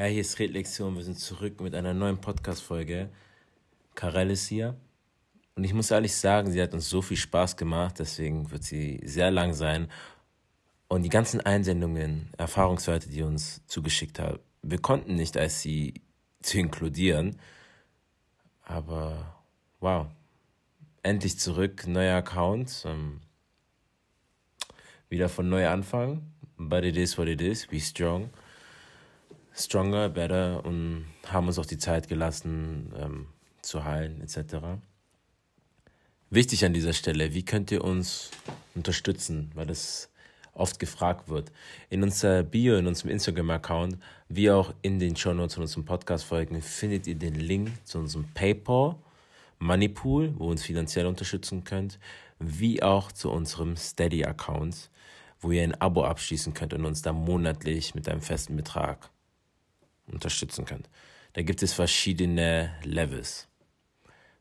Hey, hier ist Redlektion. Wir sind zurück mit einer neuen Podcast-Folge. Karel ist hier. Und ich muss ehrlich sagen, sie hat uns so viel Spaß gemacht, deswegen wird sie sehr lang sein. Und die ganzen Einsendungen, Erfahrungswerte, die uns zugeschickt hat, wir konnten nicht als sie zu inkludieren. Aber wow, endlich zurück, neuer Account. Ähm, wieder von neu anfangen. But it is what it is. Be strong stronger, better und haben uns auch die Zeit gelassen, ähm, zu heilen etc. Wichtig an dieser Stelle, wie könnt ihr uns unterstützen, weil das oft gefragt wird. In unserer Bio, in unserem Instagram-Account, wie auch in den Show Notes von unserem Podcast-Folgen, findet ihr den Link zu unserem PayPal, Moneypool, wo ihr uns finanziell unterstützen könnt, wie auch zu unserem Steady-Account, wo ihr ein Abo abschließen könnt und uns da monatlich mit einem festen Betrag unterstützen könnt. Da gibt es verschiedene Levels.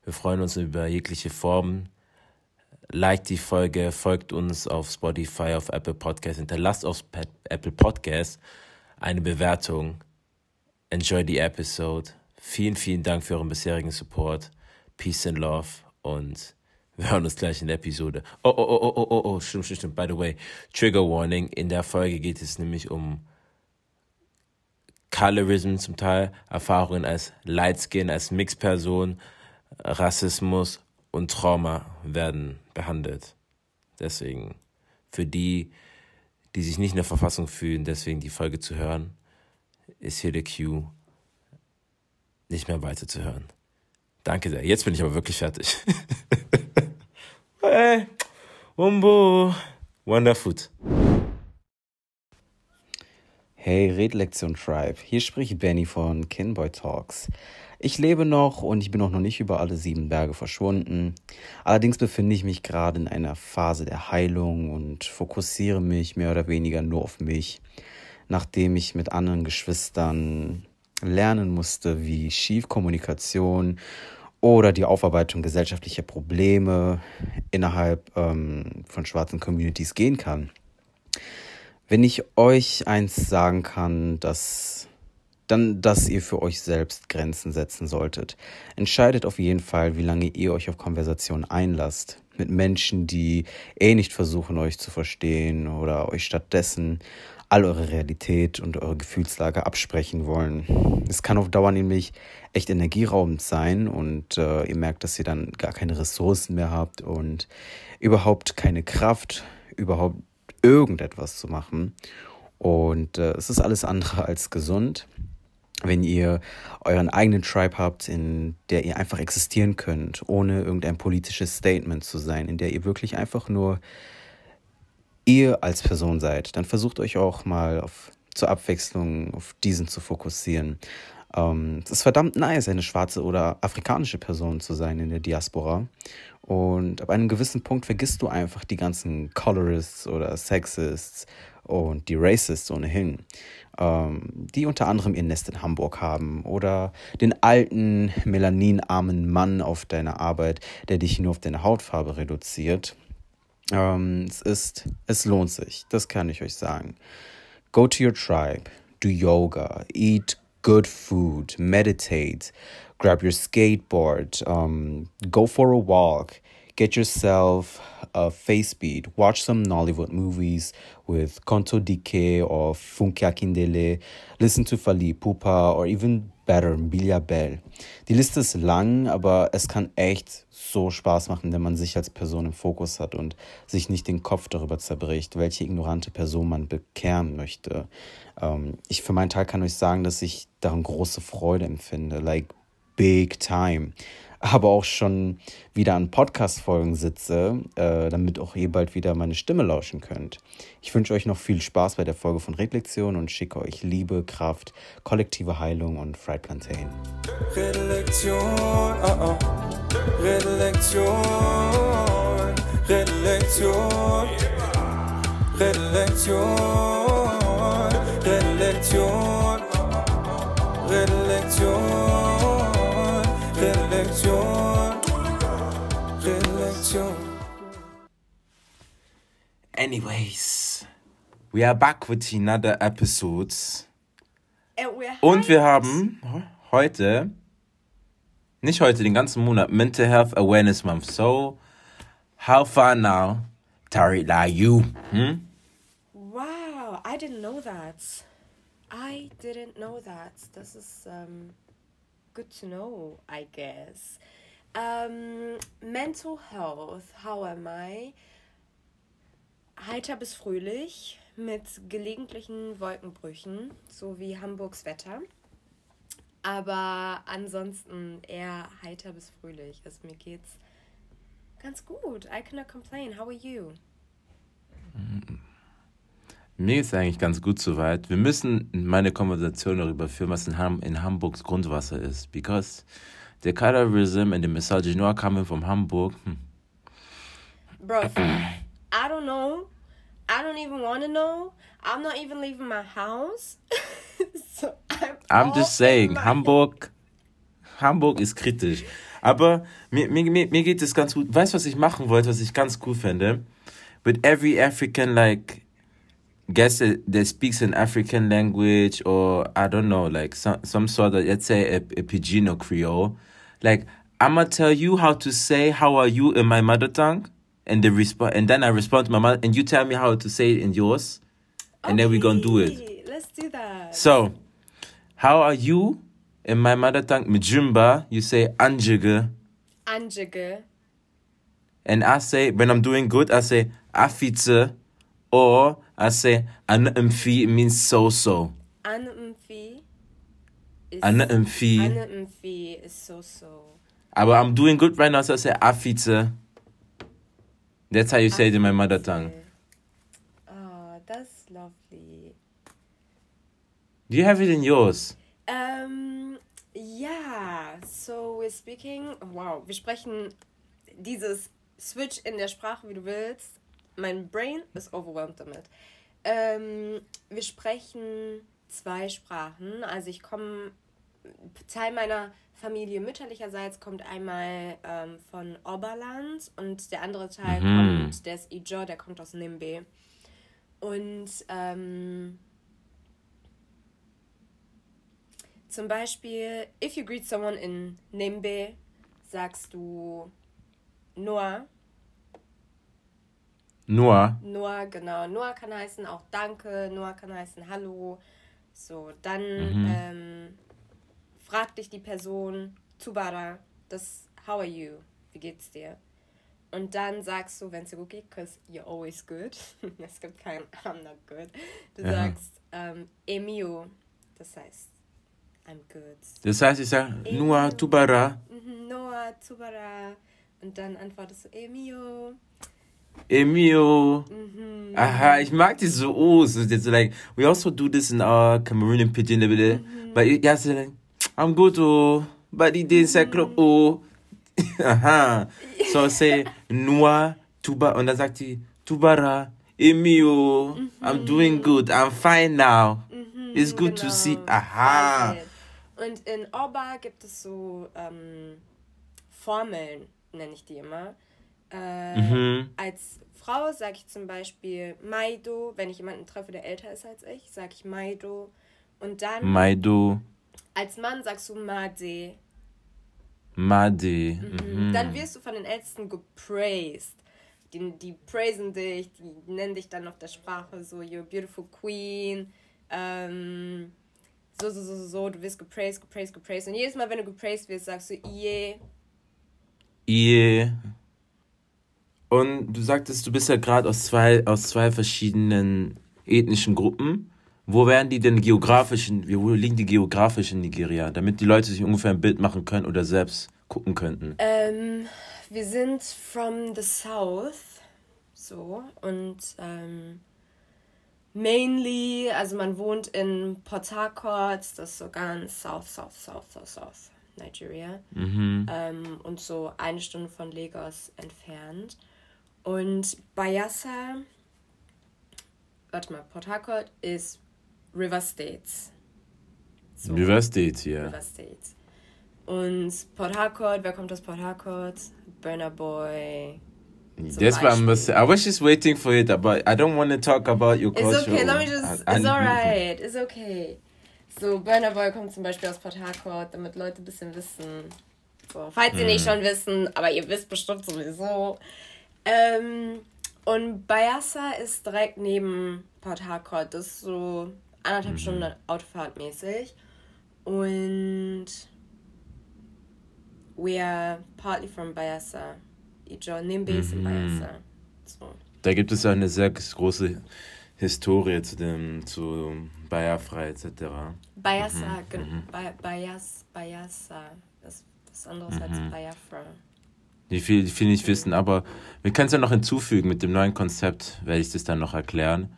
Wir freuen uns über jegliche Formen. Like die Folge, folgt uns auf Spotify, auf Apple Podcasts, hinterlasst auf Apple Podcasts eine Bewertung. Enjoy the episode. Vielen, vielen Dank für euren bisherigen Support. Peace and Love und wir hören uns gleich in der Episode. Oh, oh, oh, oh, oh, oh, stimmt, stimmt, stimmt. By the way, Trigger Warning. In der Folge geht es nämlich um Colorism zum Teil, Erfahrungen als Lightskin, als Mixperson, Rassismus und Trauma werden behandelt. Deswegen, für die, die sich nicht in der Verfassung fühlen, deswegen die Folge zu hören, ist hier der Cue, nicht mehr weiterzuhören. Danke sehr. Jetzt bin ich aber wirklich fertig. hey, Wumbo, Wonderfood. Hey, Redlektion Tribe. Hier spricht Benny von Kinboy Talks. Ich lebe noch und ich bin auch noch nicht über alle sieben Berge verschwunden. Allerdings befinde ich mich gerade in einer Phase der Heilung und fokussiere mich mehr oder weniger nur auf mich, nachdem ich mit anderen Geschwistern lernen musste, wie Schiefkommunikation oder die Aufarbeitung gesellschaftlicher Probleme innerhalb ähm, von schwarzen Communities gehen kann. Wenn ich euch eins sagen kann, dass dann, dass ihr für euch selbst Grenzen setzen solltet. Entscheidet auf jeden Fall, wie lange ihr euch auf Konversationen einlasst. Mit Menschen, die eh nicht versuchen, euch zu verstehen oder euch stattdessen all eure Realität und eure Gefühlslage absprechen wollen. Es kann auf Dauer nämlich echt energieraubend sein und äh, ihr merkt, dass ihr dann gar keine Ressourcen mehr habt und überhaupt keine Kraft, überhaupt irgendetwas zu machen. Und äh, es ist alles andere als gesund, wenn ihr euren eigenen Tribe habt, in der ihr einfach existieren könnt, ohne irgendein politisches Statement zu sein, in der ihr wirklich einfach nur ihr als Person seid, dann versucht euch auch mal auf, zur Abwechslung auf diesen zu fokussieren. Ähm, es ist verdammt nice, eine schwarze oder afrikanische Person zu sein in der Diaspora. Und ab einem gewissen Punkt vergisst du einfach die ganzen Colorists oder Sexists und die Racists ohnehin, ähm, die unter anderem ihr Nest in Hamburg haben oder den alten, melaninarmen Mann auf deiner Arbeit, der dich nur auf deine Hautfarbe reduziert. Ähm, es ist, es lohnt sich, das kann ich euch sagen. Go to your tribe, do yoga, eat good food, meditate, grab your skateboard, um, go for a walk, get yourself a face beat, watch some Nollywood movies with Konto Dike or Funke Akindele, listen to Fali Pupa or even better, Mbilia Bell. Die Liste ist lang, aber es kann echt so Spaß machen, wenn man sich als Person im Fokus hat und sich nicht den Kopf darüber zerbricht, welche ignorante Person man bekehren möchte. Ähm, ich für meinen Teil kann euch sagen, dass ich daran große Freude empfinde, like big time aber auch schon wieder an Podcast-Folgen sitze, äh, damit auch ihr bald wieder meine Stimme lauschen könnt. Ich wünsche euch noch viel Spaß bei der Folge von Redlektion und schicke euch Liebe, Kraft, kollektive Heilung und Fried Plantain. Redlektion, uh -uh. Redlektion, Redlektion, Redlektion, Redlektion, Redlektion. Anyways, we are back with another episode. And we're Und wir haben heute, nicht heute, den ganzen Monat, Mental Health Awareness Month. So, how far now, Tariq, are you? Hmm? Wow, I didn't know that. I didn't know that. This is um, good to know, I guess. Um, mental health, how am I? Heiter bis fröhlich mit gelegentlichen Wolkenbrüchen, so wie Hamburgs Wetter. Aber ansonsten eher heiter bis fröhlich. Also mir geht's ganz gut. I cannot complain. How are you? Mir ist eigentlich ganz gut soweit. Wir müssen meine Konversation darüber führen, was in, Ham in Hamburgs Grundwasser ist. Because the colorism and the misogyny coming from Hamburg. Hm. Bro, I don't know. I don't even want to know. I'm not even leaving my house. so I'm, I'm just saying, Hamburg, Hamburg ist kritisch. Aber mir, mir, mir geht es ganz gut. Weißt du, was ich machen wollte, was ich ganz cool fände? With every African, like, guest that speaks an African language or, I don't know, like, some, some sort of, let's say, a, a Pidgin or Creole. Like, I'm gonna tell you how to say, how are you in my mother tongue? And the resp- and then I respond to my mother, and you tell me how to say it in yours, and okay, then we're gonna do it. Let's do that. So, how are you in my mother tongue? Mjumba, you say anjige. Anjige. And I say when I'm doing good, I say afitze, or I say anumfi means so so. Anumfi. Anumfi is so so. But I'm doing good right now, so I say afitze. That's how you say it in my mother tongue. Oh, that's lovely. Do you have it in yours? Um, yeah. So we're speaking. Wow, wir sprechen dieses Switch in der Sprache, wie du willst. Mein Brain ist overwhelmed damit. Ähm, wir sprechen zwei Sprachen. Also ich komme Teil meiner Familie mütterlicherseits kommt einmal ähm, von Oberland und der andere Teil mhm. kommt, der ist Ijo, der kommt aus Nimbe. Und ähm, zum Beispiel, if you greet someone in Nimbe, sagst du Noah. Noah. Noah, genau. Noah kann heißen auch Danke, Noah kann heißen Hallo. So, dann mhm. ähm, fragt dich die Person, Tubara, das, how are you? Wie geht's dir? Und dann sagst du, wenn es dir gut geht, because you're always good. es gibt kein I'm not good. Du ja. sagst ähm, Emio, das heißt I'm good. Das heißt, ich sage Noah Tubara. Mhm, Noah Tubara. Und dann antwortest du Emio. Emio. Mhm. Aha, ich mag diese O's. So, like, we also do this in our Cameroonian pidgin. Mhm. But yeah, so like, I'm good to but he didn't say club oh. Aha. So say Noah Tuba und dann sagt die Tubara Emio, mhm. I'm doing good, I'm fine now. Mhm, It's good genau. to see. Aha. Und in Oba gibt es so ähm, Formeln, nenne ich die immer. Äh, mhm. Als Frau sage ich zum Beispiel Maido, wenn ich jemanden treffe, der älter ist als ich, sage ich Maido. Und dann. Maido. Als Mann sagst du Made. Made. Mhm. Mhm. Dann wirst du von den Ältesten gepraised. Die, die praisen dich, die nennen dich dann auf der Sprache so, you're beautiful queen. Ähm, so, so, so, so, du wirst gepraised, gepraised, gepraised. Und jedes Mal, wenn du gepraised wirst, sagst du Iye. Iye. Und du sagtest, du bist ja gerade aus zwei, aus zwei verschiedenen ethnischen Gruppen. Wo wären die denn geografisch, wo liegen die geografisch in Nigeria, damit die Leute sich ungefähr ein Bild machen können oder selbst gucken könnten? Ähm, wir sind from the south, so, und ähm, mainly, also man wohnt in Port Harcourt, das ist so ganz south, south, south, south, south, Nigeria. Mhm. Ähm, und so eine Stunde von Lagos entfernt. Und Bayelsa, warte mal, Port Harcourt ist River States. So. River States, ja. River States. Und Port Harcourt, wer kommt aus Port Harcourt? Burner Boy. That's what I'm say. I was just waiting for it, but I don't want to talk about your culture. It's okay. Let me just. it's alright. It's okay. So, Burner Boy kommt zum Beispiel aus Port Harcourt, damit Leute ein bisschen wissen. So, falls mhm. ihr nicht schon wissen, aber ihr wisst bestimmt sowieso. Ähm, und Bayassa ist direkt neben Port Harcourt. Das ist so anderthalb mhm. Stunden Autofahrt mäßig. Und we are partly from Bayassa. Ijo Nimbes mhm. in Bayassa. So. Da gibt es eine sehr große Historie zu dem, zu Bayafra etc. Bayassa, mhm. mhm. Bayas, Bayassa. Das ist was anderes mhm. als Bayafra. Die viel, die viel nicht wissen, aber wir können es ja noch hinzufügen mit dem neuen Konzept, werde ich das dann noch erklären.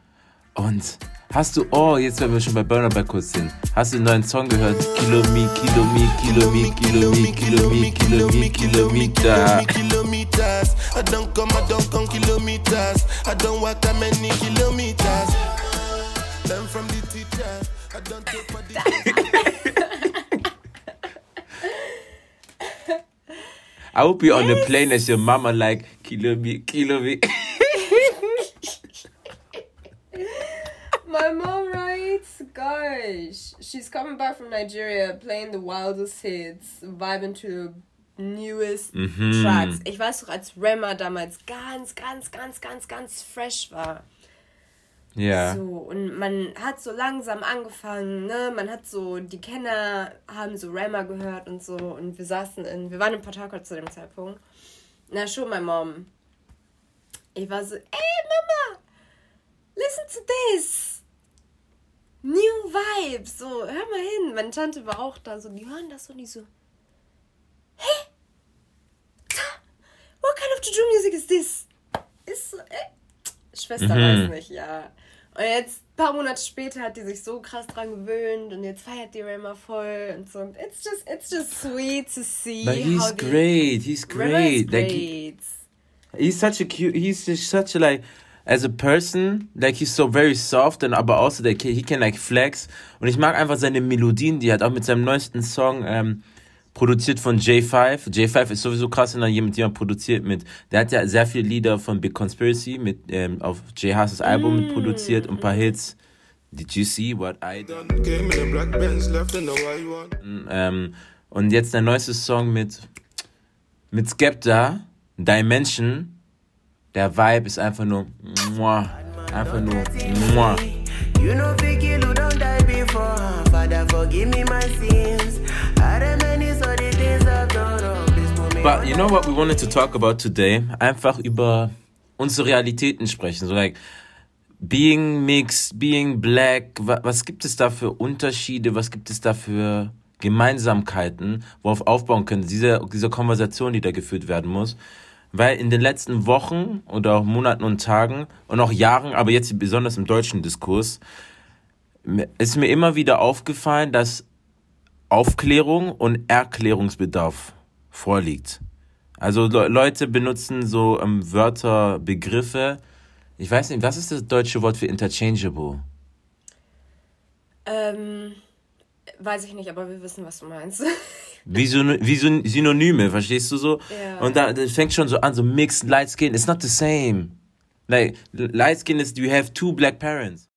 Und hast du, oh, jetzt wenn wir schon bei Burner kurz sind, hast du neuen Song gehört? Kilomi, Kilomi, Kilomi, Kilomi, Kilomi, Kilomi, Kilometer. Kilometers. I don't come, I don't come kilometers. I don't walk that many kilometers. Learn from the teacher. I don't take I would be on the plane as your mama like kilomi, kilomi. My mom writes, gosh, she's coming back from Nigeria, playing the wildest hits, vibing to the newest mhm. Tracks. Ich weiß doch, als Rema damals ganz, ganz, ganz, ganz, ganz fresh war. Ja. So, und man hat so langsam angefangen, ne? Man hat so, die Kenner haben so Rema gehört und so. Und wir saßen in, wir waren in Port Harcourt zu dem Zeitpunkt. Na, schon, mein Mom. Ich war so, ey, Mama, listen to this. New Vibes, so, hör mal hin. Meine Tante war auch da, so, die hören das und die so, hä? What kind of Juju music is this? Ist so, äh, Schwester mhm. weiß nicht, ja. Und jetzt, ein paar Monate später, hat die sich so krass dran gewöhnt und jetzt feiert die Rema voll und so. It's just, it's just sweet to see. But he's great, he's great. Like, great. he's such a cute, he's just such a like, as a person, like he's so very soft and aber also like he can like flex und ich mag einfach seine Melodien, die hat auch mit seinem neuesten Song ähm, produziert von J5. J5 ist sowieso krass, wenn er jemand jemand produziert mit. Der hat ja sehr viele Lieder von Big Conspiracy mit ähm, auf J Haas Album mm. mit produziert und ein paar Hits. Did you see what I done? Ähm, und jetzt der neueste Song mit mit Skepta, Dimension der Vibe ist einfach nur muah, einfach nur muah. You know kill who don't die before. Father forgive me my sins. Done. But you know what we wanted to talk about today? Einfach über unsere Realitäten sprechen. So like being mixed, being black, was gibt es da für Unterschiede, was gibt es da für Gemeinsamkeiten, worauf aufbauen können, diese, diese Konversation, die da geführt werden muss weil in den letzten Wochen oder auch Monaten und Tagen und auch Jahren, aber jetzt besonders im deutschen Diskurs, ist mir immer wieder aufgefallen, dass Aufklärung und Erklärungsbedarf vorliegt. Also Leute benutzen so ähm, Wörter, Begriffe. Ich weiß nicht, was ist das deutsche Wort für interchangeable? Ähm, weiß ich nicht, aber wir wissen, was du meinst. Wie, so, wie so Synonyme, verstehst du so? Yeah. Und da das fängt schon so an, so mixed light skin. It's not the same. Like, light skin is you have two black parents.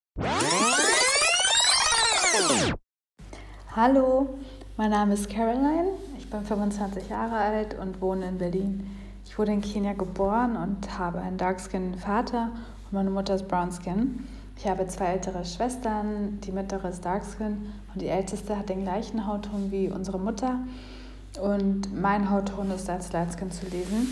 Hallo, mein Name ist Caroline. Ich bin 25 Jahre alt und wohne in Berlin. Ich wurde in Kenia geboren und habe einen Darkskin Vater und meine Mutter ist Brownskin. Ich habe zwei ältere Schwestern, die mittlere ist Darkskin und die älteste hat den gleichen Hautton wie unsere Mutter. Und mein Hautton ist als Lightskin zu lesen.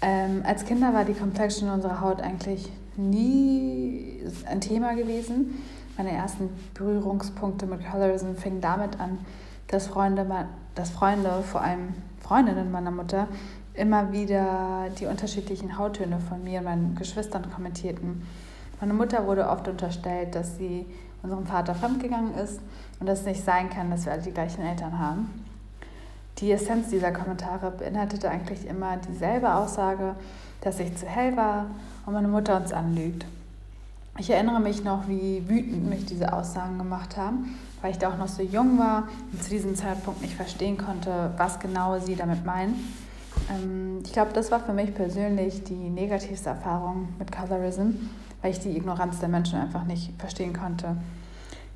Ähm, als Kinder war die Complexion unserer Haut eigentlich nie ein Thema gewesen. Meine ersten Berührungspunkte mit Colorism fingen damit an, dass Freunde, dass Freunde, vor allem Freundinnen meiner Mutter, immer wieder die unterschiedlichen Hauttöne von mir und meinen Geschwistern kommentierten. Meine Mutter wurde oft unterstellt, dass sie unserem Vater fremdgegangen ist und dass es nicht sein kann, dass wir alle die gleichen Eltern haben. Die Essenz dieser Kommentare beinhaltete eigentlich immer dieselbe Aussage, dass ich zu hell war und meine Mutter uns anlügt. Ich erinnere mich noch, wie wütend mich diese Aussagen gemacht haben, weil ich da auch noch so jung war und zu diesem Zeitpunkt nicht verstehen konnte, was genau sie damit meinen. Ähm, ich glaube, das war für mich persönlich die negativste Erfahrung mit Colorism weil ich die Ignoranz der Menschen einfach nicht verstehen konnte.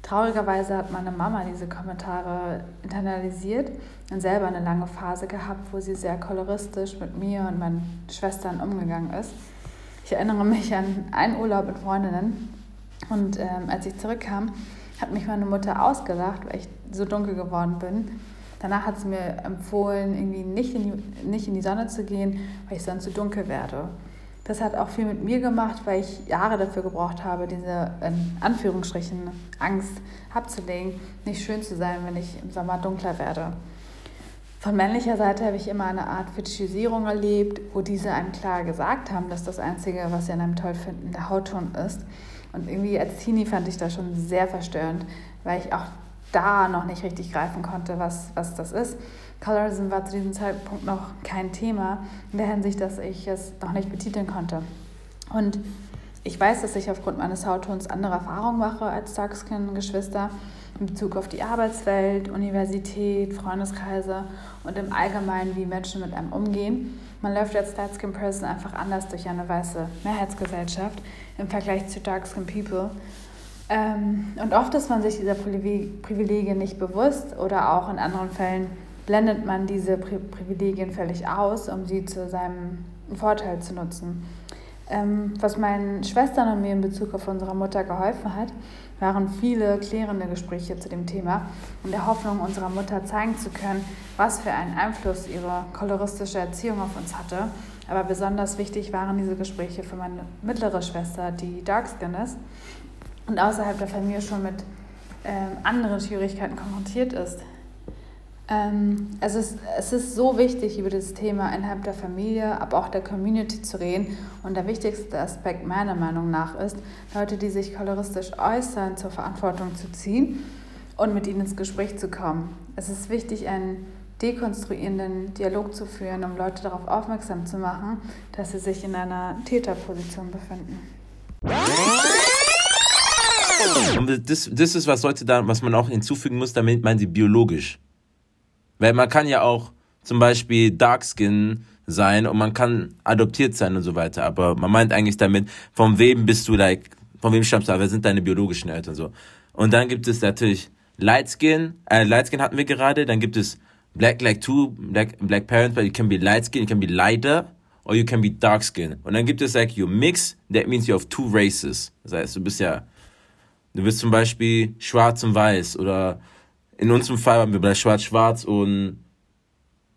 Traurigerweise hat meine Mama diese Kommentare internalisiert und selber eine lange Phase gehabt, wo sie sehr koloristisch mit mir und meinen Schwestern umgegangen ist. Ich erinnere mich an einen Urlaub mit Freundinnen und ähm, als ich zurückkam, hat mich meine Mutter ausgelacht, weil ich so dunkel geworden bin. Danach hat sie mir empfohlen, irgendwie nicht in, die, nicht in die Sonne zu gehen, weil ich sonst zu dunkel werde. Das hat auch viel mit mir gemacht, weil ich Jahre dafür gebraucht habe, diese in Anführungsstrichen Angst abzulegen, nicht schön zu sein, wenn ich im Sommer dunkler werde. Von männlicher Seite habe ich immer eine Art Fetischisierung erlebt, wo diese einem klar gesagt haben, dass das Einzige, was sie an einem toll finden, der Hautton ist. Und irgendwie als Teenie fand ich das schon sehr verstörend, weil ich auch da noch nicht richtig greifen konnte, was, was das ist. Colorism war zu diesem Zeitpunkt noch kein Thema, in der Hinsicht, dass ich es noch nicht betiteln konnte. Und ich weiß, dass ich aufgrund meines Hauttons andere Erfahrungen mache als Darkskin-Geschwister in Bezug auf die Arbeitswelt, Universität, Freundeskreise und im Allgemeinen, wie Menschen mit einem umgehen. Man läuft als Darkskin Person einfach anders durch eine weiße Mehrheitsgesellschaft im Vergleich zu Darkskin People. Ähm, und oft ist man sich dieser Privilegien nicht bewusst oder auch in anderen Fällen blendet man diese Pri Privilegien völlig aus, um sie zu seinem Vorteil zu nutzen. Ähm, was meinen Schwestern und mir in Bezug auf unsere Mutter geholfen hat, waren viele klärende Gespräche zu dem Thema und der Hoffnung, unserer Mutter zeigen zu können, was für einen Einfluss ihre koloristische Erziehung auf uns hatte. Aber besonders wichtig waren diese Gespräche für meine mittlere Schwester, die Darkskin ist und außerhalb der Familie schon mit ähm, anderen Schwierigkeiten konfrontiert ist. Ähm, es, ist, es ist so wichtig, über das Thema innerhalb der Familie, aber auch der Community zu reden. Und der wichtigste Aspekt meiner Meinung nach ist, Leute, die sich koloristisch äußern, zur Verantwortung zu ziehen und mit ihnen ins Gespräch zu kommen. Es ist wichtig, einen dekonstruierenden Dialog zu führen, um Leute darauf aufmerksam zu machen, dass sie sich in einer Täterposition befinden. Das, das ist, was Leute da, was man auch hinzufügen muss, damit meinen sie biologisch. Weil man kann ja auch zum Beispiel Darkskin sein und man kann adoptiert sein und so weiter. Aber man meint eigentlich damit, von wem bist du, like, von wem stammst du, wer sind deine biologischen Eltern so. Und dann gibt es natürlich Lightskin, äh, Lightskin hatten wir gerade, dann gibt es Black like two, Black, Black Parents, but you can be light skin, you can be lighter, or you can be dark skin. Und dann gibt es like you mix, that means you have two races. Das heißt, du bist ja, du bist zum Beispiel schwarz und weiß oder in unserem Fall waren wir bei Schwarz-Schwarz und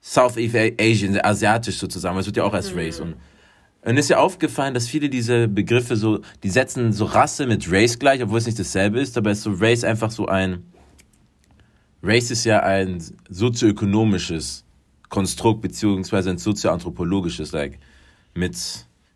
Southeast Asian, asiatisch sozusagen. Das wird ja auch als Race. Und, und ist ja aufgefallen, dass viele diese Begriffe so, die setzen so Rasse mit Race gleich, obwohl es nicht dasselbe ist, aber ist so Race einfach so ein, Race ist ja ein sozioökonomisches Konstrukt, beziehungsweise ein sozioanthropologisches, like, mit,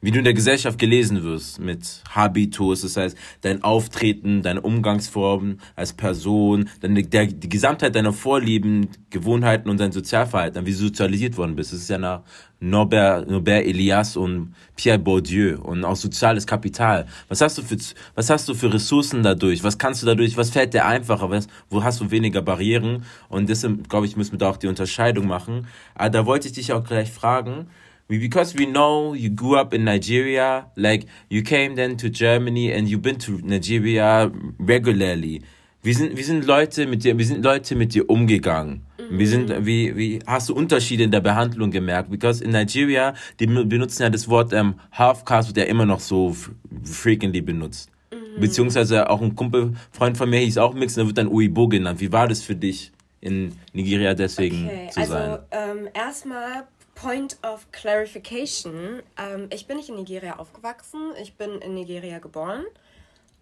wie du in der Gesellschaft gelesen wirst, mit Habitus, das heißt dein Auftreten, deine Umgangsformen als Person, deine, der, die Gesamtheit deiner Vorlieben, Gewohnheiten und dein Sozialverhalten, wie du sozialisiert worden bist. Das ist ja nach Norbert, Norbert Elias und Pierre Bourdieu und auch soziales Kapital. Was hast du für, was hast du für Ressourcen dadurch? Was kannst du dadurch, was fällt dir einfacher? Was, wo hast du weniger Barrieren? Und deshalb, glaube ich, müssen wir da auch die Unterscheidung machen. Aber da wollte ich dich auch gleich fragen, because we know you grew up in Nigeria, like you came then to Germany and you've been to Nigeria regularly. Wie sind, wie sind Leute mit dir, wie sind Leute mit dir umgegangen? Mhm. Wie sind, wie, wie, hast du Unterschiede in der Behandlung gemerkt? Because in Nigeria, die benutzen ja das Wort ähm, Half-Caste, wird ja immer noch so frequently benutzt. Mhm. Beziehungsweise auch ein Kumpel, Freund von mir hieß auch Mix, der wird dann Uibo genannt. Wie war das für dich, in Nigeria deswegen okay, zu sein? Also, ähm, erstmal Point of Clarification. Ähm, ich bin nicht in Nigeria aufgewachsen. Ich bin in Nigeria geboren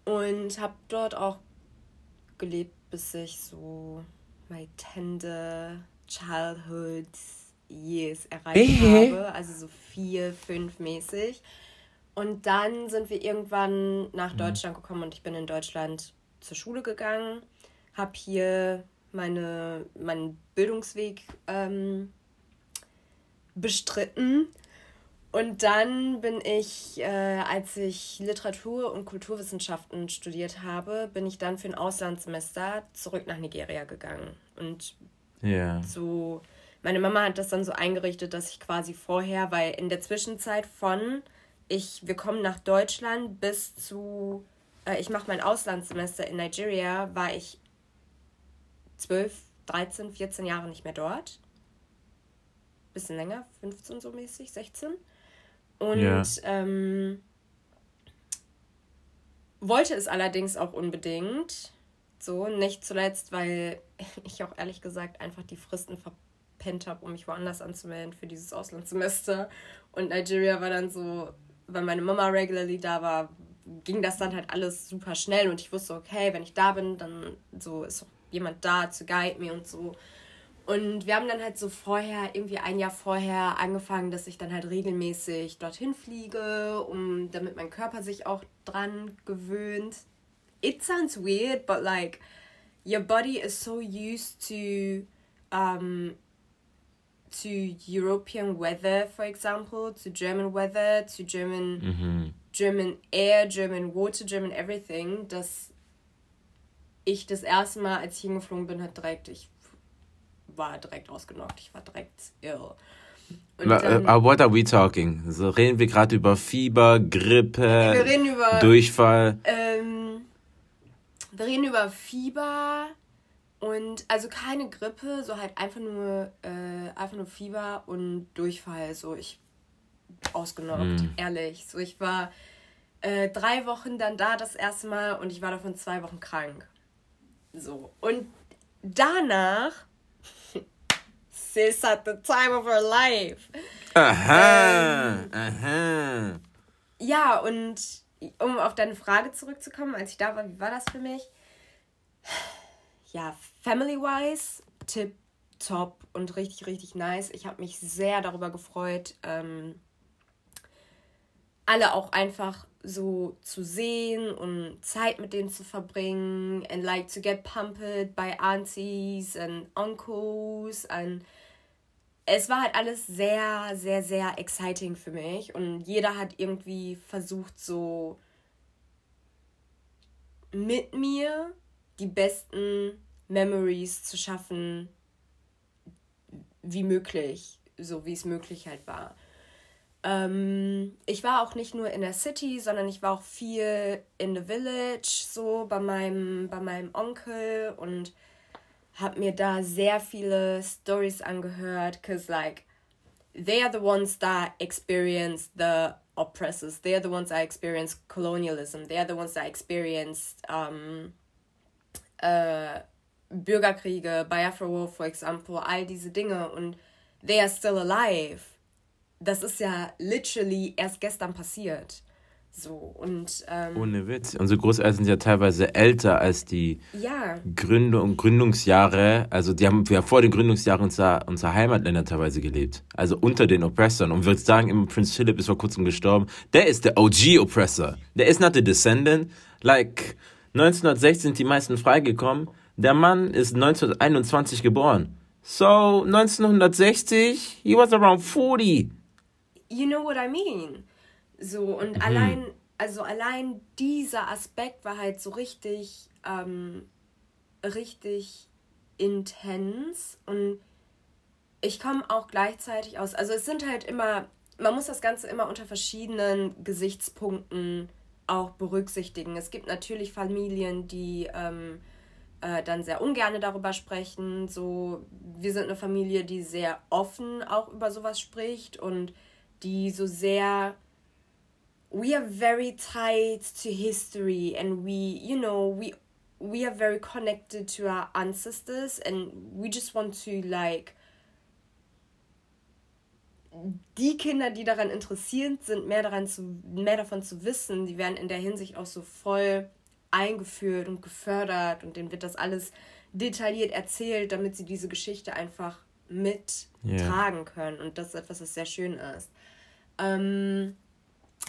und habe dort auch gelebt, bis ich so my tender childhood years erreicht hey. habe. Also so vier, fünf mäßig. Und dann sind wir irgendwann nach mhm. Deutschland gekommen und ich bin in Deutschland zur Schule gegangen, habe hier meine, meinen Bildungsweg ähm, bestritten. Und dann bin ich, äh, als ich Literatur- und Kulturwissenschaften studiert habe, bin ich dann für ein Auslandssemester zurück nach Nigeria gegangen. Und yeah. so, meine Mama hat das dann so eingerichtet, dass ich quasi vorher, weil in der Zwischenzeit von ich, wir kommen nach Deutschland bis zu äh, ich mache mein Auslandssemester in Nigeria, war ich 12, 13, 14 Jahre nicht mehr dort. Bisschen länger, 15 so mäßig, 16. Und ja. ähm, wollte es allerdings auch unbedingt. So, nicht zuletzt, weil ich auch ehrlich gesagt einfach die Fristen verpennt habe, um mich woanders anzumelden für dieses Auslandssemester. Und Nigeria war dann so, weil meine Mama regularly da war, ging das dann halt alles super schnell und ich wusste, okay, wenn ich da bin, dann so ist auch jemand da zu guide mir und so. Und wir haben dann halt so vorher, irgendwie ein Jahr vorher angefangen, dass ich dann halt regelmäßig dorthin fliege, um damit mein Körper sich auch dran gewöhnt. It sounds weird, but like your body is so used to um to European weather, for example, to German weather, to German mhm. German air, German water, German everything, dass ich das erste Mal, als ich hingeflogen bin, hat direkt, ich war direkt ausgenockt, ich war direkt ill. Dann, uh, what are we talking? So reden wir gerade über Fieber, Grippe, wir reden über, Durchfall. Ähm, wir reden über Fieber und also keine Grippe, so halt einfach nur, äh, einfach nur Fieber und Durchfall. So ich ausgenockt, mm. ehrlich. So ich war äh, drei Wochen dann da das erste Mal und ich war davon zwei Wochen krank. So. Und danach, sis at the time of her life. Aha, ähm, aha. Ja, und um auf deine Frage zurückzukommen, als ich da war, wie war das für mich? Ja, family-wise, tip top und richtig, richtig nice. Ich habe mich sehr darüber gefreut, ähm, alle auch einfach so zu sehen und Zeit mit denen zu verbringen and like to get pumped by aunties and uncles and es war halt alles sehr, sehr, sehr exciting für mich und jeder hat irgendwie versucht, so mit mir die besten Memories zu schaffen, wie möglich, so wie es möglich halt war. Ähm, ich war auch nicht nur in der City, sondern ich war auch viel in the Village, so bei meinem, bei meinem Onkel und habe mir da sehr viele Stories angehört, cause like they are the ones that experience the oppressors. They are the ones that experience colonialism. They are the ones that experienced um, äh, Bürgerkriege, Biafra War, for example, all diese Dinge und they are still alive das ist ja literally erst gestern passiert. So, und. Ähm, Ohne Witz. Unsere Großeltern sind ja teilweise älter als die ja. Gründung, Gründungsjahre. Also, die haben ja vor den Gründungsjahren unserer, unserer Heimatländer teilweise gelebt. Also unter den Oppressern. Und wir sagen, immer Prince Philip ist vor kurzem gestorben. Der ist der OG-Oppressor. Der ist not the descendant. Like, 1960 sind die meisten freigekommen. Der Mann ist 1921 geboren. So, 1960, he was around 40 you know what I mean? So, und mhm. allein, also allein dieser Aspekt war halt so richtig, ähm, richtig intens und ich komme auch gleichzeitig aus, also es sind halt immer, man muss das Ganze immer unter verschiedenen Gesichtspunkten auch berücksichtigen. Es gibt natürlich Familien, die ähm, äh, dann sehr ungern darüber sprechen. So, wir sind eine Familie, die sehr offen auch über sowas spricht und die so sehr we are very tied to history and we you know we we are very connected to our ancestors and we just want to like die Kinder, die daran interessiert sind, mehr daran zu mehr davon zu wissen, die werden in der Hinsicht auch so voll eingeführt und gefördert und denen wird das alles detailliert erzählt, damit sie diese Geschichte einfach mittragen yeah. können und das ist etwas, das sehr schön ist. Ähm,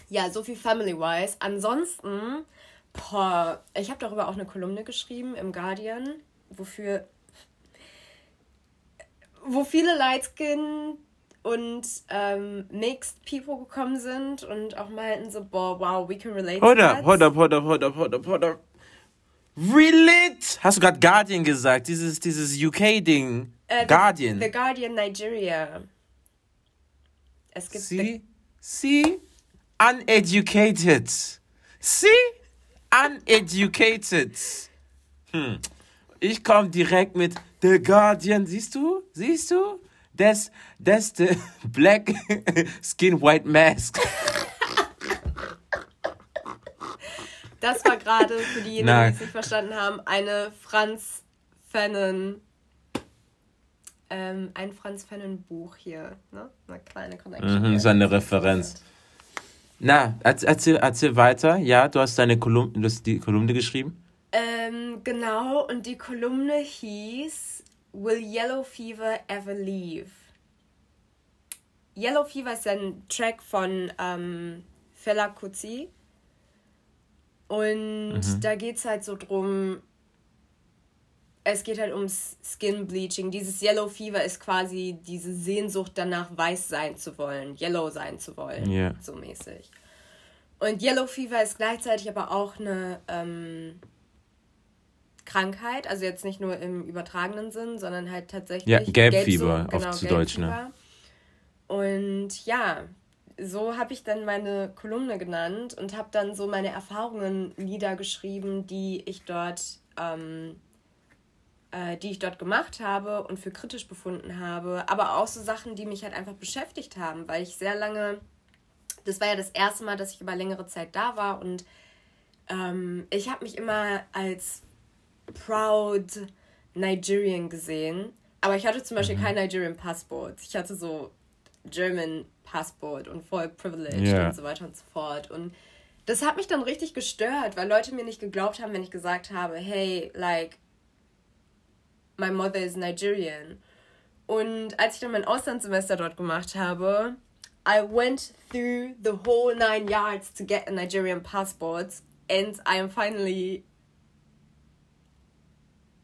ja, so viel Family-wise. Ansonsten, boah, ich habe darüber auch eine Kolumne geschrieben im Guardian, wofür wo viele Lightskin und ähm, Mixed People gekommen sind und auch meinten so, boah, wow, we can relate hold to up. Hold up, hold up, hold up, hold up, hold up. Relate? Hast du gerade Guardian gesagt? Dieses, dieses UK-Ding. Äh, Guardian. The, the Guardian Nigeria. Es gibt See? See? Uneducated. See? uneducated. Hm. Ich komme direkt mit The Guardian. Siehst du? Siehst du? That's, that's the black skin white mask. Das war gerade für diejenigen, die es nicht verstanden haben, eine Franz Fanon, ähm, ein Franz Fanon Buch hier, ne? Eine kleine Connection. Mhm, so eine Referenz. Na, erzähl, erzähl weiter. Ja, du hast deine Kolumne, du hast die Kolumne geschrieben. Ähm, genau, und die Kolumne hieß Will Yellow Fever Ever Leave? Yellow Fever ist ein Track von ähm, Fela Kuti. Und mhm. da geht es halt so drum, es geht halt ums Skin Bleaching. Dieses Yellow Fever ist quasi diese Sehnsucht danach, weiß sein zu wollen, yellow sein zu wollen, yeah. so mäßig. Und Yellow Fever ist gleichzeitig aber auch eine ähm, Krankheit, also jetzt nicht nur im übertragenen Sinn, sondern halt tatsächlich. Ja, Gelbfieber, Gelb genau, auf zu Deutsch, ne? Und ja, so habe ich dann meine Kolumne genannt und habe dann so meine Erfahrungen niedergeschrieben, die ich dort, ähm, äh, die ich dort gemacht habe und für kritisch befunden habe, aber auch so Sachen, die mich halt einfach beschäftigt haben, weil ich sehr lange, das war ja das erste Mal, dass ich über längere Zeit da war und ähm, ich habe mich immer als proud Nigerian gesehen, aber ich hatte zum Beispiel mhm. kein Nigerian Passport. Ich hatte so German Passport und voll privileged yeah. und so weiter und so fort. Und das hat mich dann richtig gestört, weil Leute mir nicht geglaubt haben, wenn ich gesagt habe, hey, like, my mother is Nigerian. Und als ich dann mein Auslandssemester dort gemacht habe, I went through the whole nine yards to get a Nigerian passport and I am finally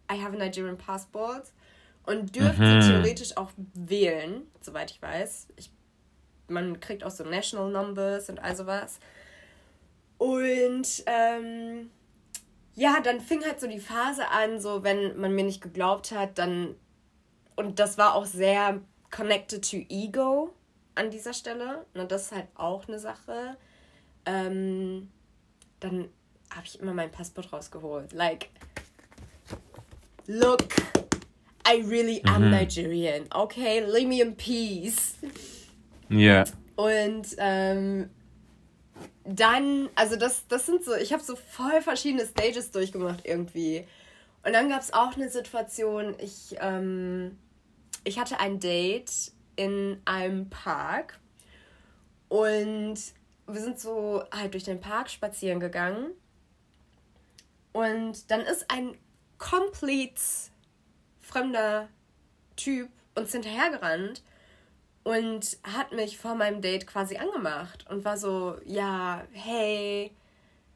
I have a Nigerian passport und dürfte mhm. theoretisch auch wählen, soweit ich weiß. Ich, man kriegt auch so National Numbers und all sowas. Und ähm, ja, dann fing halt so die Phase an, so wenn man mir nicht geglaubt hat, dann und das war auch sehr connected to ego an dieser Stelle. Und das ist halt auch eine Sache. Ähm, dann habe ich immer mein Passport rausgeholt. Like, look, I really am mhm. Nigerian, okay? Leave me in peace. Ja. Yeah. Und ähm, dann, also das, das sind so, ich habe so voll verschiedene Stages durchgemacht irgendwie. Und dann gab es auch eine Situation, ich, ähm, ich hatte ein Date in einem Park und wir sind so halt durch den Park spazieren gegangen. Und dann ist ein komplett fremder Typ uns hinterhergerannt und hat mich vor meinem Date quasi angemacht und war so, ja, hey,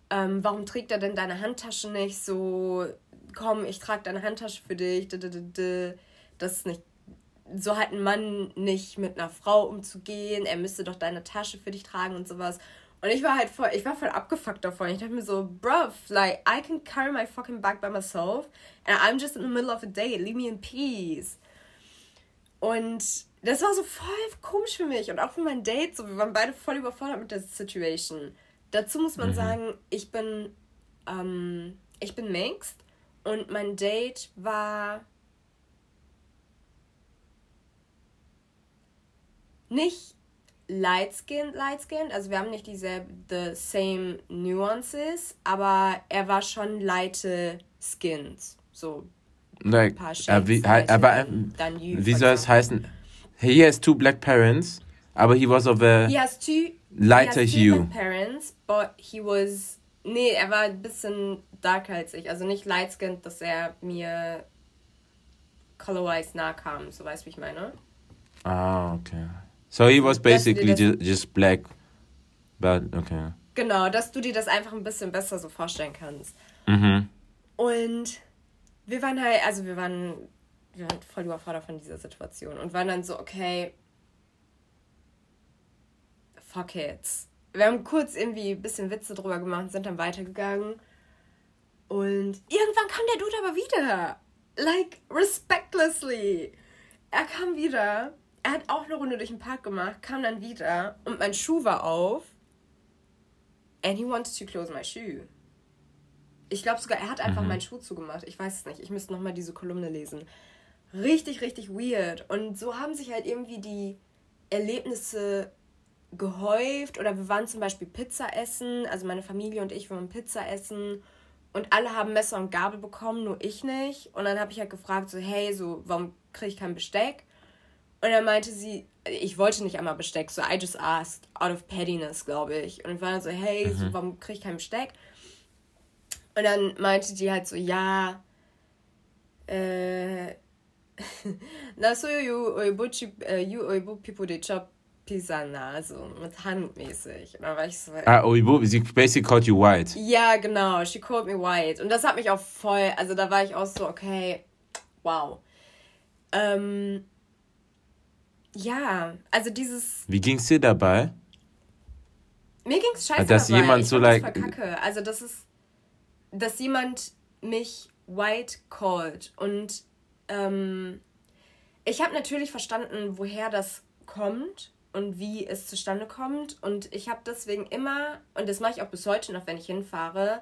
ähm, warum trägt er denn deine Handtasche nicht so? Komm, ich trage deine Handtasche für dich. Das ist nicht so hat ein Mann nicht mit einer Frau umzugehen. Er müsste doch deine Tasche für dich tragen und sowas. Und ich war halt voll, ich war voll abgefuckt davon. Ich dachte mir so, bruv, like, I can carry my fucking bag by myself and I'm just in the middle of a date. Leave me in peace. Und das war so voll komisch für mich und auch für mein Date. So, wir waren beide voll überfordert mit der Situation. Dazu muss man mhm. sagen, ich bin, ähm, ich bin mixed und mein Date war nicht light skinned, light skinned. Also wir haben nicht dieselbe, the same nuances, aber er war schon lighte skinned. So like, ein paar Shades. Uh, wie, aber ähm, wie soll es heißen? He has two black parents, aber he was of a he has two, lighter he has two hue. Black parents, but he was nee, er war ein bisschen darker als ich. Also nicht light skinned, dass er mir color-wise nah kam. So weißt du, wie ich meine? Ah, okay. So he was basically just, just black, but okay. Genau, dass du dir das einfach ein bisschen besser so vorstellen kannst. Mhm. Und wir waren halt, also wir waren, wir waren voll überfordert von dieser Situation und waren dann so, okay, fuck it. Wir haben kurz irgendwie ein bisschen Witze drüber gemacht sind dann weitergegangen. Und irgendwann kam der Dude aber wieder. Like, respectlessly. Er kam wieder er hat auch eine Runde durch den Park gemacht, kam dann wieder und mein Schuh war auf. And he wanted to close my shoe. Ich glaube sogar, er hat einfach Mhm. meinen Schuh zugemacht. Ich weiß es nicht. Ich müsste nochmal diese Kolumne lesen. Richtig, richtig weird. Und so haben sich halt irgendwie die Erlebnisse gehäuft. Oder wir waren zum Beispiel Pizza essen. Also meine Familie und ich waren Pizza essen. Und alle haben Messer und Gabel bekommen, nur ich nicht. Und dann habe ich halt gefragt, so, hey, so, warum kriege ich kein Besteck? Und dann meinte sie, ich wollte nicht einmal Besteck, so I just asked, out of pettiness, glaube ich. Und ich war dann so, hey, so, warum kriege ich kein Besteck? Und dann meinte die halt so, ja, äh, na so you oibo chip, äh, you oibo people they chop pizza na, so mit handmäßig. Und dann war ich so, Ah, Oibo, sie basically called you white. ja, genau, she called me white. Und das hat mich auch voll, also da war ich auch so, okay, wow. Ähm, ja, also dieses, Wie ging's dir dabei? mir ging's scheiße Dass dabei. jemand ich so like- voll kacke. Also das ist, dass jemand mich white called und ähm, ich habe natürlich verstanden, woher das kommt und wie es zustande kommt und ich habe deswegen immer und das mache ich auch bis heute noch, wenn ich hinfahre.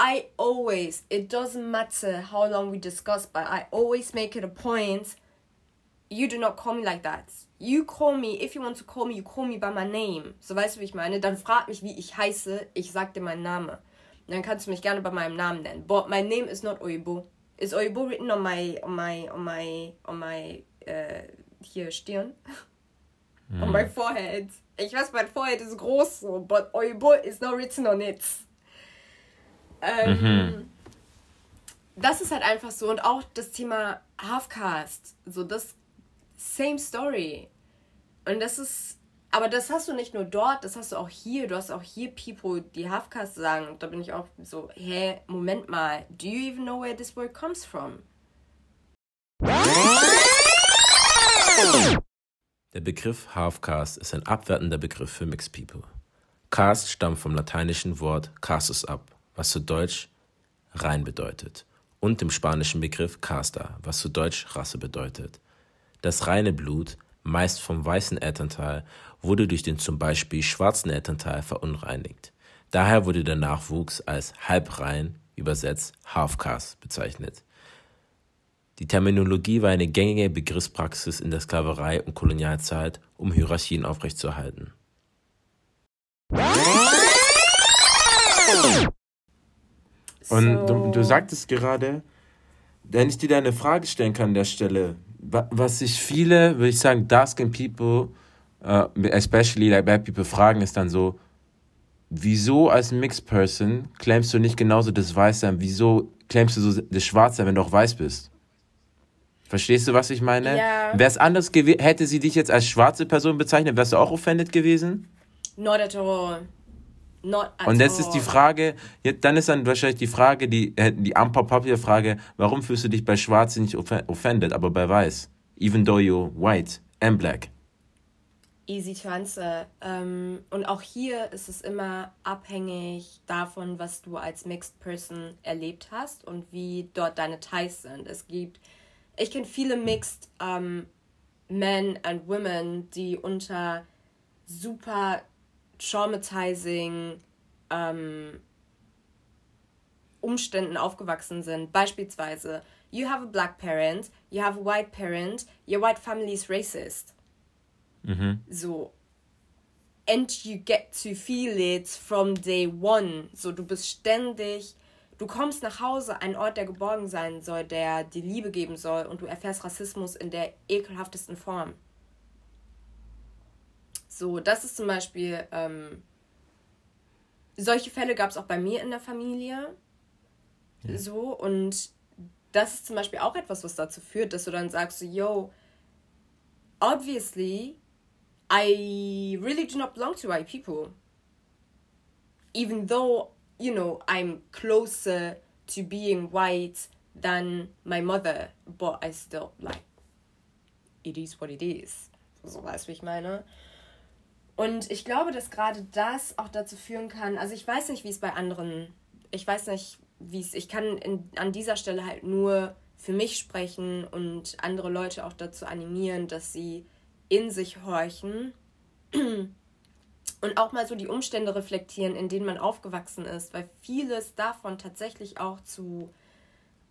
I always, it doesn't matter how long we discuss, but I always make it a point. You do not call me like that. You call me, if you want to call me, you call me by my name. So weißt du, wie ich meine? Dann frag mich, wie ich heiße. Ich sag dir meinen Namen. Dann kannst du mich gerne bei meinem Namen nennen. But my name is not Oibo. Is Oibo written on my, on my, on my, on my, äh, hier Stirn? On my forehead. Ich weiß, mein Forehead ist groß so, but Oibo is not written on it. Ähm, Das ist halt einfach so. Und auch das Thema Halfcast. So, das same story. Und das ist, aber das hast du nicht nur dort, das hast du auch hier. Du hast auch hier People, die Halfcast sagen. Da bin ich auch so, hä, Moment mal. Do you even know where this word comes from? Der Begriff Half-Caste ist ein abwertender Begriff für Mixed People. Caste stammt vom lateinischen Wort castus ab, was zu Deutsch rein bedeutet, und dem spanischen Begriff casta, was zu Deutsch Rasse bedeutet. Das reine Blut, meist vom weißen Elternteil, wurde durch den zum Beispiel schwarzen Elternteil verunreinigt. Daher wurde der Nachwuchs als halbrein, übersetzt Half-Caste, bezeichnet. Die Terminologie war eine gängige Begriffspraxis in der Sklaverei und Kolonialzeit, um Hierarchien aufrechtzuerhalten. Und du, du sagtest gerade, wenn ich dir da eine Frage stellen kann an der Stelle, wa- was sich viele, würde ich sagen, dark-skinned people, uh, especially like black people, fragen, ist dann so, wieso als Mixed Person claimst du nicht genauso das Weißsein? Wieso claimst du so das Schwarzsein, wenn du auch weiß bist? Verstehst du, was ich meine? Ja. Wäre es anders gewesen, hätte sie dich jetzt als schwarze Person bezeichnet, wärst du auch offended gewesen? Not at all. Not at Und das all. ist die Frage, dann ist dann wahrscheinlich die Frage, die, äh, die Ampel-Papier-Frage, warum fühlst du dich bei Schwarz nicht off- offended, aber bei Weiß? Even though you're white and black. Easy to answer. Ähm, und auch hier ist es immer abhängig davon, was du als Mixed Person erlebt hast und wie dort deine Ties sind. Es gibt, ich kenne viele Mixed ähm, Men and Women, die unter super traumatizing ähm, Umständen aufgewachsen sind. Beispielsweise, you have a black parent, you have a white parent, your white family is racist. So. And you get to feel it from day one. So, du bist ständig. Du kommst nach Hause, ein Ort, der geborgen sein soll, der dir Liebe geben soll, und du erfährst Rassismus in der ekelhaftesten Form. So, das ist zum Beispiel. Ähm, solche Fälle gab es auch bei mir in der Familie. So, und das ist zum Beispiel auch etwas, was dazu führt, dass du dann sagst, so, yo, obviously, I really do not belong to white people. Even though, you know, I'm closer to being white than my mother, but I still, like, it is what it is. So weißt du, wie ich meine? Und ich glaube, dass gerade das auch dazu führen kann, also ich weiß nicht, wie es bei anderen, ich weiß nicht, wie es, ich kann in, an dieser Stelle halt nur für mich sprechen und andere Leute auch dazu animieren, dass sie in sich horchen. und auch mal so die Umstände reflektieren, in denen man aufgewachsen ist, weil vieles davon tatsächlich auch zu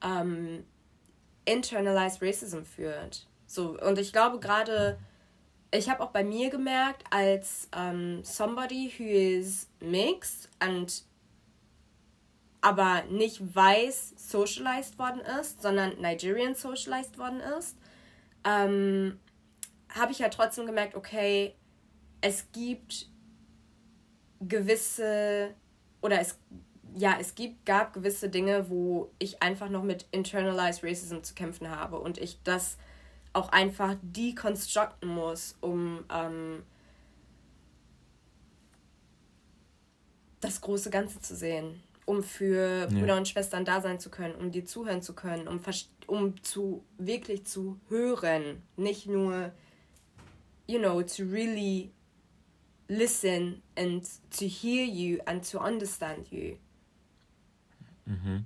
ähm, internalized Racism führt. So, und ich glaube gerade, ich habe auch bei mir gemerkt, als um, somebody who is mixed and aber nicht weiß socialized worden ist, sondern Nigerian socialized worden ist, ähm, habe ich ja trotzdem gemerkt, okay, es gibt gewisse oder es ja, es gibt, gab gewisse Dinge, wo ich einfach noch mit internalized Racism zu kämpfen habe und ich das auch einfach deconstructen muss, um ähm, das große Ganze zu sehen, um für ja. Brüder und Schwestern da sein zu können, um dir zuhören zu können, um, um zu wirklich zu hören, nicht nur, you know, to really listen and to hear you and to understand you. Mhm.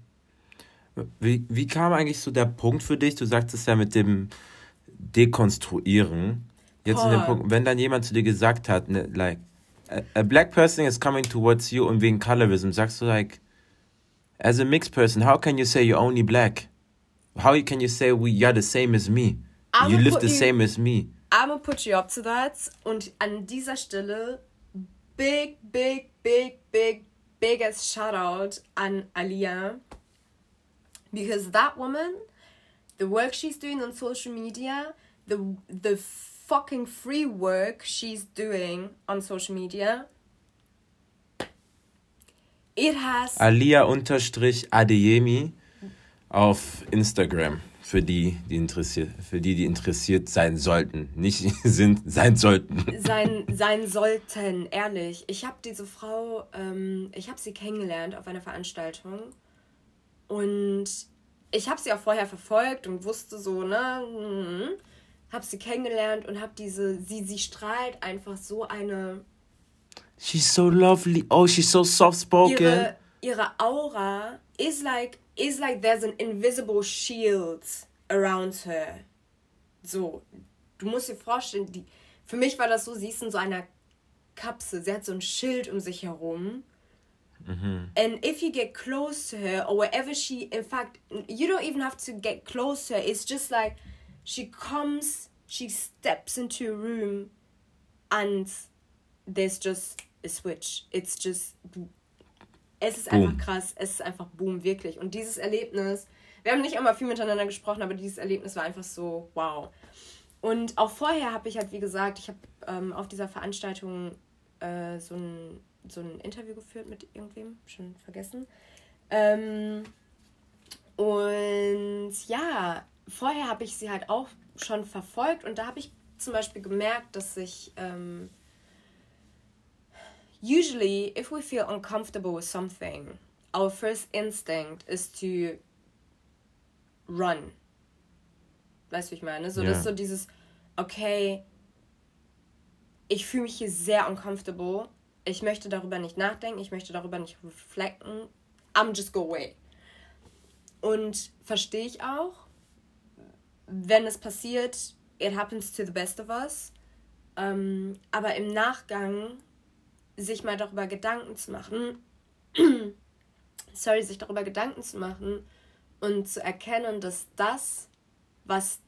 Wie, wie kam eigentlich so der Punkt für dich? Du sagtest ja mit dem dekonstruieren. Jetzt in dem Punkt, wenn dann jemand zu dir gesagt hat, ne, like, a, a, black person is coming towards you und wegen Colorism, sagst du like, as a mixed person, how can you say you're only black? How can you say we, you're the same as me? I'm you live the you, same as me. I'm gonna put you up to that. Und an dieser Stelle, big, big, big, big, biggest shout out an Alia. Because that woman the work she's doing on social media, the the fucking free work she's doing on social media. It has Alia unterstrich Adeyemi auf Instagram für die, die interessiert, für die, die interessiert sein sollten, nicht sind, sein sollten. Sein, sein sollten, ehrlich. Ich habe diese Frau, ähm, ich habe sie kennengelernt auf einer Veranstaltung und ich habe sie auch vorher verfolgt und wusste so, ne, hm, habe sie kennengelernt und habe diese, sie, sie strahlt einfach so eine. She's so lovely. Oh, she's so soft spoken. Ihre, ihre Aura is like is like there's an invisible shield around her. So, du musst dir vorstellen, die, für mich war das so, sie ist in so einer Kapsel, sie hat so ein Schild um sich herum Mm-hmm. And if you get close to her or wherever she, in fact, you don't even have to get close to her. It's just like she comes, she steps into a room and there's just a switch. It's just, es ist boom. einfach krass. Es ist einfach boom, wirklich. Und dieses Erlebnis, wir haben nicht immer viel miteinander gesprochen, aber dieses Erlebnis war einfach so, wow. Und auch vorher habe ich halt, wie gesagt, ich habe ähm, auf dieser Veranstaltung äh, so ein so ein Interview geführt mit irgendwem, schon vergessen. Ähm, und ja, vorher habe ich sie halt auch schon verfolgt und da habe ich zum Beispiel gemerkt, dass ich ähm, usually if we feel uncomfortable with something, our first instinct is to run. Weißt du, wie ich meine? So, yeah. das ist so dieses, okay, ich fühle mich hier sehr uncomfortable ich möchte darüber nicht nachdenken, ich möchte darüber nicht reflekten. I'm just go away. Und verstehe ich auch, wenn es passiert, it happens to the best of us. Ähm, aber im Nachgang sich mal darüber Gedanken zu machen, sorry, sich darüber Gedanken zu machen und zu erkennen, dass das, was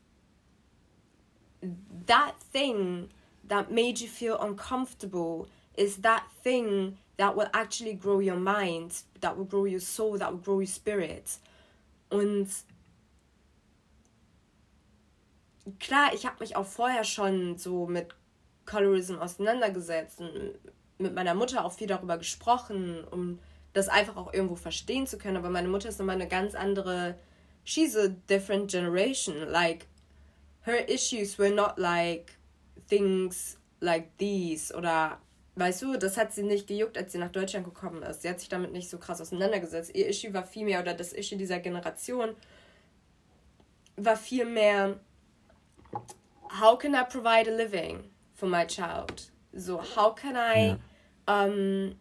that thing that made you feel uncomfortable is that thing that will actually grow your mind, that will grow your soul, that will grow your spirit. Und klar, ich habe mich auch vorher schon so mit Colorism auseinandergesetzt und mit meiner Mutter auch viel darüber gesprochen, um das einfach auch irgendwo verstehen zu können. Aber meine Mutter ist nochmal eine ganz andere. She's a different generation. Like, her issues were not like things like these oder Weißt du, das hat sie nicht gejuckt, als sie nach Deutschland gekommen ist. Sie hat sich damit nicht so krass auseinandergesetzt. Ihr Issue war viel mehr, oder das Issue dieser Generation war viel mehr, how can I provide a living for my child? So, how can I ja. Um,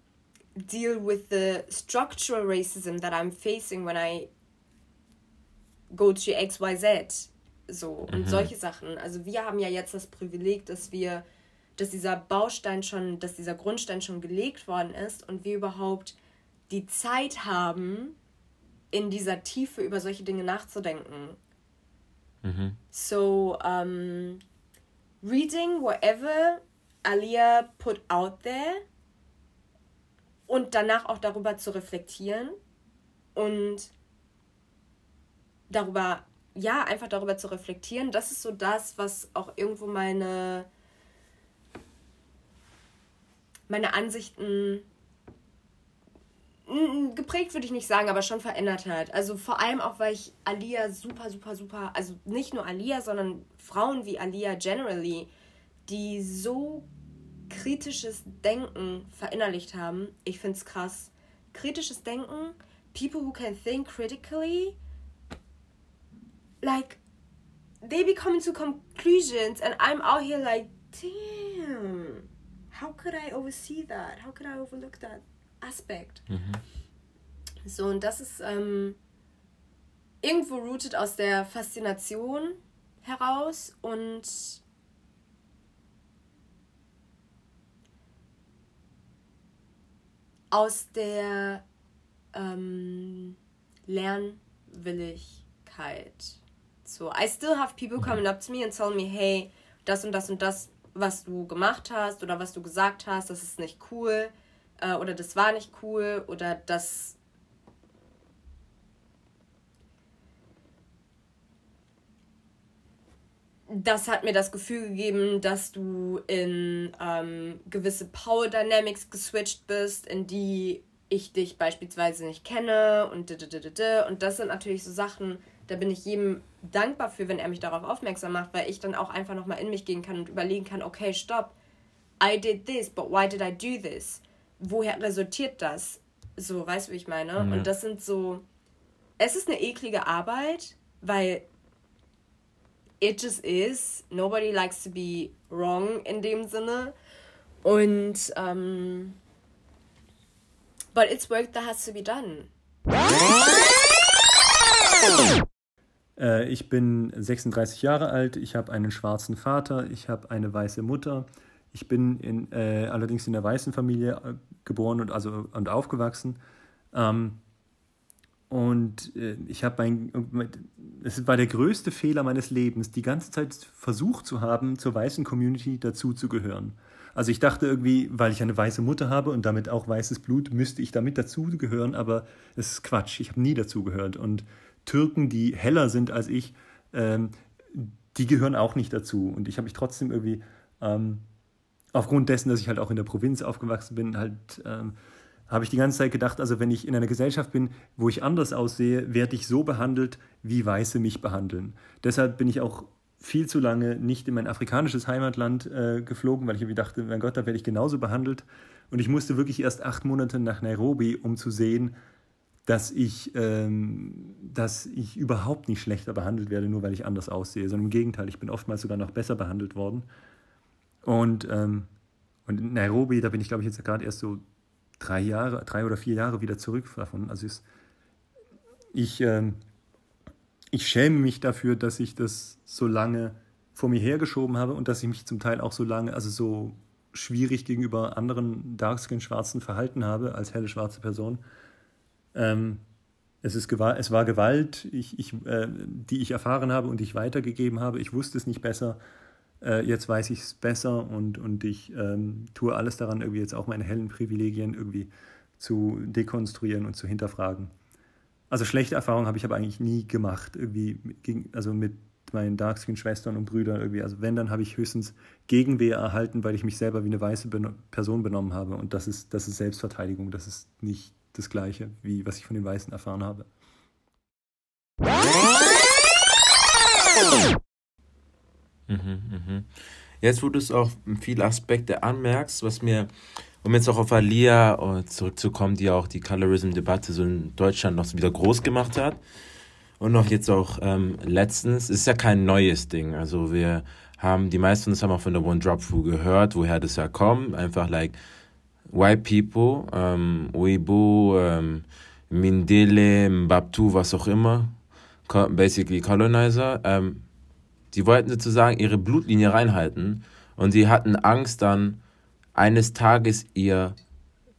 deal with the structural racism that I'm facing when I go to XYZ? So, und mhm. solche Sachen. Also, wir haben ja jetzt das Privileg, dass wir dass dieser Baustein schon, dass dieser Grundstein schon gelegt worden ist und wir überhaupt die Zeit haben, in dieser Tiefe über solche Dinge nachzudenken. Mhm. So, um, reading whatever Alia put out there und danach auch darüber zu reflektieren und darüber, ja, einfach darüber zu reflektieren, das ist so das, was auch irgendwo meine, meine Ansichten geprägt würde ich nicht sagen, aber schon verändert hat. Also vor allem auch, weil ich Alia super, super, super, also nicht nur Alia, sondern Frauen wie Alia generally, die so kritisches Denken verinnerlicht haben. Ich finde es krass. Kritisches Denken, people who can think critically, like, they be coming to conclusions and I'm out here like, damn, how could I oversee that? How could I overlook that? Aspekt. Mhm. So, und das ist ähm, irgendwo rooted aus der Faszination heraus und aus der ähm, Lernwilligkeit. So, I still have people coming up to me and tell me, hey, das und das und das, was du gemacht hast oder was du gesagt hast, das ist nicht cool äh, oder das war nicht cool oder das das hat mir das Gefühl gegeben, dass du in ähm, gewisse Power Dynamics geswitcht bist, in die ich dich beispielsweise nicht kenne und und das sind natürlich so Sachen, da bin ich jedem dankbar für, wenn er mich darauf aufmerksam macht, weil ich dann auch einfach nochmal in mich gehen kann und überlegen kann, okay, stopp, I did this, but why did I do this? woher resultiert das? So, weißt du, wie ich meine? Ja. Und das sind so. Es ist eine eklige Arbeit, weil it just is. Nobody likes to be wrong in dem Sinne. Und, ähm. But it's work that has to be done. Äh, ich bin 36 Jahre alt, ich habe einen schwarzen Vater, ich habe eine weiße Mutter. Ich bin in, äh, allerdings in der weißen Familie äh, geboren und, also, und aufgewachsen. Ähm, und äh, ich habe mein, es war der größte Fehler meines Lebens, die ganze Zeit versucht zu haben, zur weißen Community dazuzugehören. Also ich dachte irgendwie, weil ich eine weiße Mutter habe und damit auch weißes Blut, müsste ich damit dazugehören, aber es ist Quatsch. Ich habe nie dazugehört. Und Türken, die heller sind als ich, ähm, die gehören auch nicht dazu. Und ich habe mich trotzdem irgendwie ähm, aufgrund dessen, dass ich halt auch in der Provinz aufgewachsen bin, halt ähm, habe ich die ganze Zeit gedacht, also wenn ich in einer Gesellschaft bin, wo ich anders aussehe, werde ich so behandelt, wie Weiße mich behandeln. Deshalb bin ich auch viel zu lange nicht in mein afrikanisches Heimatland äh, geflogen, weil ich irgendwie dachte, mein Gott, da werde ich genauso behandelt. Und ich musste wirklich erst acht Monate nach Nairobi, um zu sehen, dass ich, ähm, dass ich überhaupt nicht schlechter behandelt werde, nur weil ich anders aussehe, sondern im Gegenteil, ich bin oftmals sogar noch besser behandelt worden. Und, ähm, und in Nairobi, da bin ich, glaube ich, jetzt gerade erst so drei Jahre, drei oder vier Jahre wieder zurück davon. Also ist, ich, ähm, ich schäme mich dafür, dass ich das so lange vor mir hergeschoben habe und dass ich mich zum Teil auch so lange, also so schwierig gegenüber anderen Darkskin-Schwarzen verhalten habe als helle schwarze Person. Ähm, es, ist es war Gewalt, ich, ich, äh, die ich erfahren habe und die ich weitergegeben habe. Ich wusste es nicht besser äh, jetzt weiß ich es besser und, und ich ähm, tue alles daran, irgendwie jetzt auch meine hellen Privilegien irgendwie zu dekonstruieren und zu hinterfragen. Also schlechte Erfahrungen habe ich aber eigentlich nie gemacht, irgendwie gegen, also mit meinen Darkskin-Schwestern und Brüdern irgendwie. Also wenn, dann habe ich höchstens Gegenwehr erhalten, weil ich mich selber wie eine weiße Person benommen habe. Und das ist, das ist Selbstverteidigung, das ist nicht das Gleiche, wie was ich von den Weißen erfahren habe. Mhm, mhm. Jetzt, wo du es auch viele Aspekte anmerkst, was mir, um jetzt auch auf Alia äh, zurückzukommen, die auch die Colorism-Debatte so in Deutschland noch wieder groß gemacht hat. Und noch jetzt auch ähm, letztens, ist ja kein neues Ding. Also wir haben, die meisten von uns haben auch von der One Drop Fu gehört, woher das ja kommt. Einfach like white people, ähm, Weibo, ähm, Mindele, Mbabtu, was auch immer, basically Colonizer, ähm, die wollten sozusagen ihre Blutlinie reinhalten Und sie hatten Angst dann, eines Tages ihr,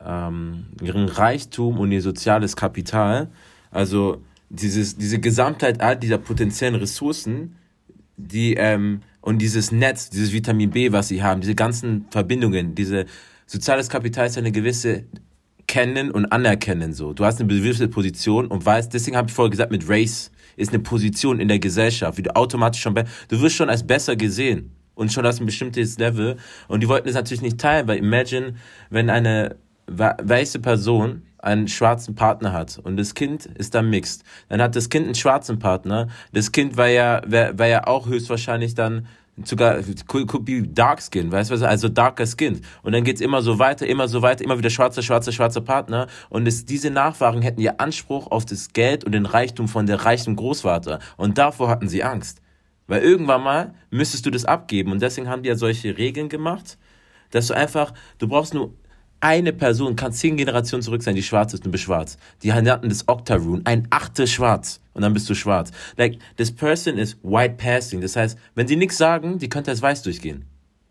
ähm, ihren Reichtum und ihr soziales Kapital, also dieses, diese Gesamtheit all dieser potenziellen Ressourcen, die, ähm, und dieses Netz, dieses Vitamin B, was sie haben, diese ganzen Verbindungen, diese soziales Kapital ist eine gewisse Kennen und Anerkennen so. Du hast eine gewisse Position und weißt, deswegen habe ich vorher gesagt, mit Race ist eine Position in der Gesellschaft, wie du automatisch schon, du wirst schon als besser gesehen und schon hast ein bestimmtes Level und die wollten es natürlich nicht teilen, weil imagine, wenn eine weiße Person einen schwarzen Partner hat und das Kind ist dann mixed, dann hat das Kind einen schwarzen Partner, das Kind war ja, war, war ja auch höchstwahrscheinlich dann sogar could, be dark skin, weißt du, also darker skin. Und dann geht's immer so weiter, immer so weiter, immer wieder schwarzer, schwarzer, schwarzer Partner. Und es, diese Nachfahren hätten ja Anspruch auf das Geld und den Reichtum von der reichen Großvater. Und davor hatten sie Angst. Weil irgendwann mal müsstest du das abgeben. Und deswegen haben die ja solche Regeln gemacht, dass du einfach, du brauchst nur eine Person, kann zehn Generationen zurück sein, die schwarz ist und bist schwarz. Die nannten das Octaroon, ein Achtel schwarz. Und dann bist du schwarz. Like, this person is white passing. Das heißt, wenn sie nichts sagen, die könnte als weiß durchgehen.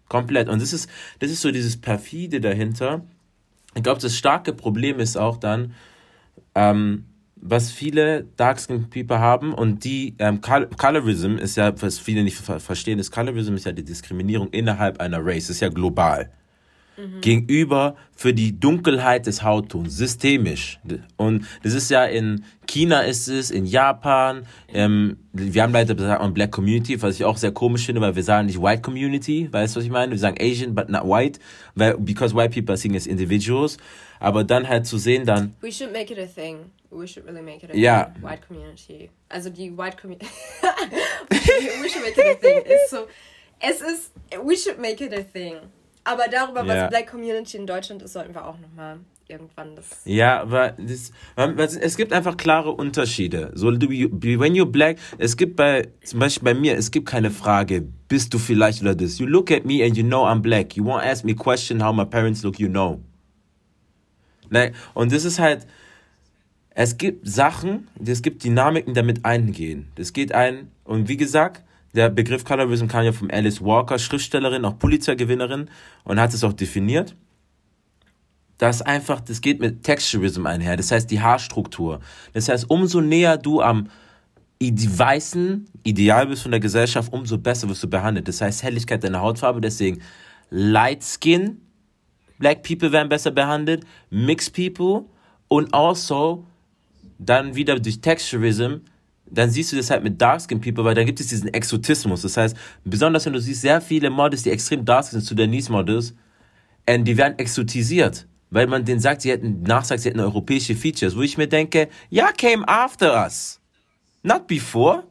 Komplett. Und das ist, das ist so dieses perfide dahinter. Ich glaube, das starke Problem ist auch dann, ähm, was viele Dark-Skinned People haben und die ähm, Colorism ist ja, was viele nicht verstehen, ist Colorism ist ja die Diskriminierung innerhalb einer Race, ist ja global. Mhm. Gegenüber für die Dunkelheit des Hauttons, systemisch. Und das ist ja in China ist es, in Japan, ähm, wir haben leider gesagt Black Community, was ich auch sehr komisch finde, weil wir sagen nicht White Community, weißt du, was ich meine? Wir sagen Asian, but not white, weil, because white people are seen as individuals. Aber dann halt zu sehen dann. We should make it a thing. We should really make it a yeah. thing. White community. Also die White Community. we should make it a thing. Ist so, es ist, we should make it a thing. Aber darüber, was Black Community in Deutschland ist, sollten wir auch nochmal irgendwann das. Ja, aber das, es gibt einfach klare Unterschiede. So, when you're black, es gibt bei, zum Beispiel bei mir, es gibt keine Frage, bist du vielleicht oder das. You look at me and you know I'm black. You won't ask me question how my parents look, you know. Ne? Und das ist halt, es gibt Sachen, es gibt Dynamiken, die damit eingehen. Das geht ein, und wie gesagt, der Begriff Colorism kam ja von Alice Walker, Schriftstellerin, auch Pulitzergewinnerin, und hat es auch definiert. Das einfach, das geht mit Texturism einher, das heißt die Haarstruktur. Das heißt, umso näher du am weißen Ideal bist von der Gesellschaft, umso besser wirst du behandelt. Das heißt Helligkeit deiner Hautfarbe, deswegen Light Skin Black People werden besser behandelt, Mixed People und also dann wieder durch Texturism, dann siehst du das halt mit Dark Skin People, weil dann gibt es diesen Exotismus. Das heißt, besonders wenn du siehst, sehr viele Models, die extrem dark sind, Sudanese Models, und die werden exotisiert, weil man denen sagt, sie hätten, nachsagt, sie hätten europäische Features, wo ich mir denke, ja, came after us. Not before.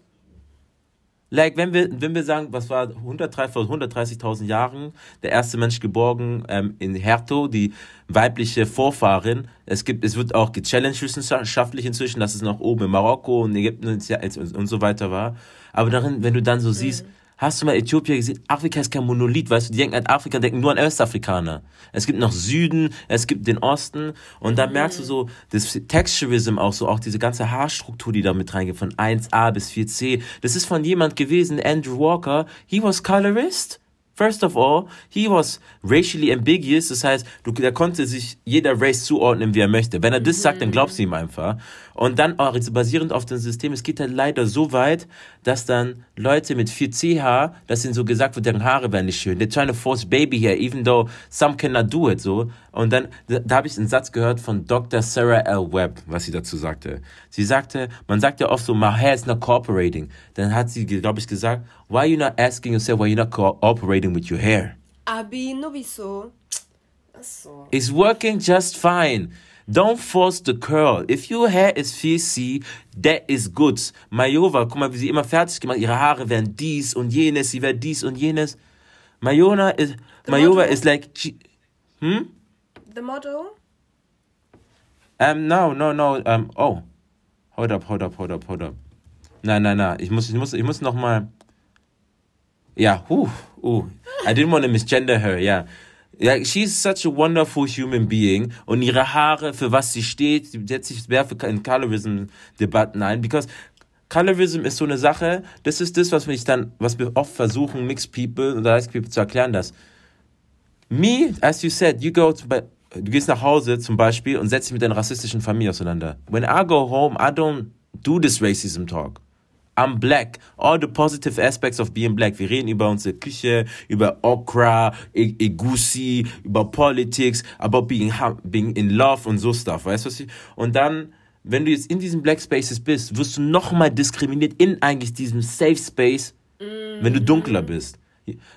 Like, wenn wir, wenn wir sagen, was war 130.000 Jahren, der erste Mensch geborgen ähm, in Herto, die weibliche Vorfahrin. Es gibt, es wird auch gechallenged wissenschaftlich inzwischen, dass es noch oben in Marokko und Ägypten und, und so weiter war. Aber darin, wenn du dann so siehst, mhm Hast du mal Äthiopien gesehen? Afrika ist kein Monolith, weißt du, die denken an Afrika, denken nur an Östafrikaner. Es gibt noch Süden, es gibt den Osten und da merkst du so, das Texturism auch so, auch diese ganze Haarstruktur, die da mit reingeht, von 1a bis 4c. Das ist von jemand gewesen, Andrew Walker, he was colorist. First of all, he was racially ambiguous, das heißt, du, der konnte sich jeder Race zuordnen, wie er möchte. Wenn er das sagt, dann glaubst du ihm einfach. Und dann auch basierend auf dem System, es geht halt leider so weit, dass dann Leute mit 4CH, dass ihnen so gesagt wird, deren Haare werden nicht schön. They're trying to force baby here, even though some cannot do it, so. Und dann, da, da habe ich einen Satz gehört von Dr. Sarah L. Webb, was sie dazu sagte. Sie sagte, man sagt ja oft so, my hair is not cooperating. Dann hat sie, glaube ich, gesagt, why are you not asking yourself why you're not cooperating with your hair? Abi, no wieso? So. It's working just fine. Don't force the curl. If your hair is fizzy, that is good. Majova, guck mal, wie sie immer fertig gemacht, ihre Haare werden dies und jenes, sie werden dies und jenes. Mayona is, Majova is like, she, hm? The model? Um, no, no, no, um, oh. Hold up, hold up, hold up, hold up. Nein, nein, nein, ich muss, ich muss, ich muss noch mal, ja, huh, uh, I didn't want to misgender her. Yeah. Ja, she's such a wonderful human being. Und ihre Haare, für was sie steht, sie setzt sich sehr in Colorism-Debatten ein. Because Colorism ist so eine Sache, das ist das, was wir dann, was wir oft versuchen, Mixed People oder Light People zu erklären, dass me, as you said, you go to, du gehst nach Hause zum Beispiel und setzt dich mit deiner rassistischen Familie auseinander. When I go home, I don't do this racism talk. I'm black. All the positive aspects of being black. Wir reden über unsere Küche, über Okra, Egusi, über Politics, about being, being in love und so stuff. Weißt du was ich? Und dann, wenn du jetzt in diesen Black Spaces bist, wirst du nochmal diskriminiert in eigentlich diesem Safe Space, mm. wenn du dunkler bist.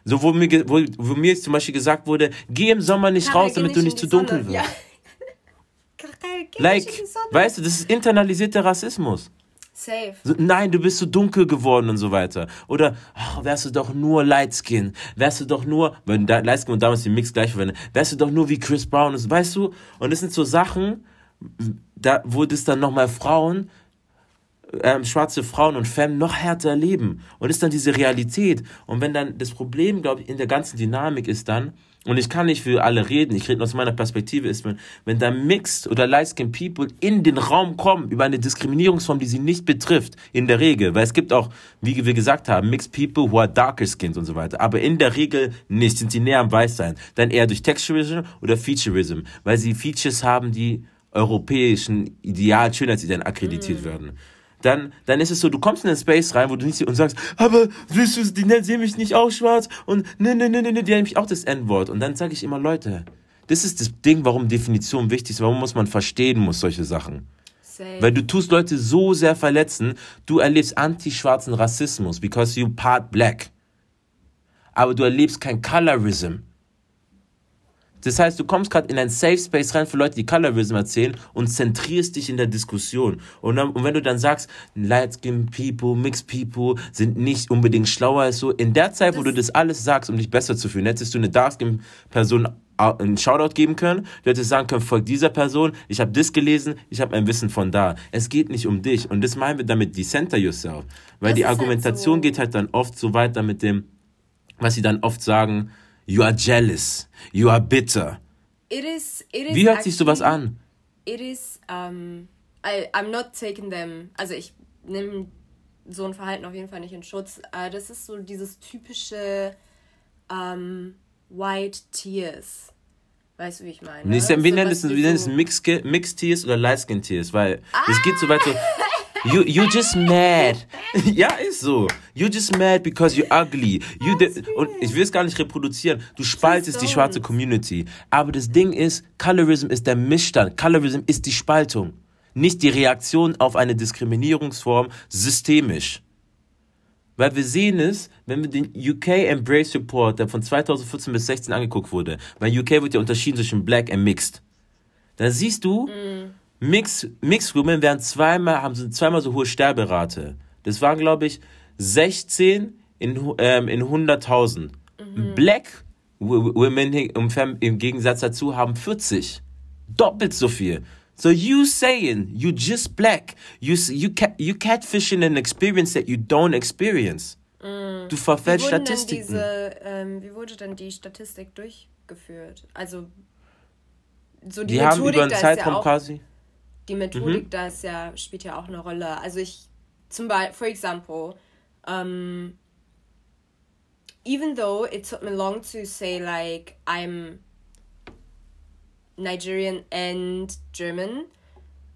So, wo mir, wo, wo mir jetzt zum Beispiel gesagt wurde, geh im Sommer nicht Karel, raus, damit du nicht zu dunkel wirst. Ja. Karel, like, weißt du, das ist internalisierter Rassismus. Safe. So, nein, du bist so dunkel geworden und so weiter. Oder oh, wärst du doch nur Lightskin, wärst du doch nur, wenn da, Lightskin und damals die Mix gleich verwendet, wärst du doch nur wie Chris Brown, und, weißt du? Und das sind so Sachen, da, wo das dann nochmal Frauen, ähm, schwarze Frauen und Femme noch härter erleben. Und das ist dann diese Realität. Und wenn dann das Problem, glaube ich, in der ganzen Dynamik ist dann, und ich kann nicht für alle reden, ich rede aus meiner Perspektive, ist, wenn, wenn da Mixed oder Light-Skinned People in den Raum kommen über eine Diskriminierungsform, die sie nicht betrifft, in der Regel, weil es gibt auch, wie wir gesagt haben, Mixed People who are darker skinned und so weiter, aber in der Regel nicht, sind sie näher am Weißsein, dann eher durch Texturism oder Featureism, weil sie Features haben, die europäischen Ideal, Schönheitsidealen akkreditiert mm. werden dann, dann ist es so, du kommst in den Space rein, wo du nicht und sagst, aber willst du, die sehen mich nicht auch schwarz und ne, ne, ne, ne, ne, die haben mich auch das N-Wort. Und dann sage ich immer, Leute, das ist das Ding, warum Definition wichtig ist, warum muss man verstehen muss solche Sachen. Same. Weil du tust Leute so sehr verletzen, du erlebst anti-schwarzen Rassismus, because you part black. Aber du erlebst kein Colorism. Das heißt, du kommst gerade in ein Safe Space rein für Leute, die Colorism erzählen und zentrierst dich in der Diskussion. Und, dann, und wenn du dann sagst, Light Skin People, Mixed People sind nicht unbedingt schlauer als so, in der Zeit, wo du das alles sagst, um dich besser zu fühlen, hättest du eine Dark Skin Person einen Shoutout geben können. Du hättest sagen können, folg dieser Person, ich habe das gelesen, ich habe ein Wissen von da. Es geht nicht um dich. Und das meinen wir damit, decenter yourself. Weil das die Argumentation halt so. geht halt dann oft so weiter mit dem, was sie dann oft sagen, You are jealous. You are bitter. It is, it is Wie hört sich sowas an? It is, um, I, I'm not taking them, also ich nehme so ein Verhalten auf jeden Fall nicht in Schutz. Uh, das ist so dieses typische um, White Tears. Weißt du, wie ich meine? Nee, wir nennen es, wir nennen es Mixed, Tears oder Light Skin Tears, weil es ah! geht so weit so. You you just mad. ja, ist so. You just mad because you're ugly. You und ich will es gar nicht reproduzieren. Du spaltest die schwarze Community. Aber das Ding ist, Colorism ist der Missstand. Colorism ist die Spaltung. Nicht die Reaktion auf eine Diskriminierungsform systemisch. Weil wir sehen es, wenn wir den UK Embrace Report, der von 2014 bis 16 angeguckt wurde, weil UK wird ja unterschieden zwischen Black und Mixed. Da siehst du, mm Mix, Mixed Women werden zweimal, haben zweimal so hohe Sterberate. Das waren, glaube ich, 16 in, ähm, in 100.000. Mhm. Black Women im, Gegensatz dazu haben 40. Doppelt so viel. So you saying you just black, you you you catfishing an experience that you don't experience. Mm. Du verfälschst Statistiken. Diese, ähm, wie wurde denn die Statistik durchgeführt? Also so die, die haben über einen Zeitraum ja quasi die Methodik mhm. da ist ja, spielt ja auch eine Rolle. Also ich, zum Beispiel, for example, um, even though it took me long to say like I'm Nigerian and German,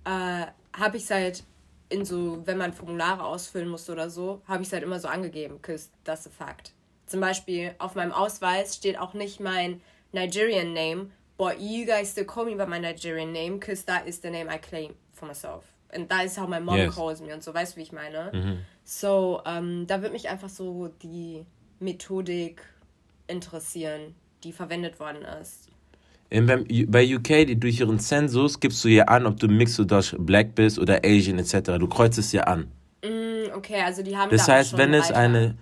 äh, habe ich es halt in so, wenn man Formulare ausfüllen musste oder so, habe ich es halt immer so angegeben, because that's a fact. Zum Beispiel auf meinem Ausweis steht auch nicht mein Nigerian Name, but you guys still call me by my Nigerian name because that is the name I claim for myself. And that is how my mom yes. calls me und so, weißt du, wie ich meine? Mhm. So, ähm, da wird mich einfach so die Methodik interessieren, die verwendet worden ist. In, bei UK, durch ihren Zensus, gibst du ja an, ob du Mixed oder Black bist oder Asian etc. Du kreuzt es ja an. Mm, okay, also die haben Das da heißt, wenn es eine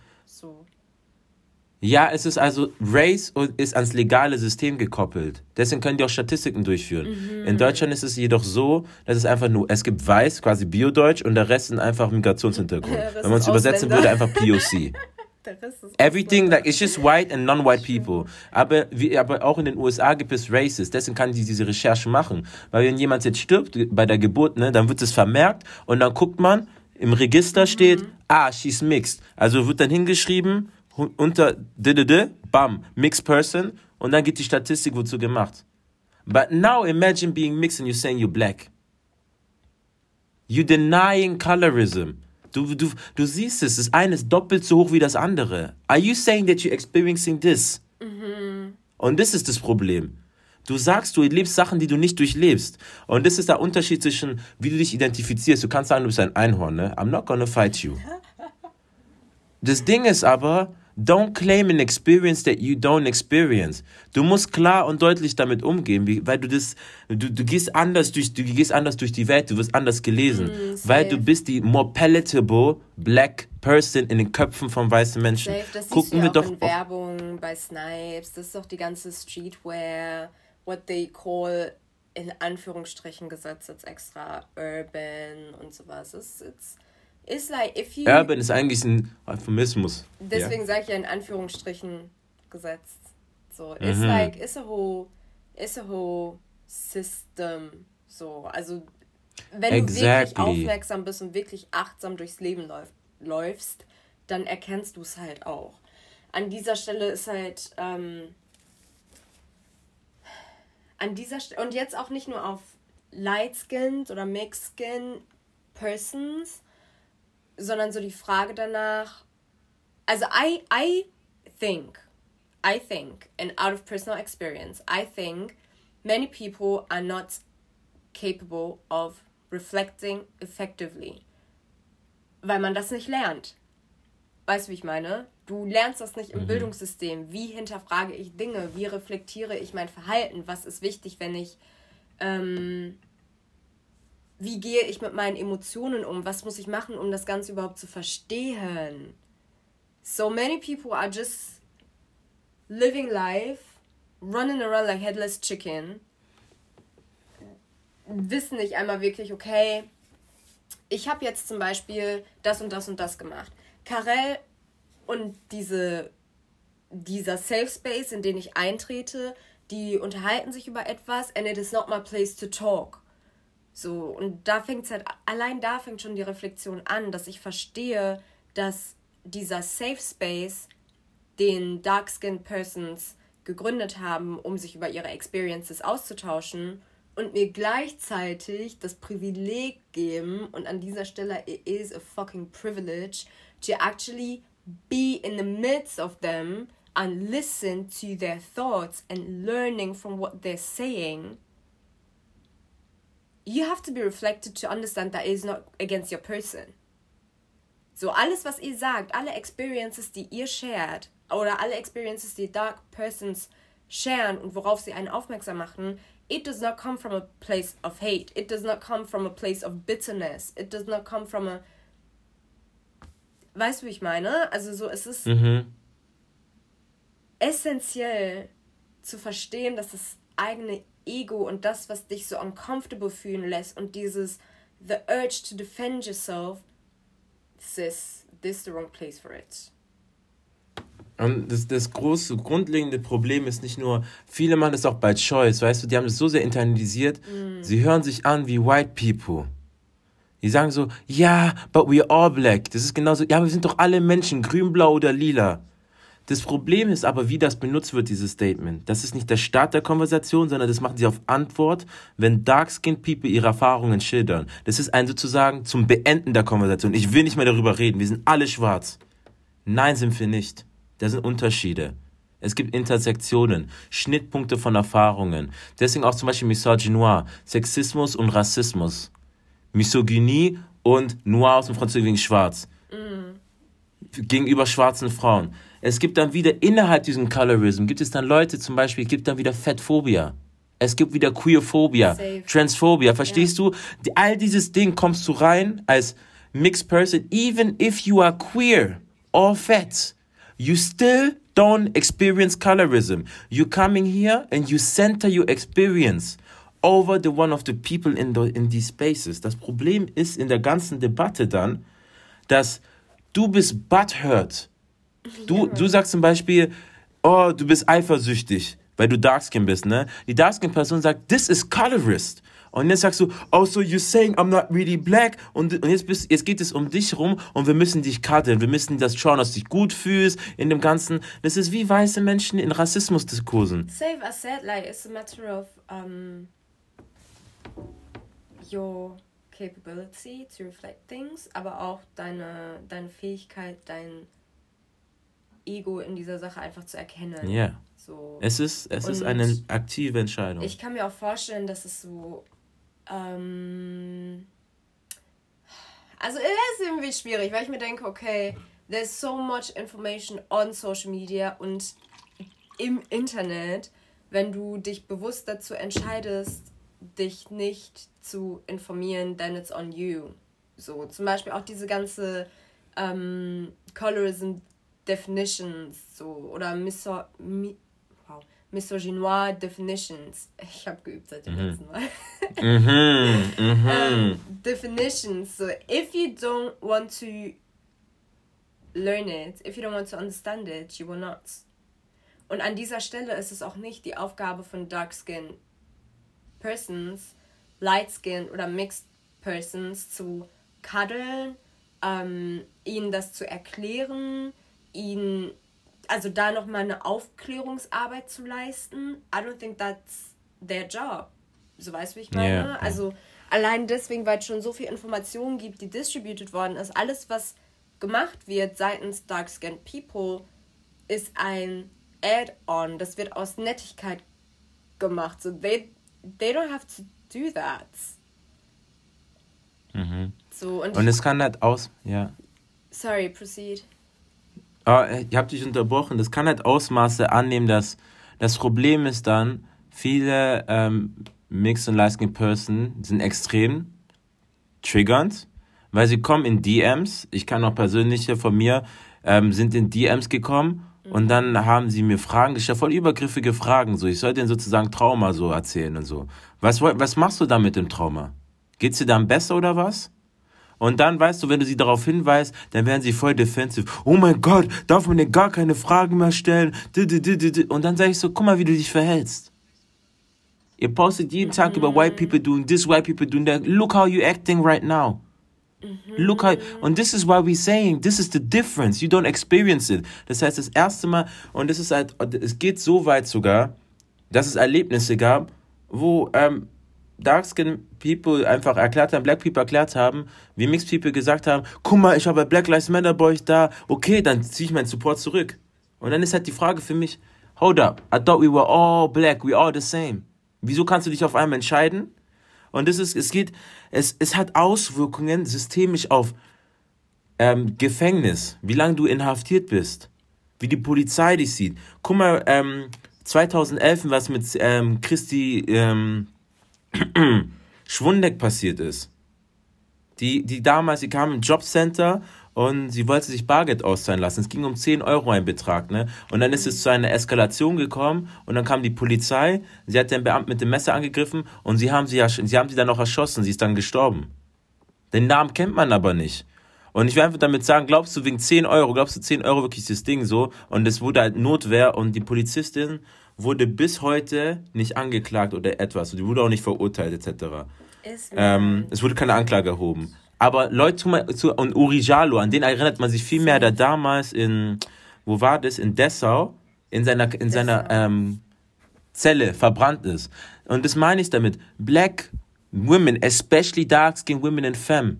ja, es ist also, Race ist ans legale System gekoppelt. Deswegen können die auch Statistiken durchführen. Mhm. In Deutschland ist es jedoch so, dass es einfach nur, es gibt Weiß, quasi Biodeutsch, und der Rest sind einfach Migrationshintergrund. Wenn man es übersetzen würde, einfach POC. Everything, like, it's just white and non-white people. Aber, wie, aber auch in den USA gibt es Races. Deswegen kann die diese Recherche machen. Weil wenn jemand jetzt stirbt bei der Geburt, ne, dann wird es vermerkt und dann guckt man, im Register steht, ah, she's mixed. Also wird dann hingeschrieben, unter d bam, mixed person und dann geht die Statistik, wozu gemacht. But now imagine being mixed and you're saying you're black. You're denying colorism. Du, du, du siehst es, das eine ist doppelt so hoch wie das andere. Are you saying that you're experiencing this? Und das ist das Problem. Du sagst, du lebst Sachen, die du nicht durchlebst. Und das ist der Unterschied zwischen, wie du dich identifizierst. Du kannst sagen, du bist ein Einhorn, ne? I'm not gonna fight you. Das Ding ist aber, don't claim an experience that you don't experience. Du musst klar und deutlich damit umgehen, weil du das, du, du gehst anders durch, du gehst anders durch die Welt, du wirst anders gelesen, weil du bist die more palatable black person in den Köpfen von weißen Menschen. Safe, das Gucken wir doch in Werbung bei Snipes. Das ist doch die ganze Streetwear, what they call in Anführungsstrichen gesetzt jetzt extra urban und sowas. It's, it's, it's like if you Urban ist eigentlich ein Euphemismus. deswegen sage ich ja in Anführungsstrichen gesetzt. So, it's Mhm. like it's a whole it's a whole system. So, also wenn du wirklich Exactly. aufmerksam bist und wirklich achtsam durchs Leben läuf, läufst, dann erkennst du es halt auch. An dieser Stelle ist halt ähm, an dieser Stelle und jetzt auch nicht nur auf light-skinned oder mixed-skin persons, sondern so die Frage danach, also I I think I think and out of personal experience I think many people are not capable of reflecting effectively weil man das nicht lernt. Weißt du wie ich meine? Du lernst das nicht im Bildungssystem. Wie hinterfrage ich Dinge? Wie reflektiere ich mein Verhalten? Was ist wichtig wenn ich ähm, wie gehe ich mit meinen Emotionen um was muss ich machen um das Ganze überhaupt zu verstehen So many people are just living life, running around like headless chicken, wissen nicht einmal wirklich, okay, ich habe jetzt zum Beispiel das und das und das gemacht. Karel und diese, dieser Safe Space, in den ich eintrete, die unterhalten sich über etwas and it is not my place to talk. So, und da fängt halt, allein da fängt schon die Reflexion an, dass ich verstehe, dass dieser Safe Space, den Dark-Skinned Persons gegründet haben, um sich über ihre Experiences auszutauschen und mir gleichzeitig das Privileg geben, und an dieser Stelle, it is a fucking privilege, to actually be in the midst of them and listen to their thoughts and learning from what they're saying you have to be reflected to understand that it is not against your person. So, alles, was ihr sagt, alle Experiences, die ihr shared, oder alle Experiences, die Dark Persons sharen und worauf sie einen aufmerksam machen, it does not come from a place of hate. It does not come from a place of bitterness. It does not come from a. Weißt du, wie ich meine? Also, so, es ist Mhm. essentiell zu verstehen, dass das eigene Ego und das, was dich so uncomfortable fühlen lässt und dieses the urge to defend yourself, sis, this is the wrong place for it. Und das, das große, grundlegende Problem ist nicht nur, viele machen das auch bei Choice, weißt du, die haben es so sehr internalisiert, sie hören sich an wie White People. Die sagen so, ja, but we're all black. Das ist genauso, ja, wir sind doch alle Menschen, grün, blau oder lila. Das Problem ist aber, wie das benutzt wird, dieses Statement. Das ist nicht der Start der Konversation, sondern das machen sie auf Antwort, wenn Dark-Skinned People ihre Erfahrungen schildern. Das ist ein sozusagen zum Beenden der Konversation. Ich will nicht mehr darüber reden, wir sind alle schwarz. Nein, sind wir nicht. Da sind Unterschiede. Es gibt Intersektionen, Schnittpunkte von Erfahrungen. Deswegen auch zum Beispiel Misogynoir, Sexismus und Rassismus. Misogynie und Noir aus dem Französischen schwarz. Gegenüber schwarzen Frauen. Es gibt dann wieder innerhalb diesem Colorism, gibt es dann Leute zum Beispiel, gibt dann wieder Fettphobia. Es gibt wieder Queerphobia, Safe. Transphobia. Verstehst du? Die, all dieses Ding kommst du rein als mixed person, even if you are queer or fat. You still don't experience colorism. You coming here and you center your experience over the one of the people in, the, in these spaces. Das Problem ist in der ganzen Debatte dann, dass du bist butthurt. Du, du sagst zum Beispiel, oh, du bist eifersüchtig, weil du Darkskin bist, ne? Die Darkskin-Person sagt, this is colorist. Und jetzt sagst du, oh, so you're saying I'm not really black. Und, und jetzt, bist, jetzt geht es um dich rum und wir müssen dich cutten. Wir müssen das schauen, dass du dich gut fühlst in dem Ganzen. Das ist wie weiße Menschen in Rassismusdiskursen. Save as said, like, it's a matter of um, your capability to reflect things, aber auch deine, deine Fähigkeit, dein Ego in dieser Sache einfach zu erkennen. Ja. Yeah. So. Es ist, es ist eine aktive Entscheidung. Ich kann mir auch vorstellen, dass es so. Ähm, also, es ist irgendwie schwierig, weil ich mir denke, okay, there's so much information on Social Media und im Internet, wenn du dich bewusst dazu entscheidest, dich nicht zu informieren, then it's on you. So, zum Beispiel auch diese ganze ähm, Colorism Definitions so oder miso, mi, wow, misogynoir Definitions. Ich habe geübt seit dem mhm. letzten Mal. mhm, mhm. Um, definitions. So, if you don't want to learn it, if you don't want to understand it, you will not. Und an dieser Stelle ist es auch nicht die Aufgabe von Dark Skin Persons, Light Skin oder Mixed Persons zu kaddeln, ähm, ihnen das zu erklären, ihnen, also da nochmal eine Aufklärungsarbeit zu leisten. I don't think that's their job. So weißt du, wie ich meine? Yeah. Also allein deswegen, weil es schon so viel Informationen gibt, die distributed worden ist, alles, was gemacht wird seitens Dark Skinned People, ist ein Add-on. Das wird aus Nettigkeit gemacht. So they, they don't have to do that. Mhm. So, und, und es kann halt aus, ja. Sorry, proceed. Oh, ich habe dich unterbrochen. Das kann halt Ausmaße annehmen, dass das Problem ist dann, viele ähm, Mixed und Light Skin Person sind extrem triggernd, weil sie kommen in DMs. Ich kann auch persönliche von mir ähm, sind in DMs gekommen und dann haben sie mir Fragen gestellt, voll übergriffige Fragen. So, ich soll denen sozusagen Trauma so erzählen und so. Was, was machst du da mit dem Trauma? Geht's dir dann besser oder was? Und dann weißt du, wenn du sie darauf hinweist, dann werden sie voll defensive. Oh mein Gott, darf man dir gar keine Fragen mehr stellen? Und dann sage ich so, guck mal, wie du dich verhältst. Ihr postet jeden Tag über white people doing this, white people doing that. Look how you're acting right now. Look how, und this is why we're saying, this is the difference. You don't experience it. Das heißt, das erste Mal, und das ist halt, es geht so weit sogar, dass es Erlebnisse gab, wo ähm, Dark Skin People einfach erklärt haben, Black People erklärt haben, wie Mixed People gesagt haben, guck mal, ich habe Black Lives Matter bei euch da, okay, dann ziehe ich meinen Support zurück. Und dann ist halt die Frage für mich, hold up, I thought we were all black, we all the same. Wieso kannst du dich auf einmal entscheiden? Und das ist, es geht, es, es hat Auswirkungen systemisch auf ähm, Gefängnis, wie lange du inhaftiert bist, wie die Polizei dich sieht. Guck mal, ähm, 2011, was mit ähm, Christi ähm, Schwundeck passiert ist. Die, die damals, sie kam im Jobcenter und sie wollte sich Bargeld auszahlen lassen. Es ging um 10 Euro ein Betrag, ne? Und dann ist es zu einer Eskalation gekommen und dann kam die Polizei, sie hat den Beamten mit dem Messer angegriffen und sie haben sie, sie haben sie dann auch erschossen, sie ist dann gestorben. Den Namen kennt man aber nicht. Und ich will einfach damit sagen, glaubst du wegen 10 Euro, glaubst du 10 Euro wirklich das Ding so? Und es wurde halt Notwehr und die Polizistin wurde bis heute nicht angeklagt oder etwas. Die wurde auch nicht verurteilt etc. Ähm, es wurde keine Anklage erhoben. Aber Leute, und Uri Jalo, an den erinnert man sich viel mehr, der damals in, wo war das, in Dessau, in seiner, in seiner ähm, Zelle verbrannt ist. Und das meine ich damit. Black women, especially dark-skinned women and femme,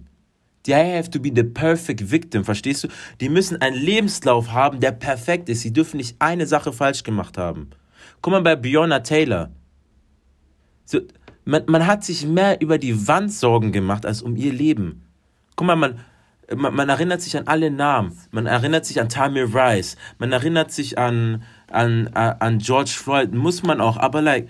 they have to be the perfect victim, verstehst du? Die müssen einen Lebenslauf haben, der perfekt ist. Sie dürfen nicht eine Sache falsch gemacht haben. Guck mal bei Bjorna Taylor. So, man, man hat sich mehr über die Wand Sorgen gemacht als um ihr Leben. Guck mal, man, man, man, erinnert sich an alle Namen. Man erinnert sich an Tamir Rice. Man erinnert sich an, an, an George Floyd. Muss man auch. Aber like,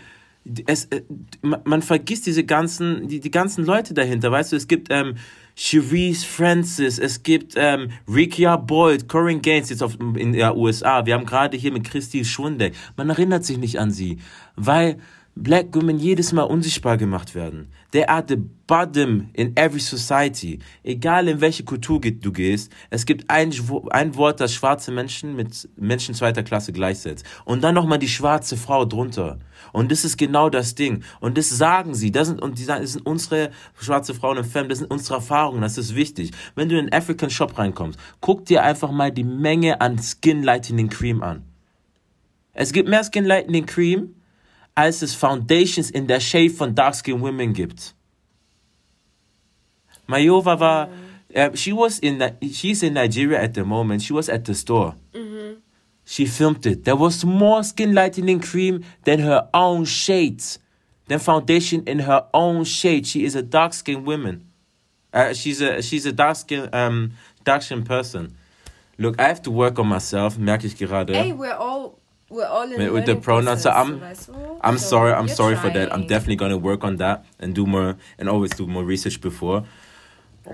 es, äh, man vergisst diese ganzen, die, die ganzen Leute dahinter. Weißt du, es gibt ähm, Cherise Francis, es gibt ähm, Rikia Boyd, Corinne Gaines jetzt auf, in der USA. Wir haben gerade hier mit Christy Schwundeck. Man erinnert sich nicht an sie, weil black women jedes Mal unsichtbar gemacht werden. They are the bottom in every society. Egal in welche Kultur du gehst, es gibt ein, ein Wort, das schwarze Menschen mit Menschen zweiter Klasse gleichsetzt. Und dann nochmal die schwarze Frau drunter. Und das ist genau das Ding. Und das sagen sie. Das sind, und die sagen, das sind unsere schwarze Frauen und Femmes, das sind unsere Erfahrungen, das ist wichtig. Wenn du in einen African Shop reinkommst, guck dir einfach mal die Menge an Skin Lightening Cream an. Es gibt mehr Skin Lightening Cream, als es Foundations in der Shade von Dark Skin Women gibt. Mayova war, uh, she was in, she's in Nigeria at the moment. She was at the store. Mm-hmm. She filmed it. There was more skin lightening cream than her own shades, than foundation in her own shade. She is a dark skinned woman. Uh, she's a she's a dark skin um dark skin person. Look, I have to work on myself. Merke ich gerade. Hey, we're all we're all in with the pronouns. So I'm I'm so sorry. I'm sorry trying. for that. I'm definitely gonna work on that and do more and always do more research before.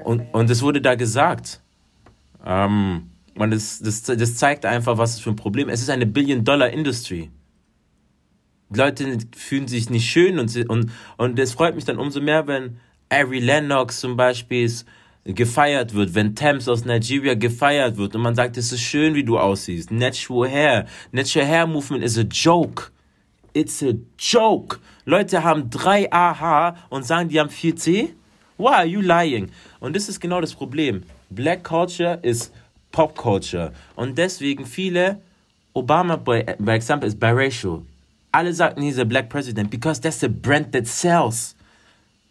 Und und es wurde da gesagt. Um, Und das, das, das zeigt einfach, was es für ein Problem ist. Es ist eine Billion-Dollar-Industry. Leute fühlen sich nicht schön und, und, und es freut mich dann umso mehr, wenn Ari Lennox zum Beispiel gefeiert wird, wenn Thames aus Nigeria gefeiert wird und man sagt, es ist schön, wie du aussiehst. Natural Hair. Natural Hair Movement is a joke. It's a joke. Leute haben 3 AH und sagen, die haben 4C? Why are you lying? Und das ist genau das Problem. Black Culture ist Popculture. Und deswegen viele, Obama, by, by example, ist biracial. Alle sagten, he's a black president because that's a brand that sells.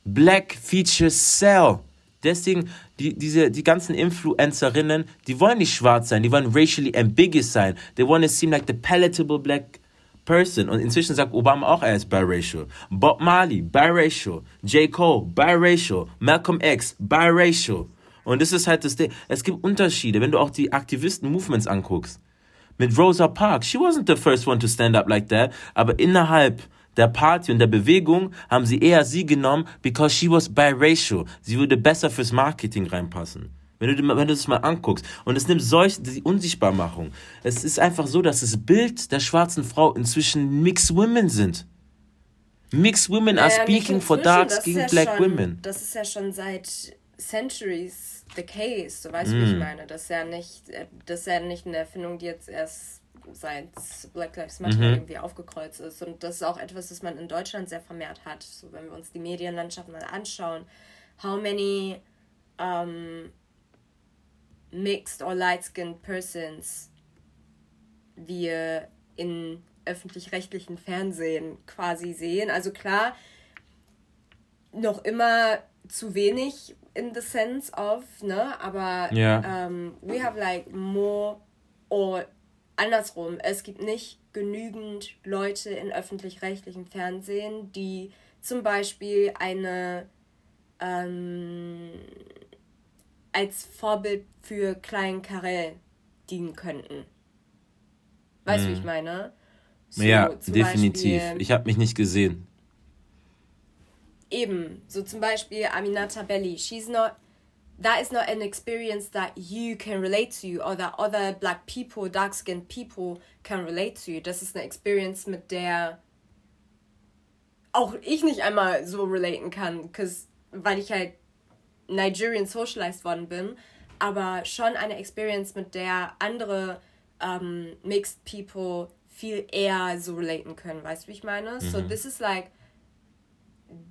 Black features sell. Deswegen, die, diese, die ganzen Influencerinnen, die wollen nicht schwarz sein, die wollen racially ambiguous sein. They want to seem like the palatable black person. Und inzwischen sagt Obama auch, er ist biracial. Bob Marley, biracial. J. Cole, biracial. Malcolm X, biracial. Und das ist halt das Ding. Es gibt Unterschiede, wenn du auch die Aktivisten-Movements anguckst. Mit Rosa Parks, she wasn't the first one to stand up like that, aber innerhalb der Party und der Bewegung haben sie eher sie genommen, because she was biracial. Sie würde besser fürs Marketing reinpassen. Wenn du, wenn du das mal anguckst. Und es nimmt solch, die Unsichtbarmachung. Es ist einfach so, dass das Bild der schwarzen Frau inzwischen Mixed Women sind. Mixed Women are speaking for dark skinned ja black schon, women. Das ist ja schon seit Centuries the case. Du weißt, mm. wie ich mm. meine. Das ist ja nicht, äh, das ist ja nicht eine Erfindung, die jetzt erst seit Black Lives Matter mhm. irgendwie aufgekreuzt ist. Und das ist auch etwas, das man in Deutschland sehr vermehrt hat. So, wenn wir uns die Medienlandschaft mal anschauen, how many um, mixed or light-skinned persons wir in öffentlich-rechtlichen Fernsehen quasi sehen. Also klar, noch immer zu wenig in the sense of, ne, aber yeah. um, we have like more or andersrum, es gibt nicht genügend Leute in öffentlich-rechtlichem Fernsehen, die zum Beispiel eine ähm, als Vorbild für Klein Karel dienen könnten. Weißt du, mm. wie ich meine? So, ja, definitiv. Beispiel, ich habe mich nicht gesehen. Eben, so zum Beispiel Aminata Belli. She's not, that is not an experience that you can relate to or that other black people, dark skinned people can relate to. Das ist eine Experience, mit der auch ich nicht einmal so relaten kann, weil ich halt Nigerian socialized worden bin, aber schon eine Experience, mit der andere um, ähm, mixed people viel eher so relaten können, weißt du, wie ich meine? Mhm. So this is like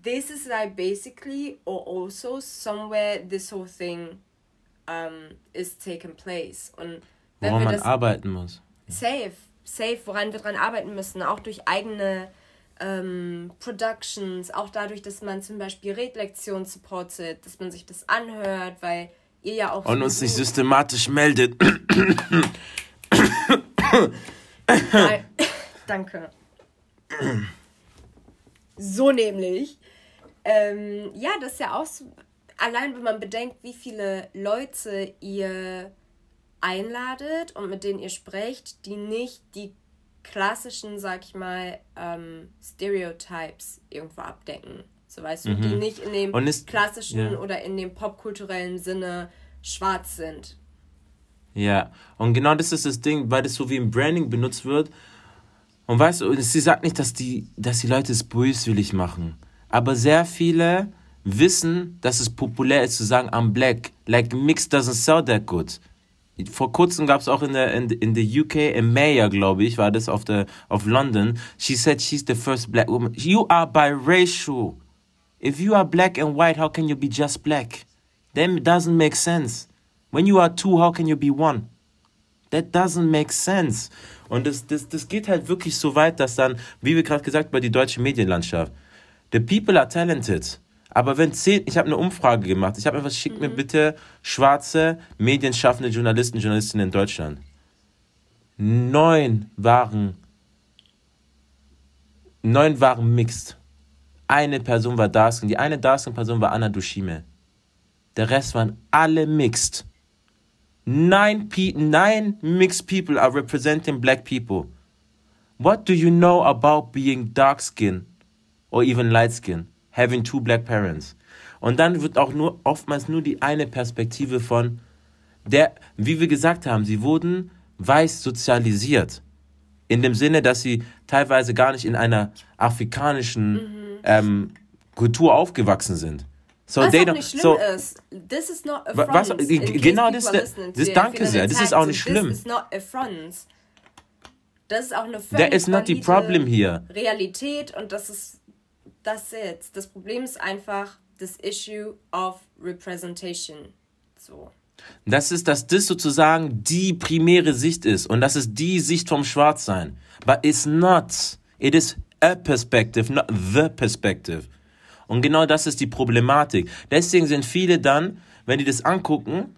this is like basically or also somewhere this whole thing um, is taking place. Und wenn woran wir man arbeiten muss. Safe, safe, woran wir dran arbeiten müssen, auch durch eigene ähm, Productions, auch dadurch, dass man zum Beispiel Redlektionen supportet, dass man sich das anhört, weil ihr ja auch. Und uns sich systematisch meldet. Danke. So nämlich. Ähm, ja, das ist ja auch so, allein wenn man bedenkt, wie viele Leute ihr einladet und mit denen ihr sprecht, die nicht die klassischen, sag ich mal, ähm, Stereotypes irgendwo abdecken. So weißt du, mhm. die nicht in dem ist, klassischen ja. oder in dem popkulturellen Sinne schwarz sind. Ja, und genau das ist das Ding, weil das so wie im Branding benutzt wird Und weißt du, sie sagt nicht, dass die, dass die Leute es böswillig machen. Aber sehr viele wissen, dass es populär ist zu sagen, I'm black. Like mixed doesn't sell that good. Vor kurzem gab es auch in der in, in the UK, in Mayor, glaube ich, war das auf der auf London. She said she's the first black woman. You are biracial. If you are black and white, how can you be just black? That doesn't make sense. When you are two, how can you be one? That doesn't make sense. Und das, das, das geht halt wirklich so weit, dass dann, wie wir gerade gesagt, bei die deutsche Medienlandschaft, the people are talented. Aber wenn zehn, ich habe eine Umfrage gemacht, ich habe einfach, schickt mir bitte schwarze, medienschaffende Journalisten, Journalistinnen in Deutschland. Neun waren, neun waren mixed. Eine Person war Darskin, die eine Darskin-Person war Anna Dushime. Der Rest waren alle mixed. Nine, pe nine mixed people are representing black people. What do you know about being dark skin or even light skin? Having two black parents. Und dann wird auch nur oftmals nur die eine Perspektive von der, wie wir gesagt haben, sie wurden weiß sozialisiert. In dem Sinne, dass sie teilweise gar nicht in einer afrikanischen mhm. ähm, Kultur aufgewachsen sind. So was they auch nicht schlimm so, ist. This is not a front. Was, genau, das, das, das danke sehr. Das ist auch nicht schlimm. This is not a front. Das ist auch eine That is not the problem here. Realität und das ist das jetzt. Das Problem ist einfach das Issue of Representation. So. Das ist, dass das sozusagen die primäre Sicht ist und das ist die Sicht vom Schwarzsein. But it's not. It is a perspective, not the perspective. Und genau das ist die Problematik. Deswegen sind viele dann, wenn die das angucken,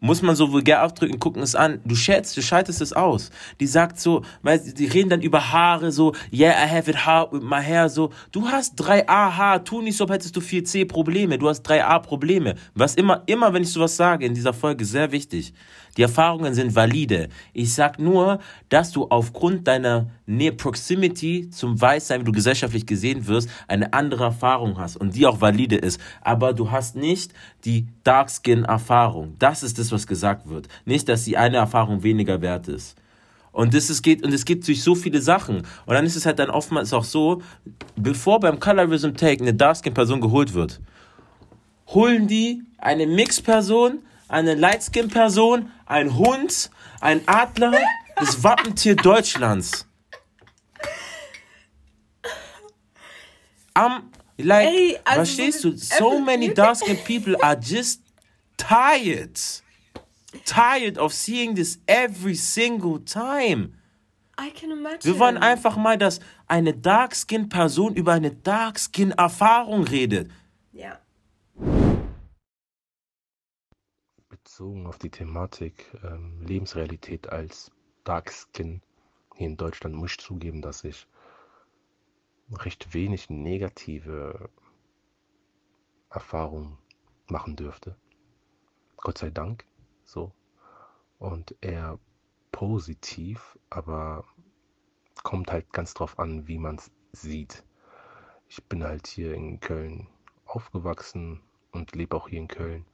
muss man so vulgär aufdrücken, gucken es an. Du schätzt, du schaltest es aus. Die sagt so, weil die reden dann über Haare so, yeah, I have it hard with my hair, so. Du hast 3A Haar, tu nicht so, als hättest du 4C Probleme. Du hast 3A Probleme. Was immer, immer, wenn ich sowas sage in dieser Folge, sehr wichtig. Die Erfahrungen sind valide. Ich sag nur, dass du aufgrund deiner Nähe Proximity zum Weißsein, wie du gesellschaftlich gesehen wirst, eine andere Erfahrung hast und die auch valide ist. Aber du hast nicht die Darkskin-Erfahrung. Das ist das, was gesagt wird. Nicht, dass die eine Erfahrung weniger wert ist. Und das geht, und es gibt durch so viele Sachen. Und dann ist es halt dann oftmals auch so, bevor beim Colorism Take eine Darkskin-Person geholt wird, holen die eine Mix-Person, eine Lightskin-Person, ein Hund, ein Adler, das Wappentier Deutschlands. Um, like, Ey, also verstehst du? So many dark-skinned people are just tired. Tired of seeing this every single time. I can imagine. Wir wollen einfach mal, dass eine Dark-Skin-Person über eine Dark-Skin-Erfahrung redet. Ja bezogen auf die Thematik ähm, Lebensrealität als Dark Skin hier in Deutschland muss ich zugeben, dass ich recht wenig negative Erfahrungen machen dürfte. Gott sei Dank so. Und eher positiv, aber kommt halt ganz drauf an, wie man es sieht. Ich bin halt hier in Köln aufgewachsen und lebe auch hier in Köln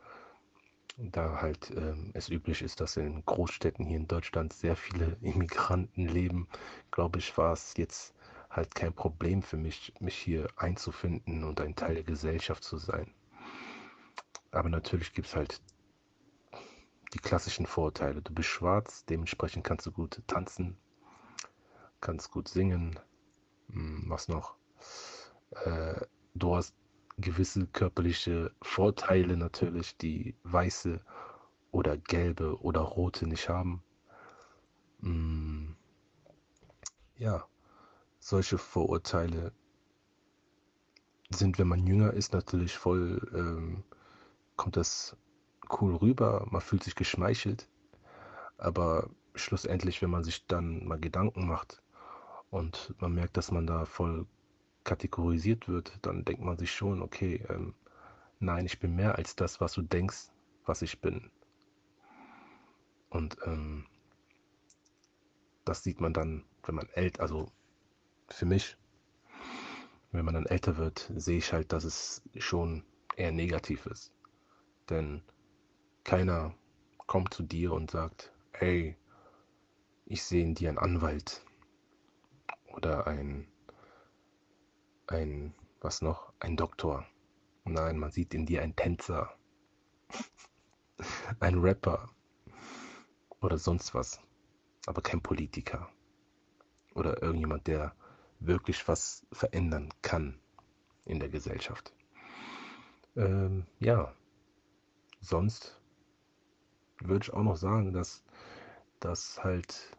da halt ähm, es üblich ist, dass in Großstädten hier in Deutschland sehr viele Immigranten leben, glaube ich, war es jetzt halt kein Problem für mich, mich hier einzufinden und ein Teil der Gesellschaft zu sein. Aber natürlich gibt es halt die klassischen Vorurteile. Du bist schwarz, dementsprechend kannst du gut tanzen, kannst gut singen, hm, was noch? Äh, du hast gewisse körperliche Vorteile natürlich, die weiße oder gelbe oder rote nicht haben. Mm. Ja, solche Vorurteile sind, wenn man jünger ist, natürlich voll, ähm, kommt das cool rüber, man fühlt sich geschmeichelt, aber schlussendlich, wenn man sich dann mal Gedanken macht und man merkt, dass man da voll kategorisiert wird, dann denkt man sich schon, okay, ähm, nein, ich bin mehr als das, was du denkst, was ich bin. Und ähm, das sieht man dann, wenn man älter, also für mich, wenn man dann älter wird, sehe ich halt, dass es schon eher negativ ist. Denn keiner kommt zu dir und sagt, hey, ich sehe in dir einen Anwalt oder ein, ein, was noch, ein Doktor. Nein, man sieht in dir einen Tänzer, ein Rapper oder sonst was, aber kein Politiker oder irgendjemand, der wirklich was verändern kann in der Gesellschaft. Ähm, ja, sonst würde ich auch noch sagen, dass, dass halt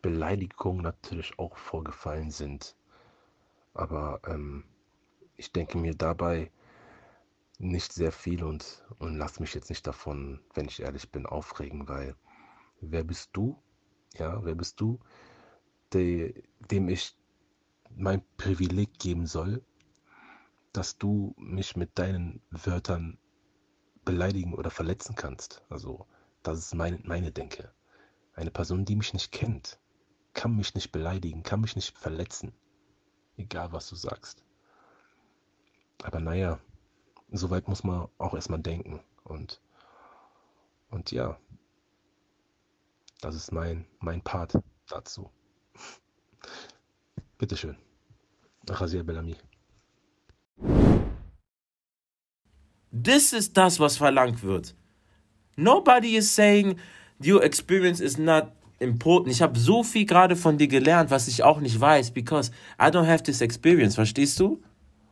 Beleidigungen natürlich auch vorgefallen sind. Aber ähm, ich denke mir dabei nicht sehr viel und, und lass mich jetzt nicht davon, wenn ich ehrlich bin, aufregen, weil wer bist du? Ja, wer bist du, de, dem ich mein Privileg geben soll, dass du mich mit deinen Wörtern beleidigen oder verletzen kannst. Also, das ist meine, meine Denke. Eine Person, die mich nicht kennt, kann mich nicht beleidigen, kann mich nicht verletzen. Egal, was du sagst. Aber naja, soweit muss man auch erstmal denken. Und, und ja, das ist mein, mein Part dazu. Bitteschön. Raziel Bellamy. This ist das, was verlangt wird. Nobody is saying your experience is not important. Ich habe so viel gerade von dir gelernt, was ich auch nicht weiß, because I don't have this experience, verstehst du?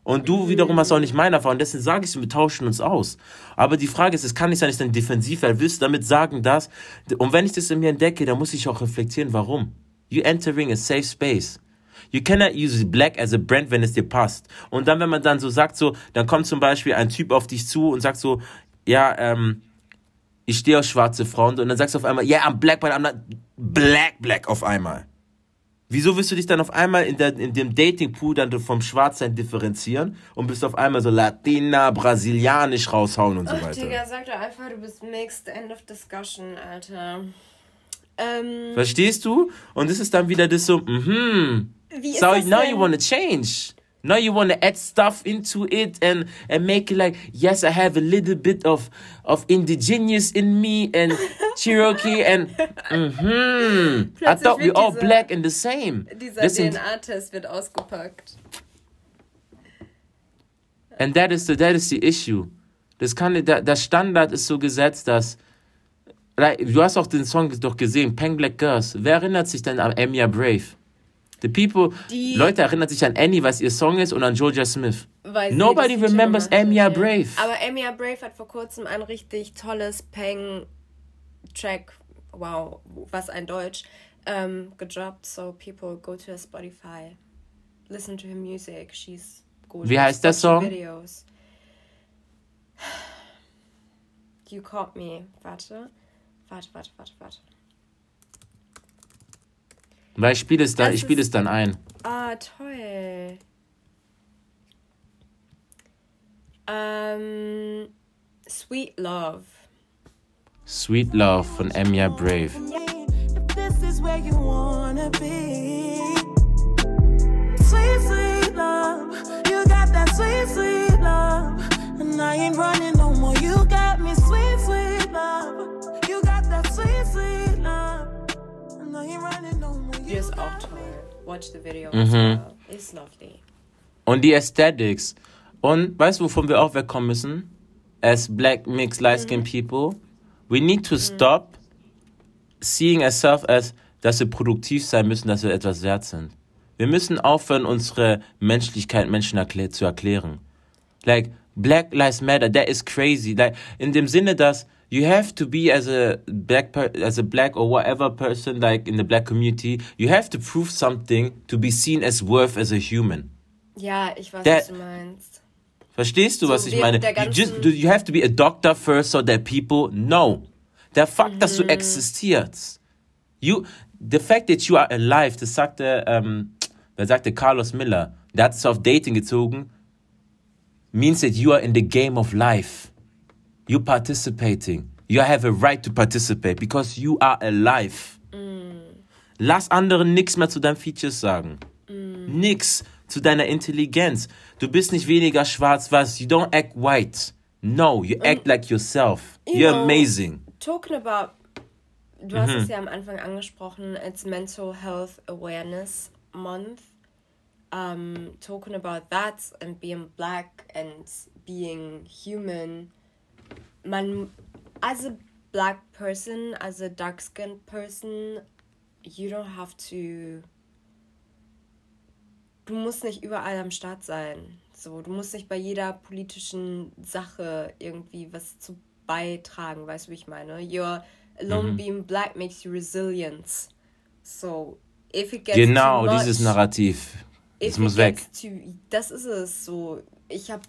Und du wiederum hast auch nicht meine Erfahrung. Deswegen sage ich, wir tauschen uns aus. Aber die Frage ist, es kann nicht sein, dass ich dann defensiv werde. Willst du damit sagen, dass... Und wenn ich das in mir entdecke, dann muss ich auch reflektieren, warum. You entering a safe space. You cannot use black as a brand, wenn es dir passt. Und dann, wenn man dann so sagt, so, dann kommt zum Beispiel ein Typ auf dich zu und sagt so, ja, ähm, ich stehe auf schwarze Frauen und dann sagst du auf einmal, yeah, I'm black, but I'm not black, black auf einmal. Wieso willst du dich dann auf einmal in, der, in dem Datingpool dann vom Schwarzsein differenzieren und bist auf einmal so Latina, Brasilianisch raushauen und so Ach, weiter? Digga, sag doch einfach, du bist mixed. End of discussion, Alter. Ähm, Verstehst du? Und das ist dann wieder das so, mhm. Wie ist So now denn? you want to change. Now you want to add stuff into it and and make it like yes, I have a little bit of of indigenous in me and Cherokee and mhm. I thought we all dieser- black and the same. dieser Das DNA-Test wird ausgepackt. And that is the that is the issue. Das kann der, der Standard ist so gesetzt, dass like, du hast auch den Song doch gesehen, Peng Black Girls. Wer erinnert sich denn an Enya Brave? The people, Die- Leute erinnern sich an Annie, was ihr Song ist, und an Georgia Smith. Nobody remembers ja. Brave. Aber Enya Brave hat vor kurzem ein richtig tolles Peng-Track, wow, was ein Deutsch, ähm, gedroppt. So people go to her Spotify, listen to her music. She's gorgeous. Wie heißt der Song? Videos. You caught me. Warte. Warte, warte, warte, warte. Weil ich spiele es dann, Das ich spiele ist- es dann ein. Ah, toll. Ähm, Sweet Love. Sweet Love von Enya Brave. This is where you wanna be. Sweet, sweet love. You got that sweet, sweet love. And I ain't running no more. You got me sweet, sweet love. You got that sweet, sweet love. And I ain't running no more. Die ist auch toll. Watch the video Mhm. It's lovely. Und die Aesthetics. Und weißt du, wovon wir auch wegkommen müssen? As black, mixed, light skinned people, we need to stop seeing ourselves as, dass wir produktiv sein müssen, dass wir etwas wert sind. Wir müssen aufhören, unsere Menschlichkeit Menschen erklä zu erklären. Like, Black Lives Matter, that is crazy. Like, in dem Sinne, dass you have to be as a black per as a black or whatever person like in the black community, you have to prove something to be seen as worth as a human. Ja, ich weiß, Der- was du meinst. Verstehst du, So was ich meine? You, just, you have to be a doctor first so that people know. Der Fakt, dass Mhm. du existierst. You, the fact that you are alive, das sagte, ähm, wer sagte Carlos Miller, der hat es auf Dating gezogen, means that you are in the game of life. You participating. You have a right to participate because you are alive. Lass anderen nichts mehr zu deinen Features sagen. Nix zu deiner Intelligenz. Du bist nicht weniger schwarz, was? You don't act white. No, you act like yourself. You You're know- amazing. Talking about, du hast es ja am Anfang angesprochen, it's mental health awareness. month um, talking about that and being black and being human. Man, as a black person, as a dark skinned person, you don't have to. Du musst nicht überall am Start sein. So, du musst nicht bei jeder politischen Sache irgendwie was zu beitragen, weißt du, wie ich meine? Your alone Mhm. being black makes you resilient. So, if it gets Genau, too much, dieses Narrativ. Das if muss weg. too- das ist es so. Ich habe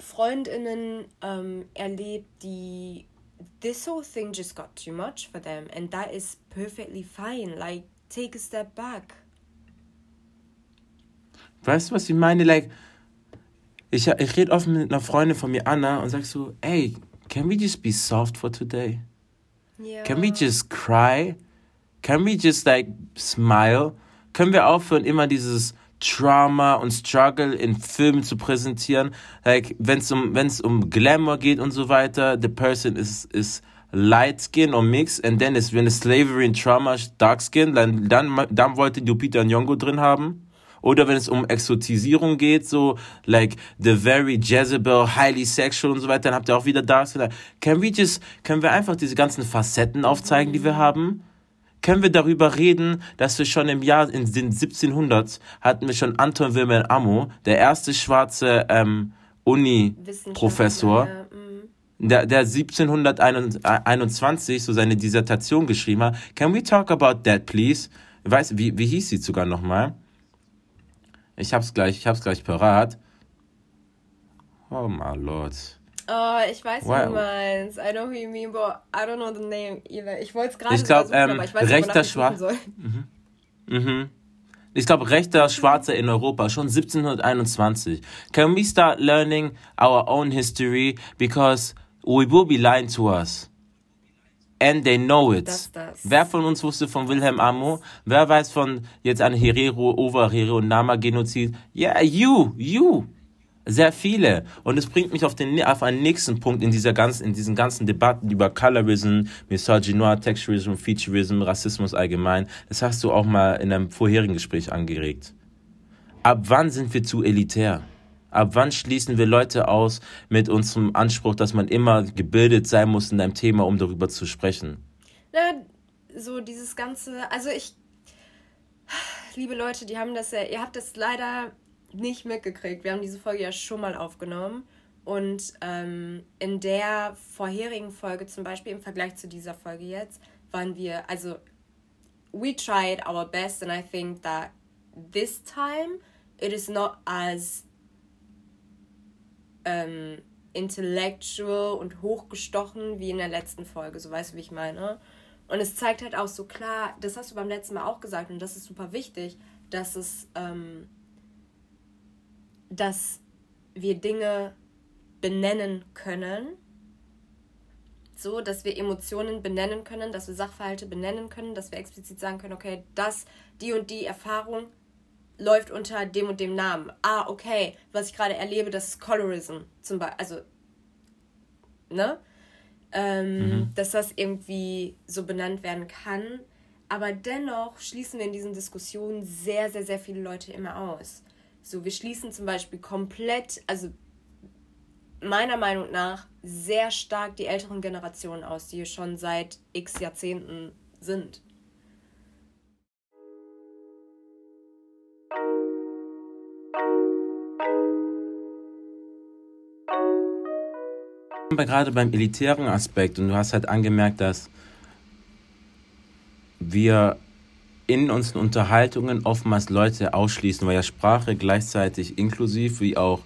Freundinnen ähm, erlebt, die this whole thing just got too much for them and that is perfectly fine. Like take a step back. Weißt du, was ich meine? Like, ich, ich rede oft mit einer Freundin von mir, Anna, und sag so, ey, can we just be soft for today? Ja. Can we just cry? Can we just like smile? Können wir aufhören, immer dieses Trauma und Struggle in Filmen zu präsentieren? Like, wenn es um, wenn's um Glamour geht und so weiter, the person is, is light skin or mixed, and then is, wenn es Slavery and Trauma dark skin, dann, dann, dann wollte Lupita Nyong'o drin haben. Oder wenn es um Exotisierung geht, so like the very Jezebel, highly sexual und so weiter, dann habt ihr auch wieder Dark Skin. Can we just, können wir einfach diese ganzen Facetten aufzeigen, die wir haben? Können wir darüber reden, dass wir schon im Jahr, in den 1700s, hatten wir schon Anton Wilhelm Amo, der erste schwarze ähm, Uni-Professor, ja, mm. der, der 1721 so seine Dissertation geschrieben hat. Can we talk about that, please? Weißt du, wie, wie hieß sie sogar nochmal? Ich hab's gleich, ich hab's gleich parat. Oh my lord. Oh, ich weiß, Wow. wie du meinst. I know who you mean, but I don't know the name either. Ich wollte es gerade Ich glaub, ähm, aber ich weiß nicht, rechter wonach ich Schwa- suchen soll. Mhm. Ich glaube, rechter Schwarzer in Europa, schon 1721. Can we start learning our own history because we will be lying to us? And they know it. Das, das. Wer von uns wusste von Wilhelm Amo? Wer weiß von jetzt an Herero, Over-Herero und Nama-Genozid? Yeah, you, you. Sehr viele. Und es bringt mich auf, den, auf einen nächsten Punkt in, dieser ganzen, in diesen ganzen Debatten über Colorism, Misogynoir, Texturism, Featureism, Rassismus allgemein. Das hast du auch mal in einem vorherigen Gespräch angeregt. Ab wann sind wir zu elitär? Ab wann schließen wir Leute aus mit unserem Anspruch, dass man immer gebildet sein muss in einem Thema, um darüber zu sprechen? Na, so dieses ganze, also ich, liebe Leute, die haben das ja, ihr habt das leider nicht mitgekriegt. Wir haben diese Folge ja schon mal aufgenommen und ähm, in der vorherigen Folge, zum Beispiel im Vergleich zu dieser Folge jetzt, waren wir, also we tried our best and I think that this time it is not as ähm, intellectual und hochgestochen wie in der letzten Folge, so weißt du, wie ich meine. Und es zeigt halt auch so klar, das hast du beim letzten Mal auch gesagt und das ist super wichtig, dass es, ähm, dass wir Dinge benennen können, so, dass wir Emotionen benennen können, dass wir Sachverhalte benennen können, dass wir explizit sagen können, okay, das, die und die Erfahrung läuft unter dem und dem Namen. Ah, okay, was ich gerade erlebe, das ist Colorism zum Beispiel, also, ne? Ähm, Dass das irgendwie so benannt werden kann. Aber dennoch schließen wir in diesen Diskussionen sehr, sehr, sehr viele Leute immer aus. So, wir schließen zum Beispiel komplett, also meiner Meinung nach sehr stark die älteren Generationen aus, die schon seit x Jahrzehnten sind. Gerade beim elitären Aspekt und du hast halt angemerkt, dass wir in unseren Unterhaltungen oftmals Leute ausschließen, weil ja Sprache gleichzeitig inklusiv wie auch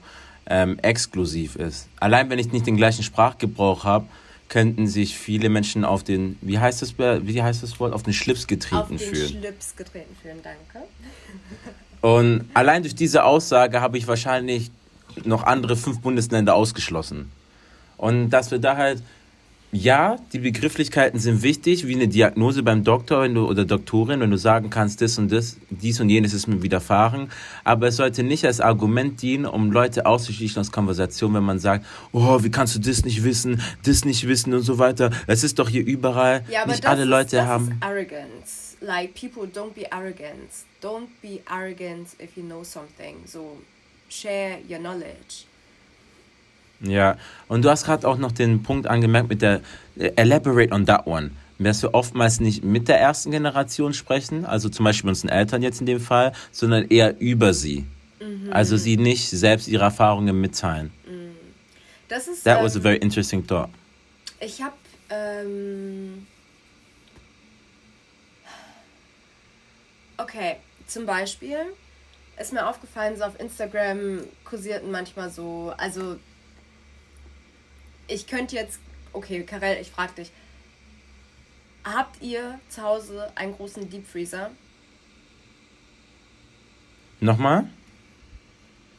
ähm, exklusiv ist. Allein wenn ich nicht den gleichen Sprachgebrauch habe, könnten sich viele Menschen auf den, wie heißt das, wie heißt das Wort, auf den Schlips Auf getreten den fühlen. Schlips getreten fühlen, danke. Und allein durch diese Aussage habe ich wahrscheinlich noch andere fünf Bundesländer ausgeschlossen. Und dass wir da halt, ja, die Begrifflichkeiten sind wichtig, wie eine Diagnose beim Doktor wenn du, oder Doktorin, wenn du sagen kannst, das und das, dies und jenes ist mir widerfahren. Aber es sollte nicht als Argument dienen, um Leute auszuschließen aus Konversation, wenn man sagt, oh, wie kannst du das nicht wissen, das nicht wissen und so weiter. Es ist doch hier überall. Ja, aber nicht alle ist, Leute das haben. ist Arrogance. like people don't be arrogant. Don't be arrogant if you know something. So share your knowledge. Ja, und du hast gerade auch noch den Punkt angemerkt mit der äh, Elaborate on that one. Dass wir oftmals nicht mit der ersten Generation sprechen, also zum Beispiel unseren Eltern jetzt in dem Fall, sondern eher über sie. Also sie nicht selbst ihre Erfahrungen mitteilen. Das ist. That was a ähm, very interesting thought. Ich habe ähm, okay, zum Beispiel ist mir aufgefallen, so auf Instagram kursierten manchmal so, also ich könnte jetzt, okay, Karel, ich frage dich, habt ihr zu Hause einen großen Deep Freezer? Nochmal?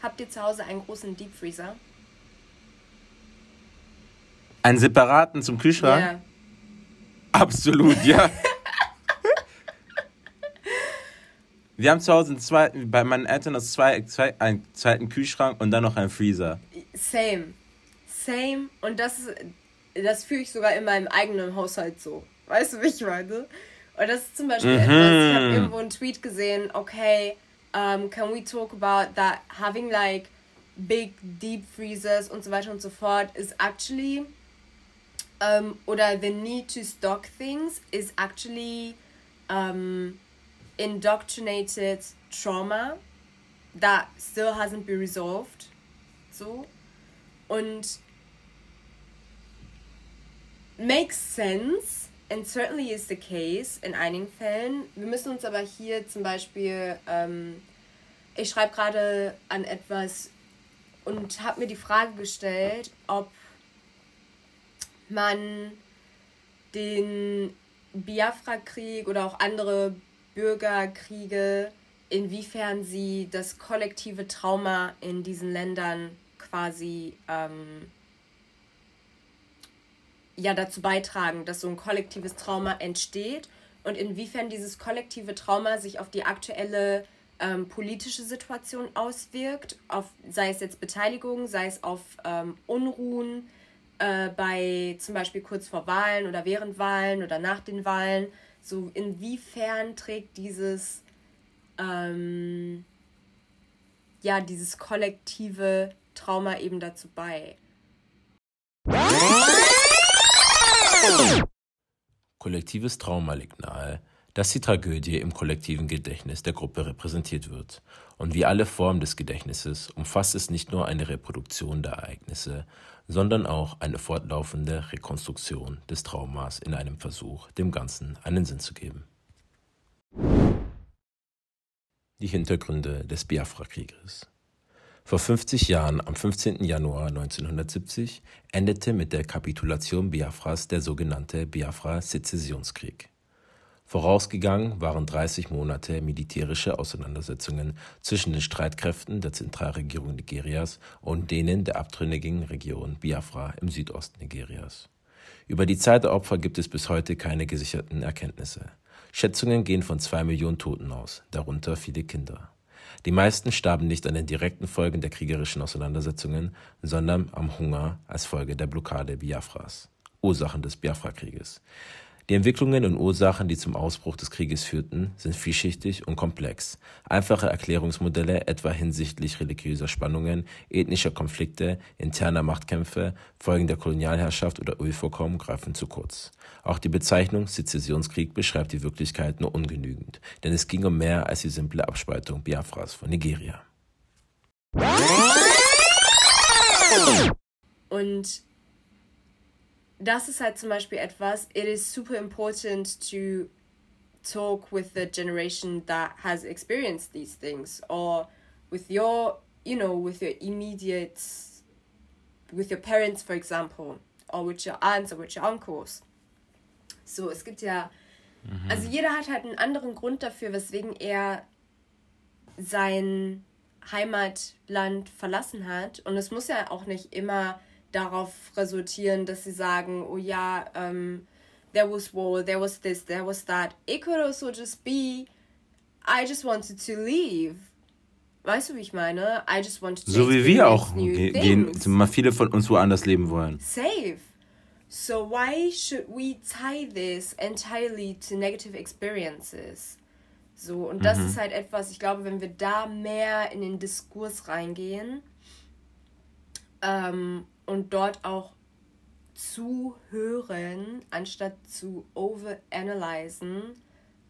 Habt ihr zu Hause einen großen Deep Freezer? Einen separaten zum Kühlschrank? Ja. Absolut, ja. Wir haben zu Hause einen zweiten, bei meinen Eltern das zwei, zwei, einen zweiten Kühlschrank und dann noch einen Freezer. Same. Same. Und das, das fühle ich sogar in meinem eigenen Haushalt so. Weißt du, wie ich meine? Und das ist zum Beispiel Mhm. etwas, ich habe irgendwo einen Tweet gesehen, okay, um, can we talk about that having like big deep freezers und so weiter und so fort is actually um, oder the need to stock things is actually um, indoctrinated trauma that still hasn't been resolved. So. Und makes sense and certainly is the case in einigen Fällen. Wir müssen uns aber hier zum Beispiel, ähm, ich schreibe gerade an etwas und habe mir die Frage gestellt, ob man den Biafra-Krieg oder auch andere Bürgerkriege, inwiefern sie das kollektive Trauma in diesen Ländern quasi ähm, ja dazu beitragen, dass so ein kollektives Trauma entsteht und inwiefern dieses kollektive Trauma sich auf die aktuelle ähm, politische Situation auswirkt, auf, sei es jetzt Beteiligung, sei es auf ähm, Unruhen äh, bei zum Beispiel kurz vor Wahlen oder während Wahlen oder nach den Wahlen. So inwiefern trägt dieses ähm, ja dieses kollektive Trauma eben dazu bei? Kollektives Trauma liegt nahe, dass die Tragödie im kollektiven Gedächtnis der Gruppe repräsentiert wird. Und wie alle Formen des Gedächtnisses umfasst es nicht nur eine Reproduktion der Ereignisse, sondern auch eine fortlaufende Rekonstruktion des Traumas in einem Versuch, dem Ganzen einen Sinn zu geben. Die Hintergründe des Biafra-Krieges. Vor 50 Jahren, am 15. Januar 1970, endete mit der Kapitulation Biafras der sogenannte Biafra-Sezessionskrieg. Vorausgegangen waren 30 Monate militärische Auseinandersetzungen zwischen den Streitkräften der Zentralregierung Nigerias und denen der abtrünnigen Region Biafra im Südosten Nigerias. Über die Zahl der Opfer gibt es bis heute keine gesicherten Erkenntnisse. Schätzungen gehen von zwei Millionen Toten aus, darunter viele Kinder. Die meisten starben nicht an den direkten Folgen der kriegerischen Auseinandersetzungen, sondern am Hunger als Folge der Blockade Biafras. Ursachen des Biafra-Krieges. Die Entwicklungen und Ursachen, die zum Ausbruch des Krieges führten, sind vielschichtig und komplex. Einfache Erklärungsmodelle, etwa hinsichtlich religiöser Spannungen, ethnischer Konflikte, interner Machtkämpfe, Folgen der Kolonialherrschaft oder Ölvorkommen, greifen zu kurz. Auch die Bezeichnung Sezessionskrieg beschreibt die Wirklichkeit nur ungenügend, denn es ging um mehr als die simple Abspaltung Biafras von Nigeria. Und das ist halt zum Beispiel etwas, it is super important to talk with the generation that has experienced these things or with your, you know, with your immediate, with your parents, for example, or with your aunts or with your uncles. So, es gibt ja, also jeder hat halt einen anderen Grund dafür, weswegen er sein Heimatland verlassen hat. Und es muss ja auch nicht immer darauf resultieren, dass sie sagen, oh ja, um, there was war, there was this, there was that. It could also just be, I just wanted to leave. Weißt du, wie ich meine? I just wanted to So wie wir auch gehen, mal viele von uns woanders leben wollen. Safe. So why should we tie this entirely to negative experiences? So, und das Mhm. ist halt etwas, ich glaube, wenn wir da mehr in den Diskurs reingehen ähm, und dort auch zuhören, anstatt zu overanalysen,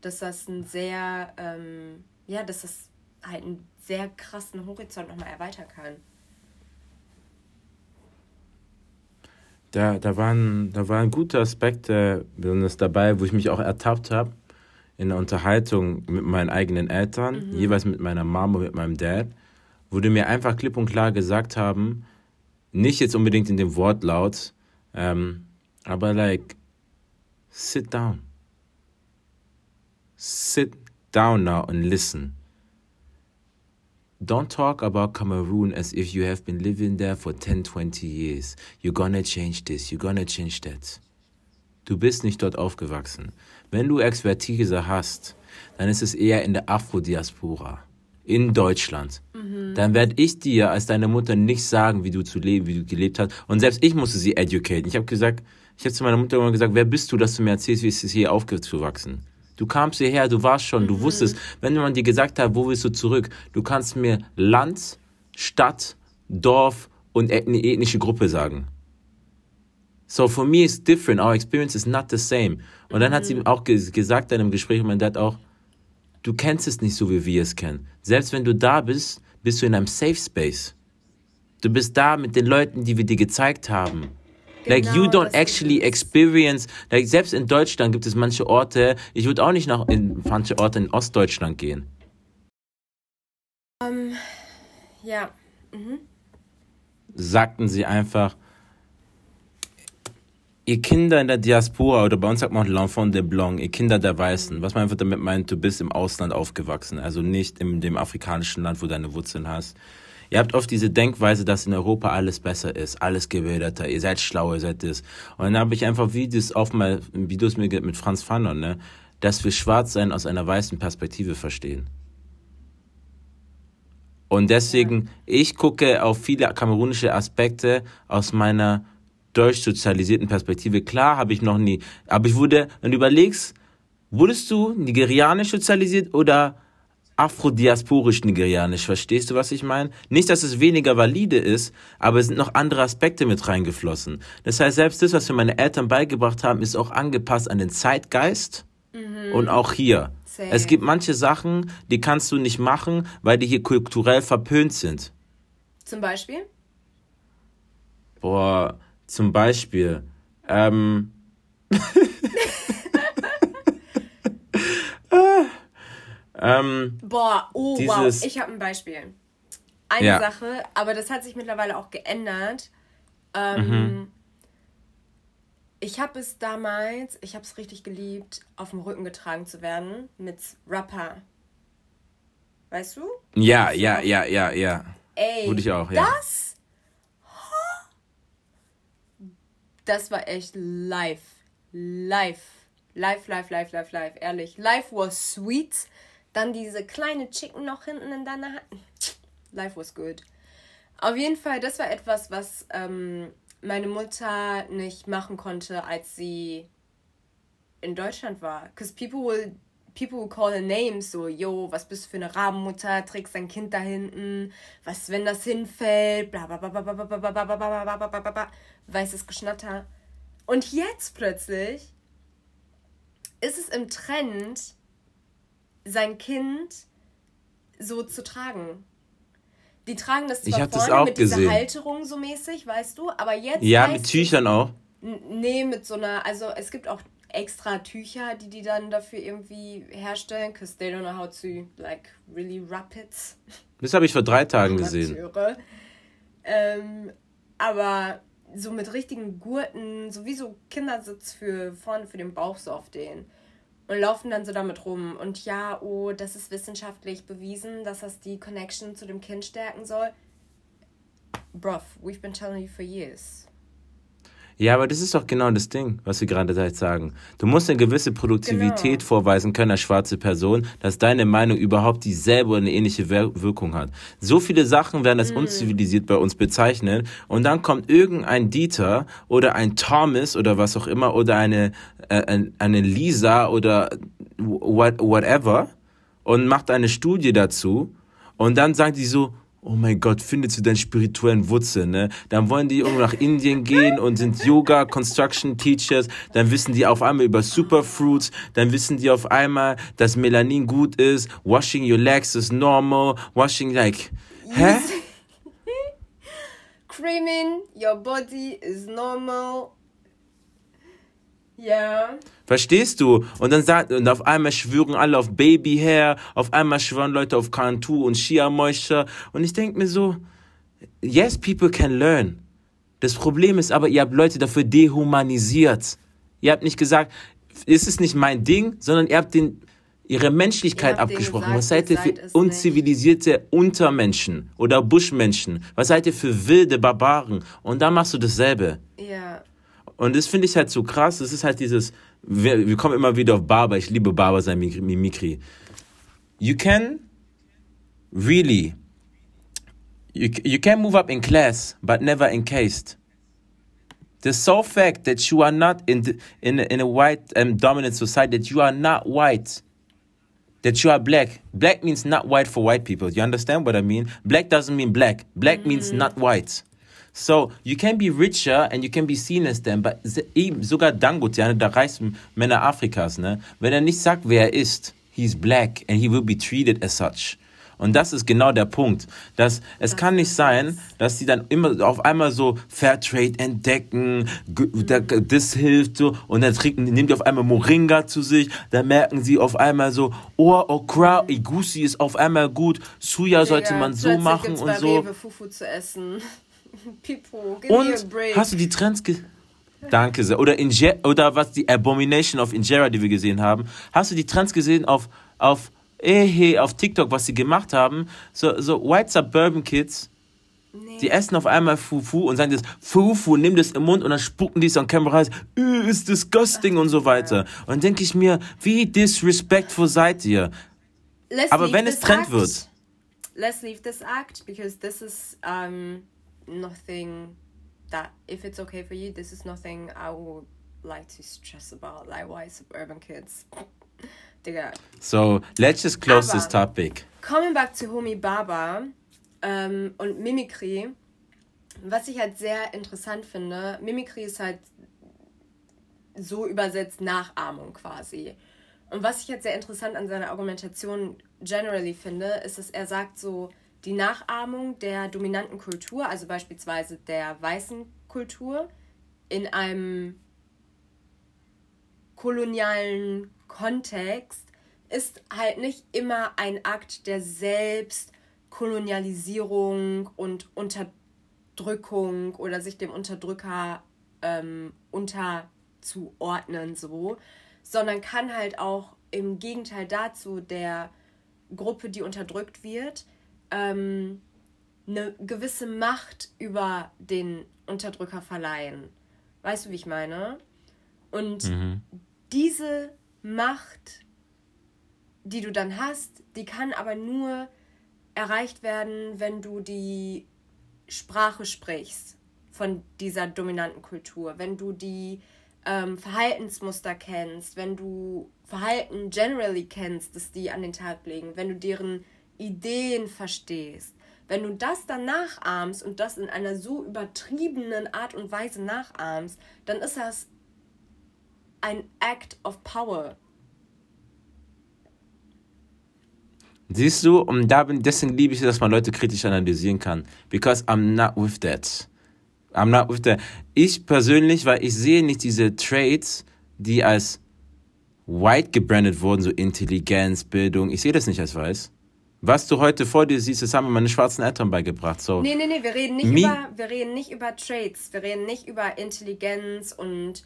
dass das ein sehr, ähm, ja, dass das halt einen sehr krassen Horizont nochmal erweitern kann. Da, da, waren, da waren gute Aspekte besonders dabei, wo ich mich auch ertappt habe in der Unterhaltung mit meinen eigenen Eltern, jeweils mit meiner Mama und mit meinem Dad, wo die mir einfach klipp und klar gesagt haben, nicht jetzt unbedingt in dem Wortlaut, ähm, aber like, sit down. Sit down now and listen. Don't talk about Cameroon as if you have been living there for 10, 20 years. You're gonna change this, you're gonna change that. Du bist nicht dort aufgewachsen. Wenn du Expertise hast, dann ist es eher in der Afro-Diaspora, in Deutschland. Dann werde ich dir als deine Mutter nicht sagen, wie du zu leben, wie du gelebt hast. Und selbst ich musste sie educaten. Ich habe gesagt, ich habe zu meiner Mutter immer gesagt, wer bist du, dass du mir erzählst, wie es ist, hier aufgewachsen? Du kamst hierher, du warst schon, du wusstest, wenn man dir gesagt hat, wo willst du zurück, du kannst mir Land, Stadt, Dorf und ethni- ethnische Gruppe sagen. So for me it's different. Our experience is not the same. Und dann hat sie auch ges gesagt in einem Gespräch mit meinem Dad auch, du kennst es nicht so, wie wir es kennen. Selbst wenn du da bist, bist du in einem Safe Space. Du bist da mit den Leuten, die wir dir gezeigt haben. Like you Genau, don't actually experience, like selbst in Deutschland gibt es manche Orte, ich würde auch nicht nach in manche Orte in Ostdeutschland gehen. Ähm, ja, sagten sie einfach, ihr Kinder in der Diaspora oder bei uns sagt man l'enfant de blanc, ihr Kinder der Weißen, was man einfach damit meint, du bist im Ausland aufgewachsen, also nicht in dem afrikanischen Land, wo du deine Wurzeln hast. Ihr habt oft diese Denkweise, dass in Europa alles besser ist, alles gebildeter, ihr seid schlauer, ihr seid das. Und dann habe ich einfach Videos auf mal Videos mit mit Franz Fanon, ne, dass wir Schwarzsein aus einer weißen Perspektive verstehen. Und deswegen, ich gucke auf viele kamerunische Aspekte aus meiner durchsozialisierten Perspektive. Klar habe ich noch nie, aber ich wurde, wenn du überlegst, wurdest du nigerianisch sozialisiert oder afrodiasporisch nigerianisch? Verstehst du, was ich meine? Nicht, dass es weniger valide ist, aber es sind noch andere Aspekte mit reingeflossen. Das heißt, selbst das, was mir meine Eltern beigebracht haben, ist auch angepasst an den Zeitgeist und auch hier. Safe. Es gibt manche Sachen, die kannst du nicht machen, weil die hier kulturell verpönt sind. zum Beispiel. Boah, zum Beispiel, ähm, ähm, Boah, oh Dieses- wow, ich habe ein Beispiel. Eine Ja. Sache, aber das hat sich mittlerweile auch geändert. Ähm, Mhm. Ich habe es damals, ich habe es richtig geliebt, auf dem Rücken getragen zu werden mit Rapper. Weißt du? ja, ja, ja, ja, ja. Ey, Würde ich auch, ja. das, das war echt live, live, live, live, live, live, live, ehrlich. Live was sweet. Dann diese kleine Chicken noch hinten in deiner Hand. Life was good. Auf jeden Fall, das war etwas, was ähm, meine Mutter nicht machen konnte, als sie in Deutschland war. Because people will, people will call her names, so, yo, was bist du für eine Rabenmutter, trägst dein Kind da hinten, was, wenn das hinfällt, bla bla bla bla bla bla bla bla bla bla bla bla weißes Geschnatter. Und jetzt plötzlich ist es im Trend, sein Kind so zu tragen. Die tragen das Ich zwar das vorne auch mit dieser gesehen. Halterung so mäßig, weißt du, aber jetzt Ja, mit Tüchern auch. Nee, mit so einer, also es gibt auch extra Tücher, die die dann dafür irgendwie herstellen, because they don't know how to, like, really wrap it. Das habe ich vor drei Tagen gesehen. Ähm, aber so mit richtigen Gurten, so wie so Kindersitz für vorne für den Bauch so auf den. Und laufen dann so damit rum. Und ja, oh, das ist wissenschaftlich bewiesen, dass das die Connection zu dem Kind stärken soll. Bruv, we've been telling you for years. Ja, aber das ist doch genau das Ding, was wir gerade da sagen. Du musst eine gewisse Produktivität Genau. vorweisen können als schwarze Person, dass deine Meinung überhaupt dieselbe oder eine ähnliche Wir Wirkung hat. So viele Sachen werden als unzivilisiert bei uns bezeichnet und dann kommt irgendein Dieter oder ein Thomas oder was auch immer oder eine, äh, ein- eine Lisa oder what, whatever und macht eine Studie dazu und dann sagt die so, oh mein Gott, findest du deinen spirituellen Wurzeln, ne? Dann wollen die irgendwo nach Indien gehen und sind Yoga, Construction Teachers, dann wissen die auf einmal über Superfruits, dann wissen die auf einmal, dass Melanin gut ist, washing your legs is normal, washing like, hä? Creaming your body is normal. Ja. Verstehst du? Und dann sagt, und auf einmal schwören alle auf Baby Hair, auf einmal schwören Leute auf Cantu und Shea Moisture. Und ich denke mir so, yes, people can learn. Das Problem ist aber, ihr habt Leute dafür dehumanisiert. Ihr habt nicht gesagt, es ist nicht mein Ding, sondern ihr habt den, ihre Menschlichkeit abgesprochen. gesagt, Was seid ihr für es nicht. unzivilisierte Untermenschen oder Buschmenschen? Was seid ihr für wilde Barbaren? Und dann machst du dasselbe. Ja. Und das finde ich halt so krass. Das ist halt dieses, wir, wir kommen immer wieder auf Barber. Ich liebe Barber sein Mimikry. You can really, you, you can move up in class, but never encased. The sole fact that you are not in the, in in a white um, dominant society, that you are not white, that you are black. Black means not white for white people. You understand what I mean? Black doesn't mean black. Black means not white. So you can be richer and you can be seen as them, but eben sogar Dangote, einer der reichsten Männer Afrikas, ne, wenn er nicht sagt, wer er ist, he's black and he will be treated as such. Und das ist genau der Punkt, dass es kann nicht sein, dass sie dann immer auf einmal so Fairtrade entdecken, das hilft so und dann trinken, nehmen die auf einmal Moringa zu sich, dann merken sie auf einmal so, oh, Okra, Igusi ist auf einmal gut, Suya sollte man so machen und so. Rewe Fufu zu essen. Pipo, give me a Und break. hast du die Trends ge Danke sehr. Oder, Inge oder was die Abomination of Injera, die wir gesehen haben. Hast du die Trends gesehen auf, auf, eh, hey, auf TikTok, was sie gemacht haben? So, so White Suburban Kids, die essen auf einmal Fufu und sagen das Fufu, nimm das im Mund und dann spucken die es an Kamera raus. Ist disgusting und so weiter. Und dann denke ich mir, wie disrespectful seid ihr? Let's Aber wenn es Trend act. wird. Let's leave this act because this is um nothing that if it's okay for you, this is nothing I would like to stress about. Like why suburban kids. Digga. So, let's just close Aber- this topic. Coming back to Homie Baba ähm, und Mimikry. Was ich halt sehr interessant finde, Mimikry ist halt so übersetzt Nachahmung quasi. Und was ich jetzt sehr interessant an seiner Argumentation generally finde, ist, dass er sagt so, die Nachahmung der dominanten Kultur, also beispielsweise der weißen Kultur, in einem kolonialen Kontext ist halt nicht immer ein Akt der Selbstkolonialisierung und Unterdrückung oder sich dem Unterdrücker ähm, unterzuordnen so, sondern kann halt auch im Gegenteil dazu der Gruppe, die unterdrückt wird, ähm, eine gewisse Macht über den Unterdrücker verleihen. Weißt du, wie ich meine? Und diese Macht, die du dann hast, die kann aber nur erreicht werden, wenn du die Sprache sprichst von dieser dominanten Kultur, wenn du die ähm, Verhaltensmuster kennst, wenn du Verhalten generally kennst, das die an den Tag legen, wenn du deren Ideen verstehst, wenn du das dann nachahmst und das in einer so übertriebenen Art und Weise nachahmst, dann ist das ein Act of Power. Siehst du, und da bin, deswegen liebe ich es, dass man Leute kritisch analysieren kann. Because I'm not with that. I'm not with that. Ich persönlich, weil ich sehe nicht diese Traits, die als white gebrandet wurden, so Intelligenz, Bildung. Ich sehe das nicht als weiß. Was du heute vor dir siehst, das haben mir meine schwarzen Eltern beigebracht. So. Nee, nee, nee, wir reden nicht, Mi- über, wir reden nicht über Traits, wir reden nicht über Intelligenz und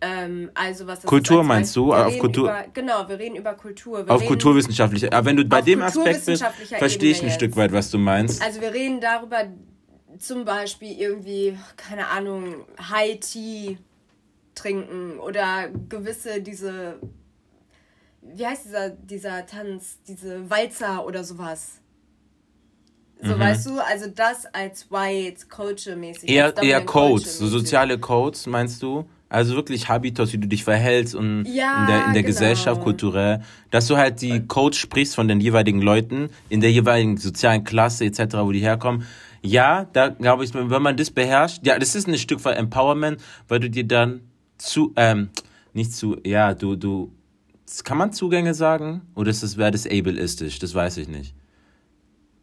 ähm, also was das Kultur ist als meinst du? Auf Kultur- Über, genau, wir reden über Kultur. Wir Auf kulturwissenschaftlicher. Aber wenn du bei dem Aspekt bist, verstehe ich ein Ebene Stück jetzt. weit, was du meinst. Also wir reden darüber zum Beispiel irgendwie, keine Ahnung, High Tea trinken oder gewisse diese, wie heißt dieser, dieser Tanz, diese Walzer oder sowas. So, Mhm. weißt du, also das als White Culture-mäßig. Eher, eher Codes, so soziale Codes, meinst du? Also wirklich Habitus, wie du dich verhältst und Ja, in der, in der genau. Gesellschaft, kulturell. Dass du halt die Codes sprichst von den jeweiligen Leuten, in der jeweiligen sozialen Klasse etc., wo die herkommen. Ja, da glaube ich, wenn man das beherrscht, ja, das ist ein Stück von Empowerment, weil du dir dann zu, ähm, nicht zu, ja, du, du, kann man Zugänge sagen? Oder ist das, wäre das ableistisch? Das weiß ich nicht.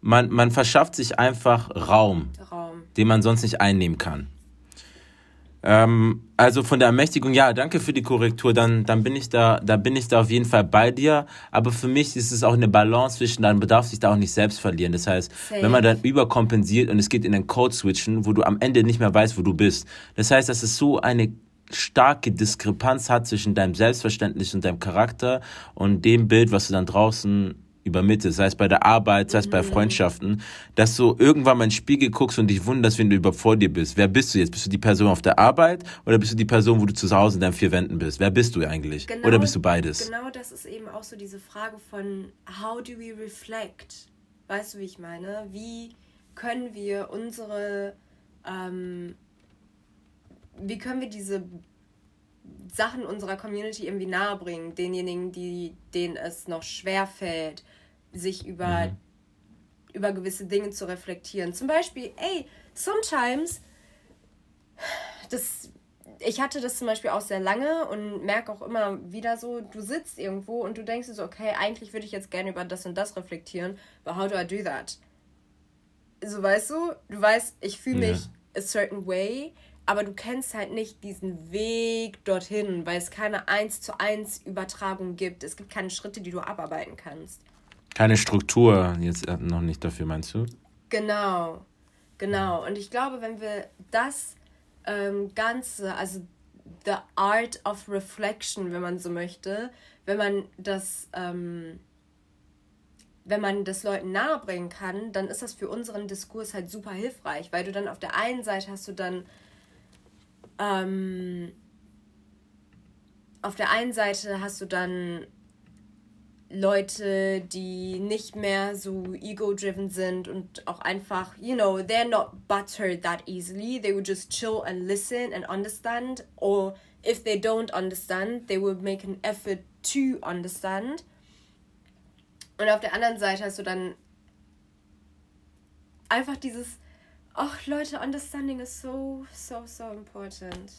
Man, man verschafft sich einfach Raum Raum. den man sonst nicht einnehmen kann. Ähm, also von der Ermächtigung, ja, danke für die Korrektur, dann, dann bin ich da, da bin ich da auf jeden Fall bei dir. Aber für mich ist es auch eine Balance zwischen, dann bedarf sich da auch nicht selbst verlieren. Das heißt, Safe. wenn man dann überkompensiert und es geht in den Code switchen, wo du am Ende nicht mehr weißt, wo du bist. Das heißt, dass es so eine starke Diskrepanz hat zwischen deinem Selbstverständnis und deinem Charakter und dem Bild, was du dann draußen übermittelst, sei es bei der Arbeit, sei es bei Freundschaften, dass du irgendwann mal in den Spiegel guckst und dich wunderst, wenn du über vor dir bist. Wer bist du jetzt? Bist du die Person auf der Arbeit oder bist du die Person, wo du zu Hause in deinen vier Wänden bist? Wer bist du eigentlich? oder bist du beides? Genau das ist eben auch so diese Frage von how do we reflect? Weißt du, wie ich meine? Wie können wir unsere, ähm, wie können wir diese Sachen unserer Community irgendwie nahebringen, denjenigen, die, denen es noch schwer fällt, sich über, über gewisse Dinge zu reflektieren. Zum Beispiel, ey, sometimes, das, ich hatte das zum Beispiel auch sehr lange und merke auch immer wieder so, du sitzt irgendwo und du denkst so, okay, eigentlich würde ich jetzt gerne über das und das reflektieren, but how do I do that? So weißt du, du weißt, ich fühle Ja. mich a certain way, aber du kennst halt nicht diesen Weg dorthin, weil es keine 1 zu 1 Übertragung gibt. Es gibt keine Schritte, die du abarbeiten kannst. Keine Struktur jetzt äh, noch nicht dafür, meinst du? Genau, genau. Und ich glaube, wenn wir das ähm, Ganze, also the art of reflection, wenn man so möchte, wenn man das, ähm, wenn man das Leuten nahebringen kann, dann ist das für unseren Diskurs halt super hilfreich, weil du dann auf der einen Seite hast du dann ähm, auf der einen Seite hast du dann Leute, die nicht mehr so ego-driven sind und auch einfach, you know, they're not buttered that easily. They would just chill and listen and understand. Or if they don't understand, they will make an effort to understand. Und auf der anderen Seite hast du dann einfach dieses, ach Leute, understanding is so, so, so important.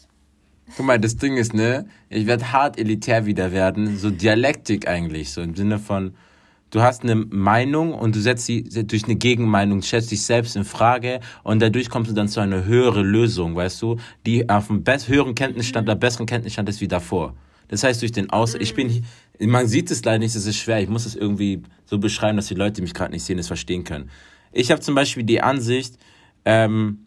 Guck mal, das Ding ist, ne, ich werde hart elitär wieder werden, so Dialektik eigentlich, so im Sinne von, du hast eine Meinung und du setzt sie durch eine Gegenmeinung, stellst dich selbst in Frage und dadurch kommst du dann zu einer höheren Lösung, weißt du, die auf einem höheren Kenntnisstand oder besseren Kenntnisstand ist wie davor. Das heißt, durch den Aus, ich bin, hier- man sieht es leider nicht, es ist schwer, ich muss es irgendwie so beschreiben, dass die Leute, die mich gerade nicht sehen, es verstehen können. Ich habe zum Beispiel die Ansicht, ähm,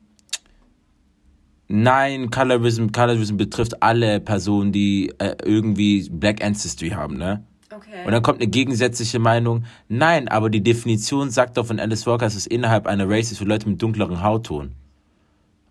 Nein, Colorism, Colorism betrifft alle Personen, die äh, irgendwie Black Ancestry haben, ne? Okay. Und dann kommt eine gegensätzliche Meinung. Nein, aber die Definition sagt doch von Alice Walker, dass es innerhalb einer Race ist für Leute mit dunkleren Hautton.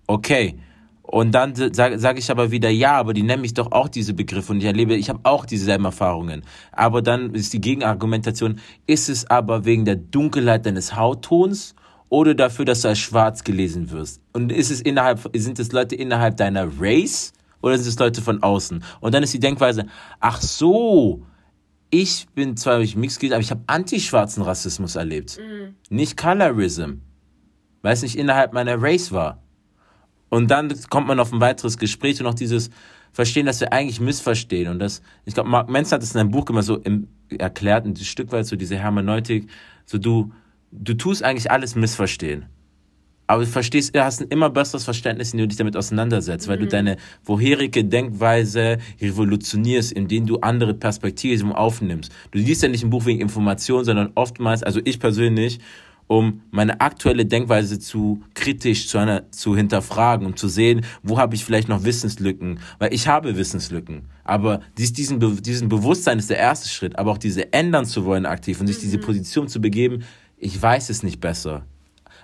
Okay. Und dann sage sag ich aber wieder, ja, aber die nennen mich doch auch diese Begriffe und ich erlebe, ich habe auch dieselben Erfahrungen. Aber dann ist die Gegenargumentation, ist es aber wegen der Dunkelheit deines Hauttons oder dafür, dass du als schwarz gelesen wirst? Und ist es innerhalb, sind es Leute innerhalb deiner Race oder sind es Leute von außen? Und dann ist die Denkweise, ach so, ich bin zwar durch Mixed aber ich habe antischwarzen Rassismus erlebt. Nicht Colorism. Weil es nicht innerhalb meiner Race war. Und dann kommt man auf ein weiteres Gespräch und auch dieses Verstehen, dass wir eigentlich missverstehen. Und das, ich glaube, Mark Menz hat es in einem Buch immer so im, erklärt, ein Stück weit so diese Hermeneutik, so du, du tust eigentlich alles missverstehen. Aber du verstehst, du hast ein immer besseres Verständnis, indem du dich damit auseinandersetzt, weil du deine vorherige Denkweise revolutionierst, indem du andere Perspektiven aufnimmst. Du liest ja nicht ein Buch wegen Information, sondern oftmals, also ich persönlich, um meine aktuelle Denkweise zu kritisch zu, einer, zu hinterfragen und zu sehen, wo habe ich vielleicht noch Wissenslücken, weil ich habe Wissenslücken. Aber dies, diesen, diesen Bewusstsein ist der erste Schritt, aber auch diese ändern zu wollen aktiv und sich diese Position zu begeben, ich weiß es nicht besser.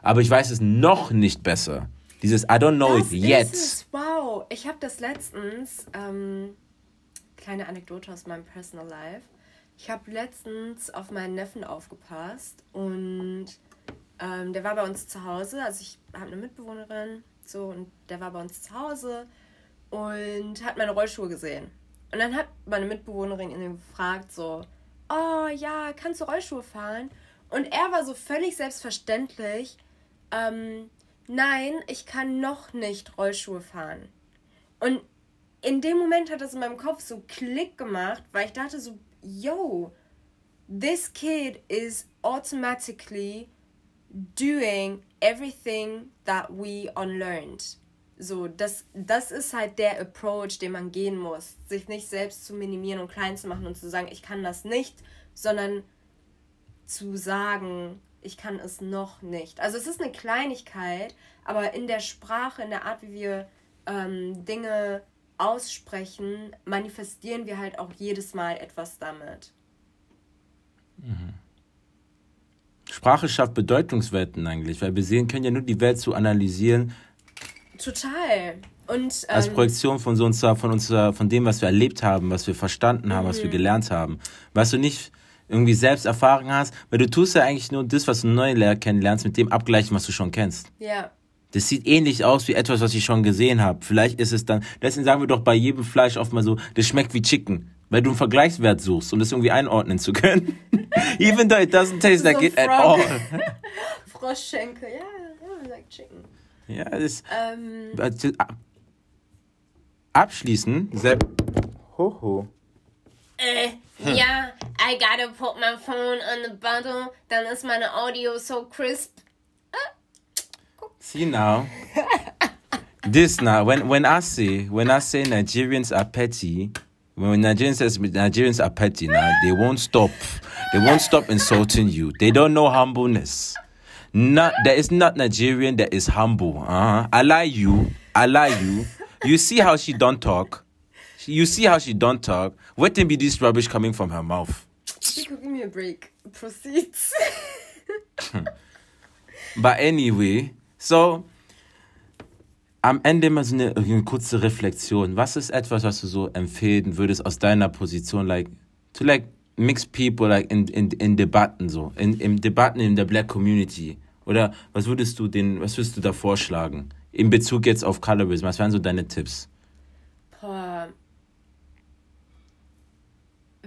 aber ich weiß es noch nicht besser. Dieses I don't know Das it yet. es. Wow, ich habe das letztens, ähm, kleine Anekdote aus meinem Personal Life. Ich habe letztens auf meinen Neffen aufgepasst und ähm, der war bei uns zu Hause. Also ich habe eine Mitbewohnerin, so und der war bei uns zu Hause und hat meine Rollschuhe gesehen. Und dann hat meine Mitbewohnerin ihn gefragt so, oh ja, kannst du Rollschuhe fahren? Und er war so völlig selbstverständlich, ähm, nein, ich kann noch nicht Rollschuhe fahren. Und in dem Moment hat das in meinem Kopf so Klick gemacht, weil ich dachte so, yo, this kid is automatically doing everything that we unlearned. So, das, das ist halt der Approach, den man gehen muss. Sich nicht selbst zu minimieren und klein zu machen und zu sagen, ich kann das nicht, sondern zu sagen, ich kann es noch nicht. Also es ist eine Kleinigkeit, aber in der Sprache, in der Art, wie wir ähm, Dinge aussprechen, manifestieren wir halt auch jedes Mal etwas damit. Sprache schafft Bedeutungswetten eigentlich, weil wir sehen können ja nur die Welt zu analysieren Total. Und als ähm, Projektion von so unserer, von unserer, von dem, was wir erlebt haben, was wir verstanden haben, Mhm. was wir gelernt haben. Was du nicht irgendwie selbst Erfahrung hast, weil du tust ja eigentlich nur das, was du neu kennenlernst, mit dem abgleichen, was du schon kennst. ja, Das sieht ähnlich aus wie etwas, was ich schon gesehen habe. Vielleicht ist es dann, deswegen sagen wir doch bei jedem Fleisch oft mal so, das schmeckt wie Chicken. Weil du einen Vergleichswert suchst, um das irgendwie einordnen zu können. Even though it doesn't taste like So it at all. Froschschenkel, ja, ja, like chicken. Ja, das Ähm, äh, abschließen. Sepp. Hoho. äh, ja, I gotta put my phone on the bottle, dann ist meine Audio so crisp. See now. this now, when when I say when I say Nigerians are petty, when Nigerians says Nigerians are petty now, they won't stop. They won't stop insulting you. They don't know humbleness. Not there is not Nigerian that is humble. Uh-huh. I lie you. I lie you. You see how she don't talk. You see how she don't talk. Wait till be this rubbish coming from her mouth. Chico, give me a break. Proceeds. But anyway, so am Ende mal so eine, eine kurze Reflexion. Was ist etwas, was du so empfehlen würdest aus deiner Position, like to like mix people like in, in, in Debatten so, in, in Debatten in der Black Community? Oder was würdest du den, was würdest du da vorschlagen? In Bezug jetzt auf Colorism, was wären so deine Tipps? Boah.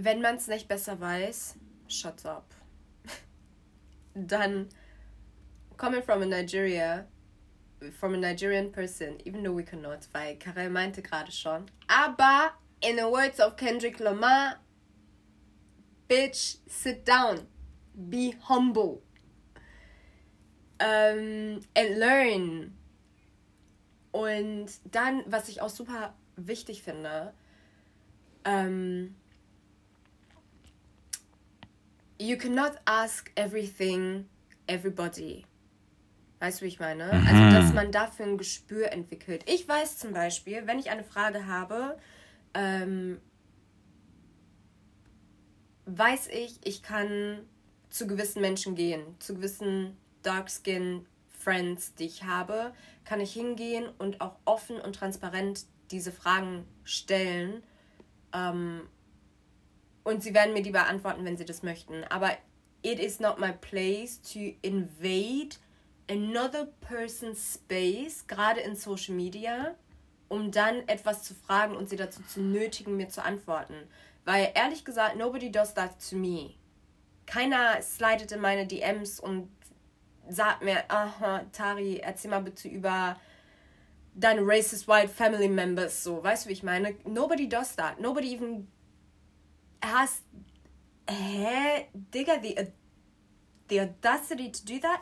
Wenn man es nicht besser weiß, shut up. Dann, coming from a Nigeria, from a Nigerian person, even though we cannot, weil Karel meinte gerade schon. Aber, in the words of Kendrick Lamar, bitch, sit down. Be humble. Um, and learn. Und dann, was ich auch super wichtig finde, ähm, you cannot ask everything, everybody. Weißt du, wie ich meine? Also, dass man dafür ein Gespür entwickelt. Ich weiß zum Beispiel, wenn ich eine Frage habe, ähm, weiß ich, ich kann zu gewissen Menschen gehen, zu gewissen Dark-Skin Friends, die ich habe, kann ich hingehen und auch offen und transparent diese Fragen stellen. Ähm, und sie werden mir die beantworten, wenn sie das möchten. Aber it is not my place to invade another person's space, gerade in Social Media, um dann etwas zu fragen und sie dazu zu nötigen, mir zu antworten. Weil ehrlich gesagt, nobody does that to me. Keiner slidet in meine DMs und sagt mir, aha, Tari, erzähl mal bitte über deine racist white family members, so, weißt du, wie ich meine? Nobody does that. Nobody even has, hä, Digga, the, the audacity to do that?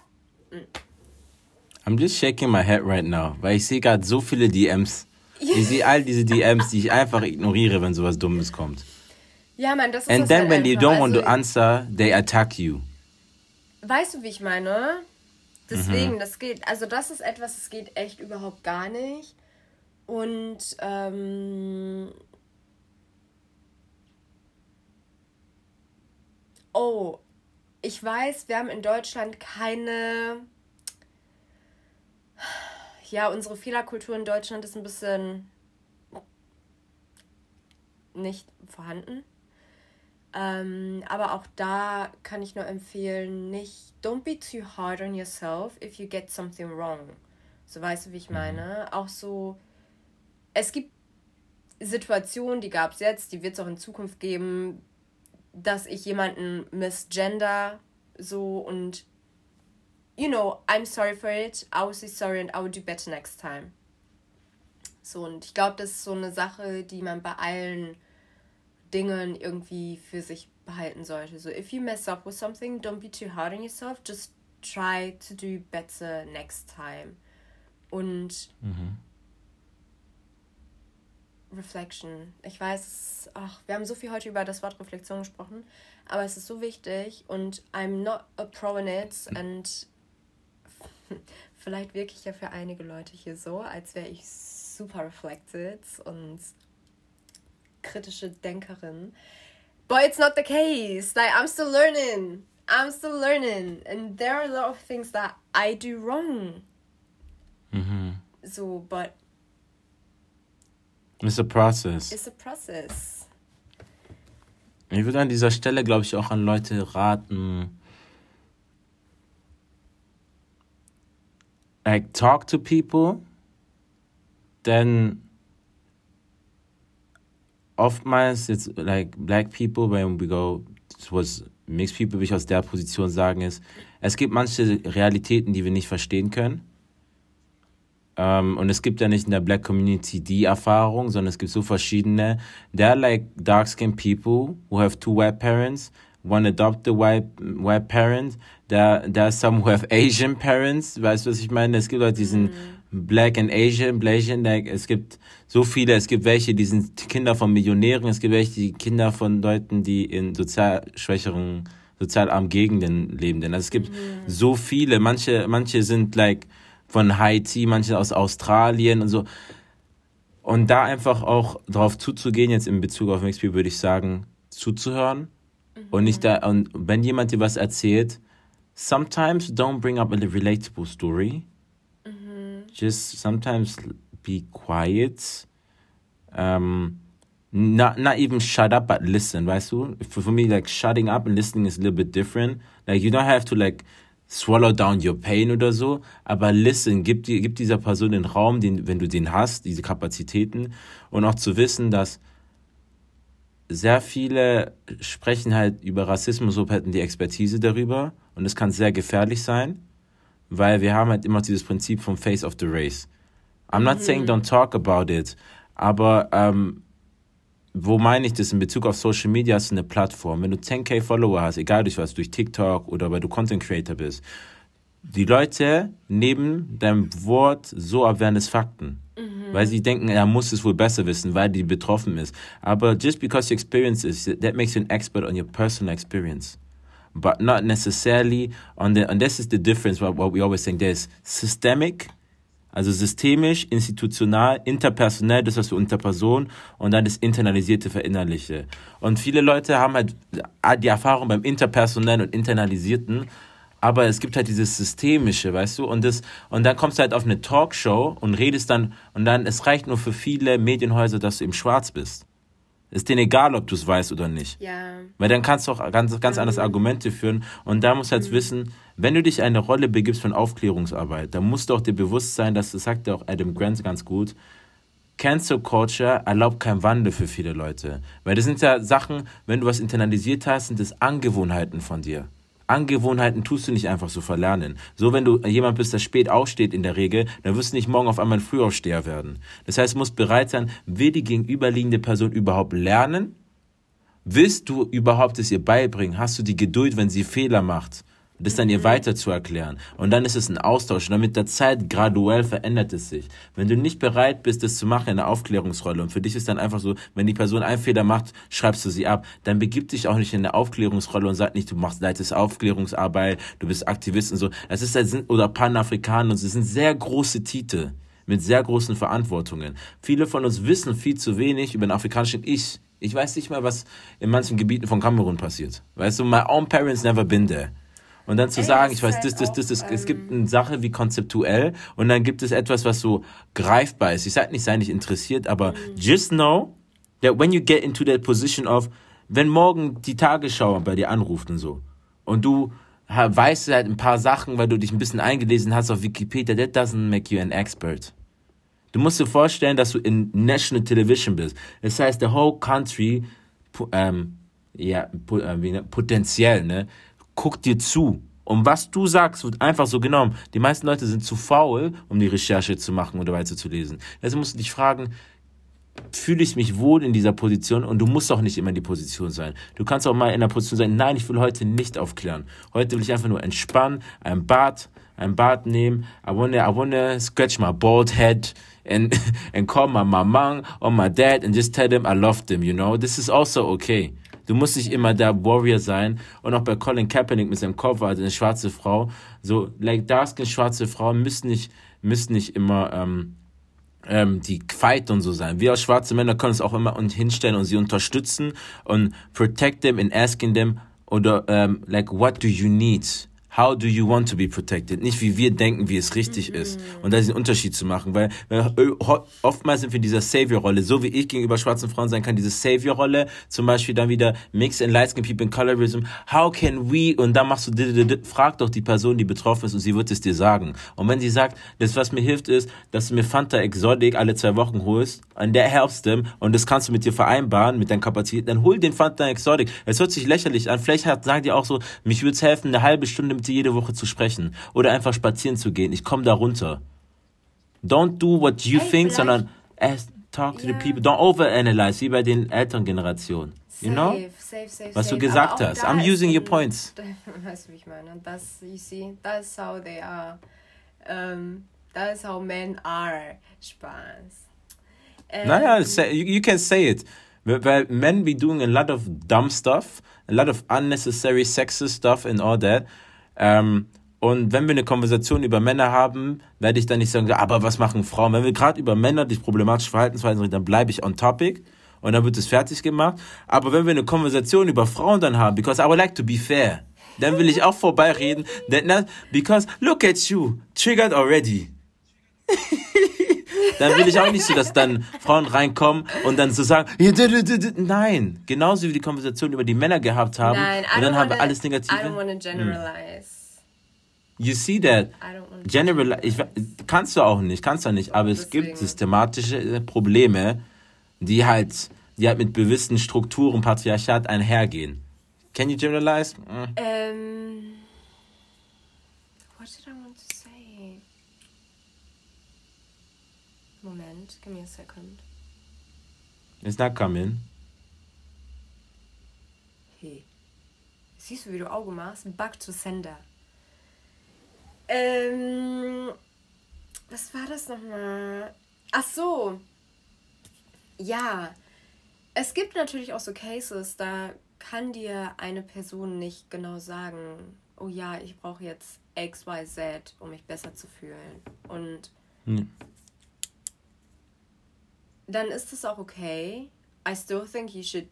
I'm just shaking my head right now, weil ich sehe gerade so viele DMs. Ich sehe all diese DMs, die ich einfach ignoriere, wenn sowas Dummes kommt. Ja, Mann, das ist And das then halt when they don't want to Also, answer, they attack you. Weißt du, wie ich meine? Deswegen, Mhm. das geht, also das ist etwas, das geht echt überhaupt gar nicht. Und ähm, oh, ich weiß, wir haben in Deutschland keine ja, unsere Fehlerkultur in Deutschland ist ein bisschen nicht vorhanden. Ähm, aber auch da kann ich nur empfehlen, nicht, don't be too hard on yourself if you get something wrong. So weißt du, wie ich meine? Auch so, es gibt Situationen, die gab es jetzt, die wird es auch in Zukunft geben, dass ich jemanden misgender so und you know, I'm sorry for it, I say sorry and I will do better next time. So, und ich glaube, das ist so eine Sache, die man bei allen Dingen irgendwie für sich behalten sollte. So, if you mess up with something, don't be too hard on yourself, just try to do better next time. Und Mhm. Reflection. Ich weiß, ach, wir haben so viel heute über das Wort Reflexion gesprochen, aber es ist so wichtig und I'm not a pro in it and vielleicht wirklich ja für einige Leute hier so, als wäre ich super reflected und kritische Denkerin. But it's not the case. Like I'm still learning. I'm still learning and there are a lot of things that I do wrong. Mhm. So, but It's a process. it's a process. Ich würde an dieser Stelle, glaube ich, auch an Leute raten, like talk to people, denn oftmals jetzt like black people when we go towards mixed people, würde ich aus der Position sagen ist, es gibt manche Realitäten, die wir nicht verstehen können. Ähm, und es gibt ja nicht in der Black Community die Erfahrung, sondern es gibt so verschiedene. There are like dark-skinned people who have two white parents, one adopted white, white parent. There, there are some who have Asian parents. Weißt du, was ich meine? Es gibt Leute, die sind Black and Asian, Blasian. Like, es gibt so viele. Es gibt welche, die sind Kinder von Millionären. Es gibt welche, die Kinder von Leuten, die in sozial schwächeren, sozial armen Gegenden leben. Denn also es gibt so viele. Manche, manche sind like von Haiti, manche aus Australien und so. Und da einfach auch drauf zuzugehen, jetzt in Bezug auf People, würde ich sagen, zuzuhören. Und nicht da, und wenn jemand dir was erzählt, sometimes don't bring up a relatable story. Just sometimes be quiet. Um, not not even shut up, but listen, weißt du? For, for me, like shutting up and listening is a little bit different. Like you don't have to like swallow down your pain oder so, aber listen, gib, die, gib dieser Person den Raum, den, wenn du den hast, diese Kapazitäten. Und auch zu wissen, dass sehr viele sprechen halt über Rassismus, so hätten die Expertise darüber. Und es kann sehr gefährlich sein, weil wir haben halt immer dieses Prinzip vom Face of the Race. I'm not saying don't talk about it, aber ähm, wo meine ich das in Bezug auf Social Media hast du eine Plattform. Wenn du 10k Follower hast, egal durch was, durch TikTok oder weil du Content Creator bist, die Leute nehmen dein Wort so ab, wären es Fakten. Weil sie denken, er muss es wohl besser wissen, weil die betroffen ist. Aber just because you experience it, that makes you an expert on your personal experience. But not necessarily on the, and this is the difference, what, what we always think, there's systemic, also systemisch, institutional, interpersonell, das was wir unter Person und dann das internalisierte, verinnerliche. Und viele Leute haben halt die Erfahrung beim interpersonellen und internalisierten, aber es gibt halt dieses systemische, weißt du, und das und dann kommst du halt auf eine Talkshow und redest dann und dann es reicht nur für viele Medienhäuser, dass du im Schwarz bist. Ist denen egal, ob du es weißt oder nicht. Ja. Weil dann kannst du auch ganz, ganz anders Argumente führen. Und da musst du halt wissen, wenn du dich in eine Rolle begibst von Aufklärungsarbeit, dann musst du auch dir bewusst sein, dass das sagt ja auch Adam Grant ganz gut, Cancel Culture erlaubt keinen Wandel für viele Leute. Weil das sind ja Sachen, wenn du was internalisiert hast, sind das Angewohnheiten von dir. Angewohnheiten tust du nicht einfach so verlernen. So, wenn du jemand bist, der spät aufsteht in der Regel, dann wirst du nicht morgen auf einmal ein Frühaufsteher werden. Das heißt, du musst bereit sein, will die gegenüberliegende Person überhaupt lernen? Willst du überhaupt es ihr beibringen? Hast du die Geduld, wenn sie Fehler macht? Das dann ihr weiter zu erklären. Und dann ist es ein Austausch. Und mit der Zeit graduell verändert es sich. Wenn du nicht bereit bist, das zu machen in der Aufklärungsrolle und für dich ist dann einfach so, wenn die Person einen Fehler macht, schreibst du sie ab, dann begib dich auch nicht in der Aufklärungsrolle und sag nicht, du machst leitest Aufklärungsarbeit, du bist Aktivist und so. Es ist das sind oder Panafrikaner und es sind sehr große Titel mit sehr großen Verantwortungen. Viele von uns wissen viel zu wenig über den afrikanischen Ich. Ich weiß nicht mal, was in manchen Gebieten von Kamerun passiert. Weißt du, my own parents never been there. Und dann zu Ey, sagen, ich weiß, das, das, das, das, es gibt eine Sache wie konzeptuell und dann gibt es etwas, was so greifbar ist. Ich sage nicht, sei nicht interessiert, aber Mhm. just know that when you get into that position of, wenn morgen die Tagesschau bei dir anruft und so und du weißt halt ein paar Sachen, weil du dich ein bisschen eingelesen hast auf Wikipedia, that doesn't make you an expert. Du musst dir vorstellen, dass du in National Television bist. Das heißt, the whole country, ähm, ja, äh, ne, potenziell, ne, guckt dir zu. Und was du sagst, wird einfach so genommen. Die meisten Leute sind zu faul, um die Recherche zu machen oder weiterzulesen. Deshalb musst du dich fragen, fühle ich mich wohl in dieser Position und du musst auch nicht immer in die Position sein. Du kannst auch mal in der Position sein, nein, ich will heute nicht aufklären. Heute will ich einfach nur entspannen, ein Bad, ein Bad nehmen. I wanna, I wanna scratch my bald head and, and call my mama or my dad and just tell them I love them, you know? This is also okay. Du musst nicht immer der Warrior sein. Und auch bei Colin Kaepernick mit seinem Cover, also eine schwarze Frau, so, like, dark schwarze Frauen müssen nicht, müssen nicht immer, ähm, ähm, die fight und so sein. Wir als schwarze Männer können es auch immer und hinstellen und sie unterstützen und protect them and asking them oder ähm, like what do you need? How do you want to be protected? Nicht wie wir denken, wie es richtig ist. Und da ist ein Unterschied zu machen, weil, weil äh, oftmals sind wir in dieser Savior-Rolle, so wie ich gegenüber schwarzen Frauen sein kann, diese Savior-Rolle, zum Beispiel dann wieder Mix and Light Skin People in Colorism. How can we? Und dann machst du, frag doch die Person, die betroffen ist und sie wird es dir sagen. Und wenn sie sagt, das was mir hilft ist, dass du mir Fanta Exotic alle zwei Wochen holst, and that helps them, und das kannst du mit dir vereinbaren, mit deinen Kapazitäten, dann hol den Fanta Exotic. Es hört sich lächerlich an. Vielleicht hat, sagen die auch so, mich würde es helfen, eine halbe Stunde mit dir jede Woche zu sprechen. Oder einfach spazieren zu gehen. Ich komme da runter. Don't do what you Hey, think, sondern ask, talk to the Ja. people. Don't overanalyze, wie bei den älteren Generationen. You know? Safe, safe, safe, Was du safe. gesagt Aber auch hast. I'm using your points. Weißt du, wie ich meine? Das, you see, that's how they are. Um, that's how men are. Spaß. Ähm, Naja, say, you, you can say it. Weil men be doing a lot of dumb stuff, a lot of unnecessary sexist stuff and all that. Ähm, und wenn wir eine Konversation über Männer haben, werde ich dann nicht sagen, aber was machen Frauen? Wenn wir gerade über Männer, die problematische Verhaltensweisen reden, dann bleibe ich on topic und dann wird es fertig gemacht. Aber wenn wir eine Konversation über Frauen dann haben, because I would like to be fair, dann will ich auch vorbeireden, because look at you, triggered already dann will ich auch nicht so, dass dann Frauen reinkommen und dann so sagen, nein, genauso wie wir die Konversation über die Männer gehabt haben Nein, und dann haben wir alles I don't want to generalize. You see that? I don't wanna General, ich, kannst du auch nicht, kannst du nicht, aber es gibt systematische Probleme, die halt, die halt mit gewissen Strukturen, Patriarchat einhergehen. Can you generalize? Mm. Ähm, what did I want to say? Moment, give me a second. It's not coming. Hey. Siehst du, wie du Auge machst? Back to sender. Ähm, was war das nochmal? Ach so. Ja. Es gibt natürlich auch so Cases, da kann dir eine Person nicht genau sagen, oh ja, ich brauche jetzt X, Y, Z, um mich besser zu fühlen. Und Hm. Dann ist es auch okay. I still think you should,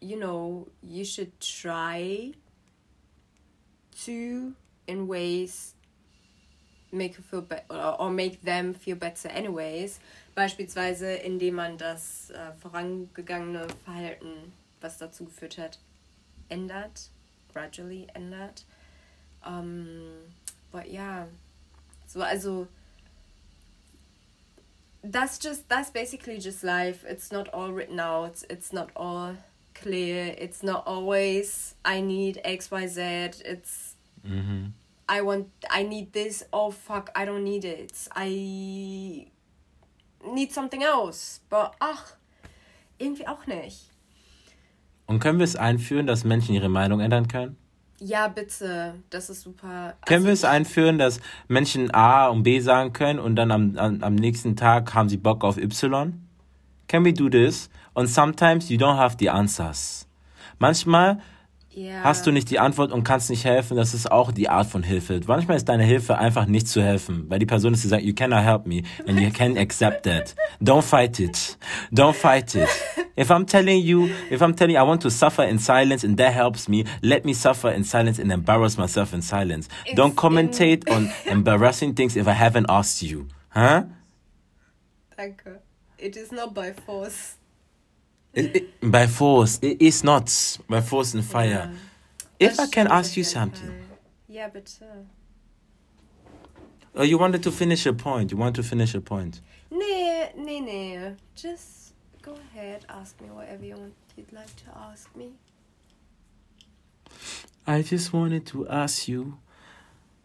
you know, you should try to, in ways, make feel better or, make them feel better anyways. Beispielsweise, indem man das äh, vorangegangene Verhalten, was dazu geführt hat, ändert, gradually ändert. Um, but yeah, so also that's just that's basically just life. It's not all written out. It's not all clear. It's not always i need xyz it's Mhm. i want i need this. Oh fuck i don't need it. I need something else. But ach irgendwie auch nicht. Und können wir es einführen, dass Menschen ihre Meinung ändern können? Ja bitte das ist super Können wir es Also, einführen, dass Menschen A und B sagen können und dann am, am, am nächsten Tag haben sie Bock auf Y? Can we do this? Und sometimes you don't have the answers. Manchmal ja. hast du nicht die Antwort und kannst nicht helfen. Das ist auch die Art von Hilfe. Manchmal ist deine Hilfe einfach nicht zu helfen, weil die Person ist, die sagt, you cannot help me and you can accept that. Don't fight it. Don't fight it. If I'm telling you, if I'm telling you I want to suffer in silence and that helps me, let me suffer in silence and embarrass myself in silence. Don't commentate on embarrassing things if I haven't asked you. Huh? Danke. It is not by force. It- it- by force. It is not by force and fire. If I can ask you something. Yeah, but. bitte. Oh, you wanted to finish a point. You want to finish a point. Nee, nee, nee. Just go ahead, ask me whatever you want, you'd like to ask me. I just wanted to ask you,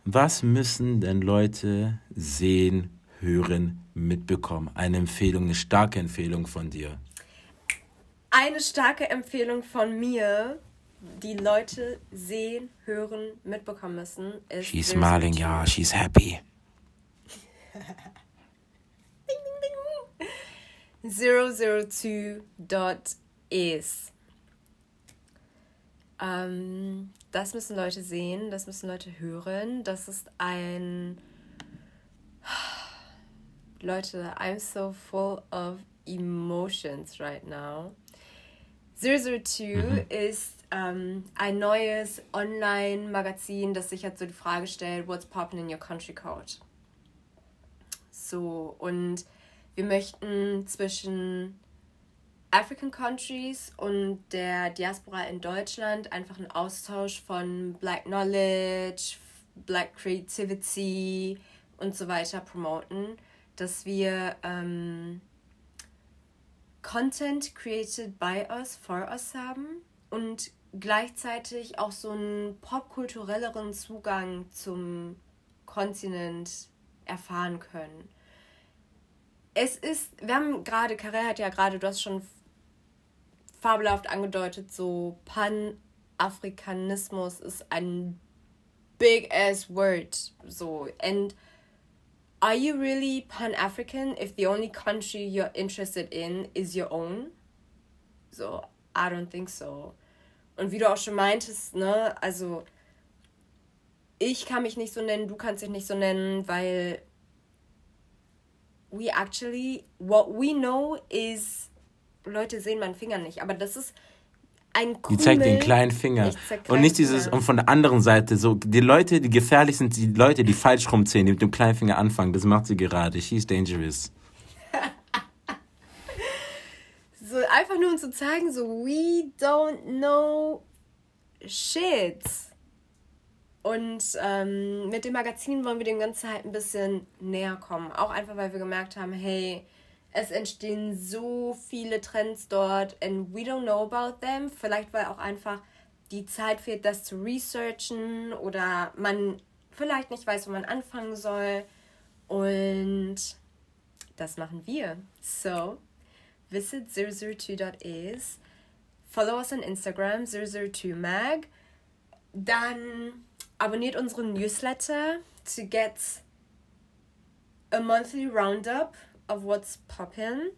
was müssen denn Leute sehen, hören, mitbekommen? Eine Empfehlung, eine starke Empfehlung von dir. Eine starke Empfehlung von mir, die Leute sehen, hören, mitbekommen müssen, ist. She's 002. smiling, yeah, she's happy. Ding, ding, ding. 002.is. Ähm, das müssen Leute sehen, das müssen Leute hören. Das ist ein. Leute, I'm so full of emotions right now. 002 ist ähm, ein neues Online-Magazin, das sich jetzt so die Frage stellt, what's poppin' in your country code? So, und wir möchten zwischen African Countries und der Diaspora in Deutschland einfach einen Austausch von Black Knowledge, Black Creativity und so weiter promoten, dass wir ähm, Content created by us, for us haben und gleichzeitig auch so einen popkulturelleren Zugang zum Kontinent erfahren können. Es ist, wir haben gerade, Karel hat ja gerade, du hast schon fabelhaft angedeutet, so Pan-Afrikanismus ist ein big ass word. So, and are you really Pan-African if the only country you're interested in is your own? So, I don't think so. Und wie du auch schon meintest, ne, also ich kann mich nicht so nennen, du kannst dich nicht so nennen, weil we actually, what we know is, Leute sehen meinen Finger nicht, aber das ist ein Die Krümel. zeigt den kleinen Finger. Und nicht dieses, und von der anderen Seite, so, die Leute, die gefährlich sind, die Leute, die falsch rumzählen, die mit dem kleinen Finger anfangen, das macht sie gerade. She's dangerous. So einfach nur um zu zeigen, so we don't know shit. Und ähm, mit dem Magazin wollen wir dem Ganzen halt ein bisschen näher kommen. Auch einfach, weil wir gemerkt haben, hey, es entstehen so viele Trends dort and we don't know about them. Vielleicht weil auch einfach die Zeit fehlt, das zu researchen oder man vielleicht nicht weiß, wo man anfangen soll. Und das machen wir. So, visit 002.is, follow us on Instagram 002mag, dann abonniert unseren Newsletter to get a monthly roundup of what's poppin'.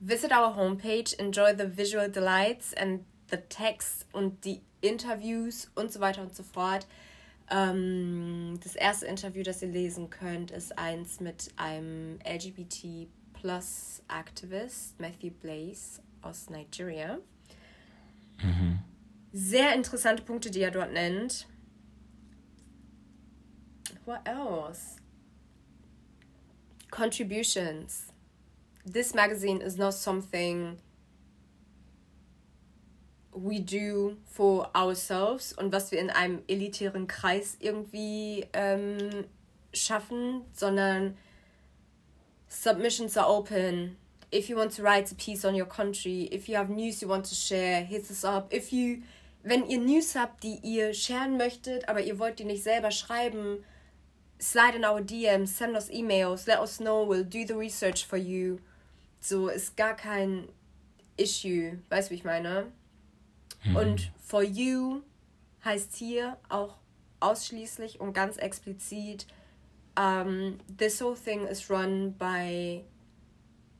Visit our homepage, enjoy the visual delights and the text und die Interviews und so weiter und so fort. Ähm, das erste Interview, das ihr lesen könnt, ist eins mit einem LGBT Plus Activist, Matthew Blaze aus Nigeria. Sehr interessante Punkte, die er dort nennt. What else? Contributions. This magazine is not something we do for ourselves und was wir in einem elitären Kreis irgendwie ähm, schaffen, sondern submissions are open. If you want to write a piece on your country, if you have news you want to share, hit us up. If you, wenn ihr News habt, die ihr sharen möchtet, aber ihr wollt die nicht selber schreiben, slide in our DMs, send us emails, let us know, we'll do the research for you. So ist gar kein Issue, weißt du, wie ich meine? Und for you heißt hier auch ausschließlich und ganz explizit, um, this whole thing is run by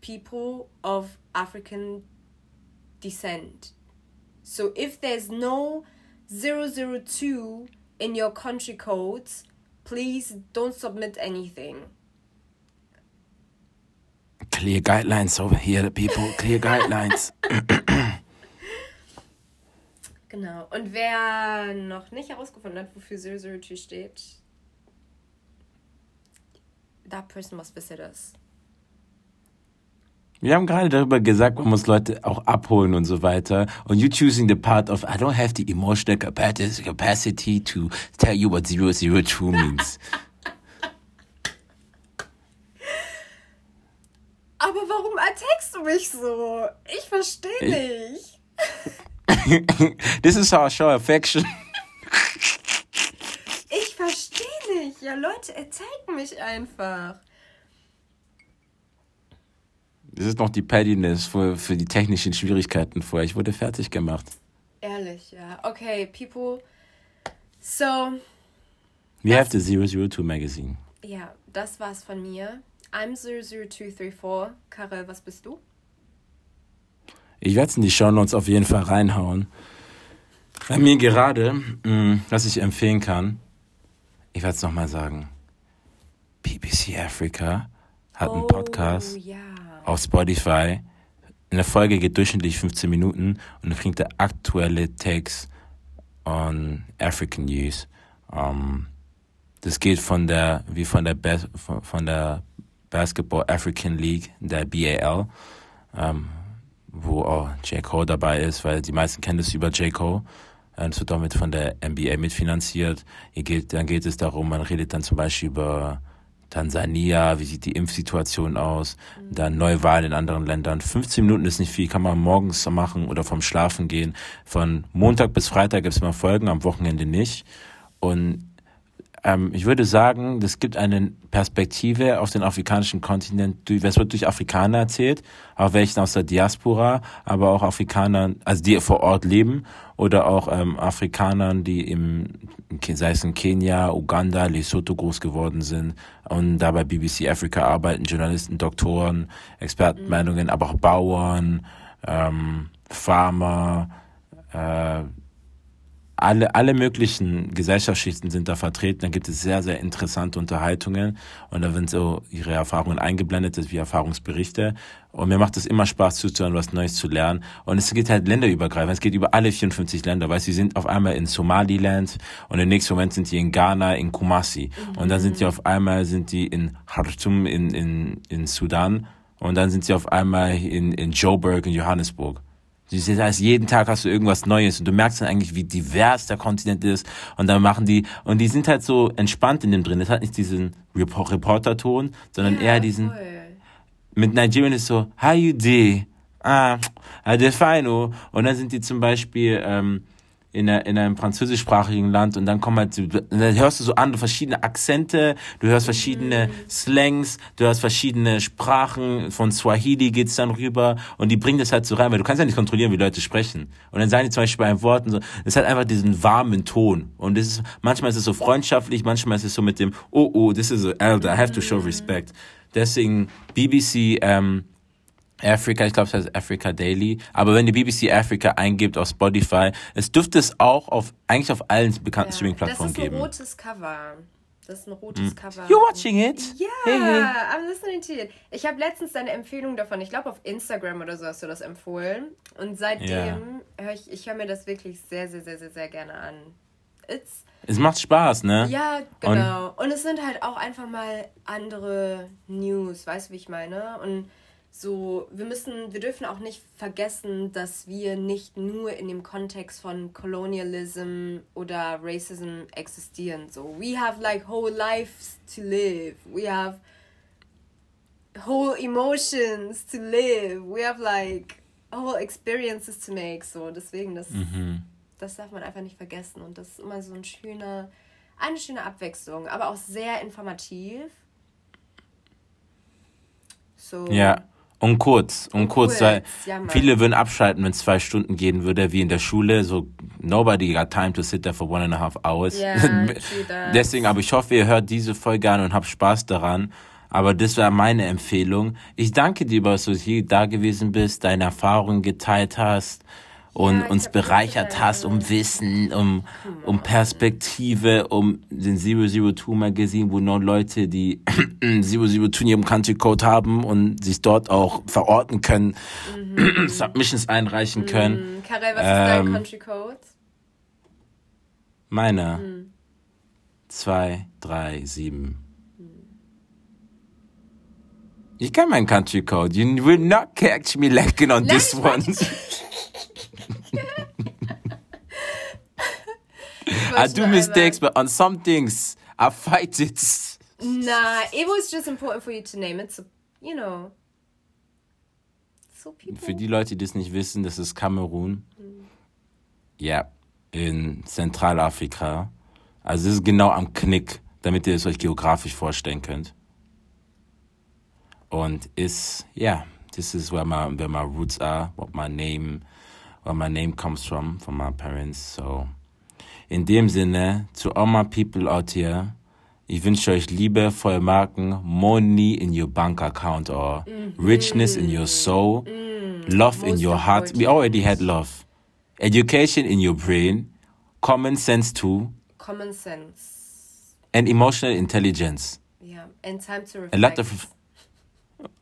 people of African descent. So if there's no 002 in your country codes, please don't submit anything. Clear guidelines over here, people. Clear guidelines. Genau. Und wer noch nicht herausgefunden hat, wofür 002 steht, that person must visit us. Wir haben gerade darüber gesagt, man muss Leute auch abholen und so weiter. Und you choosing the part of, I don't have the emotional capacity to tell you what 002 means. Aber warum attackst du mich so? Ich verstehe nicht. This is how I show affection. Ich verstehe nicht. Ja, Leute attacken mich einfach. Das ist noch die Pettiness für, für die technischen Schwierigkeiten vorher. Ich wurde fertig gemacht. Ehrlich, ja. Okay, people. So, We have the 002 magazine. ja, das war's von mir. I'm 00234. Karel, was bist du? Ich werde es in die Shownotes auf jeden Fall reinhauen. Bei mir gerade, mh, was ich empfehlen kann, ich werde es nochmal sagen. BBC Africa hat einen Podcast Oh, ja. Auf Spotify. Eine Folge geht durchschnittlich 15 Minuten und dann kriegt aktuelle Takes on African News. Ähm, das geht von der, wie von der, Bas von, der Basketball African League, der BAL, ähm, wo auch J. Cole dabei ist, weil die meisten kennen das über J. Cole. Es wird auch mit von der NBA mitfinanziert. Hier geht, dann geht es darum, man redet dann zum Beispiel über Tansania, wie sieht die Impfsituation aus, dann Neuwahlen in anderen Ländern. 15 Minuten ist nicht viel, kann man morgens machen oder vom Schlafen gehen. Von Montag bis Freitag gibt es mal Folgen, am Wochenende nicht. Und ähm, ich würde sagen, das gibt eine Perspektive auf den afrikanischen Kontinent. Es wird durch Afrikaner erzählt, auch welchen aus der Diaspora, aber auch Afrikanern, also die vor Ort leben oder auch ähm, Afrikanern, die im, sei es in Kenia, Uganda, Lesotho groß geworden sind und da bei BBC Africa arbeiten, Journalisten, Doktoren, Expertenmeinungen, aber auch Bauern, ähm, Farmer, äh, alle, alle möglichen Gesellschaftsschichten sind da vertreten. Da gibt es sehr, sehr interessante Unterhaltungen und da werden so ihre Erfahrungen eingeblendet, wie Erfahrungsberichte. Und mir macht es immer Spaß zuzuhören, was Neues zu lernen. Und es geht halt länderübergreifend. Es geht über alle 54 Länder. Weißt du, sie sind auf einmal in Somaliland und im nächsten Moment sind die in Ghana, in Kumasi. Und dann sind die auf einmal sind die in Khartoum in, in, in Sudan. Und dann sind sie auf einmal in, in Joburg, in Johannesburg. Siehst, heißt, jeden Tag hast du irgendwas Neues und du merkst dann eigentlich, wie divers der Kontinent ist. Und dann machen die, und die sind halt so entspannt in dem drin. Das hat nicht diesen Repor- Reporter-Ton, sondern eher diesen, Voll. mit Nigerian ist so, how you do? Ah, ah, de fino. Und dann sind die zum Beispiel ähm, in, einer, in einem französischsprachigen Land und dann kommen halt, dann hörst du so andere verschiedene Akzente, du hörst verschiedene Slangs, du hörst verschiedene Sprachen, von Swahili geht's dann rüber und die bringen das halt so rein, weil du kannst ja nicht kontrollieren, wie Leute sprechen. Und dann sagen die zum Beispiel bei einem Wort und so, es hat einfach diesen warmen Ton. Und es ist, manchmal ist es so freundschaftlich, manchmal ist es so mit dem, oh, oh, this is an elder, I have to show respect. Deswegen BBC, ähm, Africa, ich glaube, es heißt Africa Daily. Aber wenn die BBC Africa eingibt auf Spotify, es dürfte es auch auf eigentlich auf allen bekannten Ja. Streaming-Plattformen Das ist ein geben. rotes Cover. Das ist ein rotes Cover. You're watching it? Ja, Hey, hey. I'm listening to it. Ich habe letztens deine Empfehlung davon, ich glaube auf Instagram oder so hast du das empfohlen. Und seitdem Ja. höre ich, ich höre mir das wirklich sehr, sehr, sehr, sehr, sehr gerne an. It's, Es macht Spaß, ne? ja, genau. Und, es sind halt auch einfach mal andere News, weißt du, wie ich meine? Und so, wir müssen, wir dürfen auch nicht vergessen, dass wir nicht nur in dem Kontext von Colonialism oder Racism existieren. So, we have like whole lives to live. We have whole emotions to live. We have like whole experiences to make. So, deswegen, das, das darf man einfach nicht vergessen. Und das ist immer so ein schöner, eine schöne Abwechslung, aber auch sehr informativ. So. Ja. Und kurz, und, Und kurz, kurz, weil ja, viele würden abschalten, wenn es zwei Stunden gehen würde, wie in der Schule. So, nobody got time to sit there for one and a half hours. That. Deswegen, aber ich hoffe, ihr hört diese Folge an und habt Spaß daran. Aber das war meine Empfehlung. Ich danke dir, dass du hier da gewesen bist, deine Erfahrungen geteilt hast. Und uns bereichert hast um Wissen, um, um Perspektive, um den 002 Magazine, wo nur Leute, die 002 in ihrem Country Code haben und sich dort auch verorten können, Submissions einreichen können. Mhm. Karel, was ist dein Ähm, Country Code? Meine. Mhm. Zwei, drei, sieben. Ich kann meinen Country Code. You will not catch me lacking on this ich one. I do mistakes, but on some things, I fight it. Nah, it was just important for you to name it, so, you know. So people. Für die Leute, die das nicht wissen, das ist Kamerun. Ja, in Zentralafrika. Also es ist genau am Knick, damit ihr es euch geografisch vorstellen könnt. Und ist, ja, this is where my, where my roots are, what my name, where my name comes from, from my parents. So, in dem Sinne, to all my people out here, ich wünsche euch Liebe eure Marken, money in your bank account or richness in your soul, love in Most your heart. We already had love. Education in your brain, common sense too, Common sense. and emotional intelligence. Yeah, and time to reflect. A lot of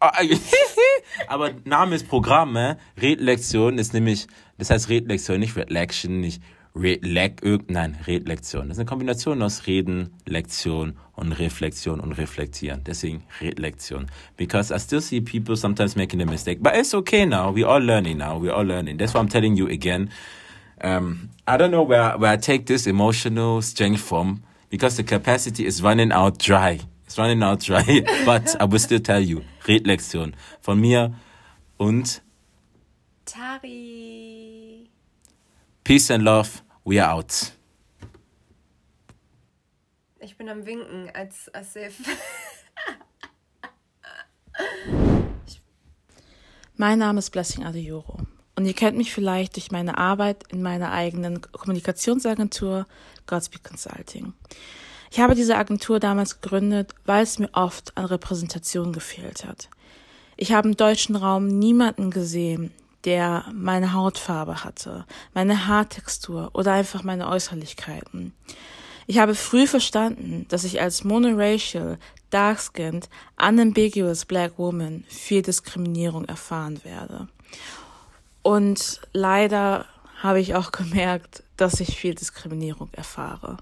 Aber Name ist Programm, ne? Redlektion ist nämlich, das heißt Redlektion, nicht Redlection, nicht Redlek, nein, Redlektion. Das ist eine Kombination aus Reden, Lektion und Reflexion und Reflektieren. Deswegen Redlektion. Because I still see people sometimes making a mistake. But it's okay now. We're all learning now. We're all learning. That's why I'm telling you again. Um, I don't know where, where I take this emotional strength from because the capacity is running out dry. It's running out dry. But I will still tell you. Redlektion. Von mir und Tari. Peace and Love. We are out. Ich bin am Winken, als, als if. Mein Name ist Blessing Adeoro und ihr kennt mich vielleicht durch meine Arbeit in meiner eigenen Kommunikationsagentur Godspeed Consulting. Ich habe diese Agentur damals gegründet, weil es mir oft an Repräsentation gefehlt hat. Ich habe im deutschen Raum niemanden gesehen, der meine Hautfarbe hatte, meine Haartextur oder einfach meine Äußerlichkeiten. Ich habe früh verstanden, dass ich als monoracial, dark-skinned, unambiguous black woman viel Diskriminierung erfahren werde. Und leider habe ich auch gemerkt, dass ich viel Diskriminierung erfahre.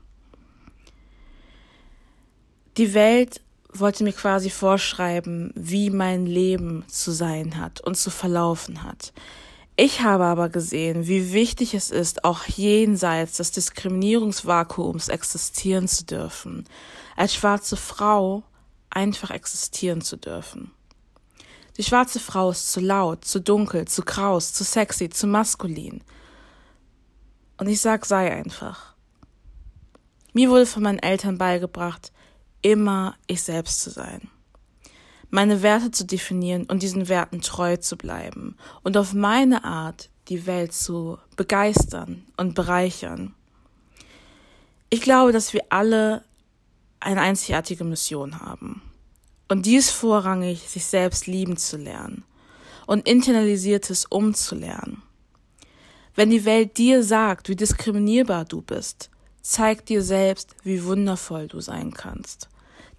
Die Welt wollte mir quasi vorschreiben, wie mein Leben zu sein hat und zu verlaufen hat. Ich habe aber gesehen, wie wichtig es ist, auch jenseits des Diskriminierungsvakuums existieren zu dürfen, als schwarze Frau einfach existieren zu dürfen. Die schwarze Frau ist zu laut, zu dunkel, zu kraus, zu sexy, zu maskulin. Und ich sag, sei einfach. Mir wurde von meinen Eltern beigebracht, immer ich selbst zu sein. Meine Werte zu definieren und diesen Werten treu zu bleiben und auf meine Art die Welt zu begeistern und bereichern. Ich glaube, dass wir alle eine einzigartige Mission haben. Und die ist vorrangig, sich selbst lieben zu lernen und internalisiertes umzulernen. Wenn die Welt dir sagt, wie diskriminierbar du bist, zeig dir selbst, wie wundervoll du sein kannst.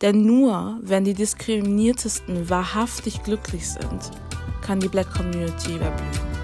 Denn nur wenn die Diskriminiertesten wahrhaftig glücklich sind, kann die Black Community überblühen.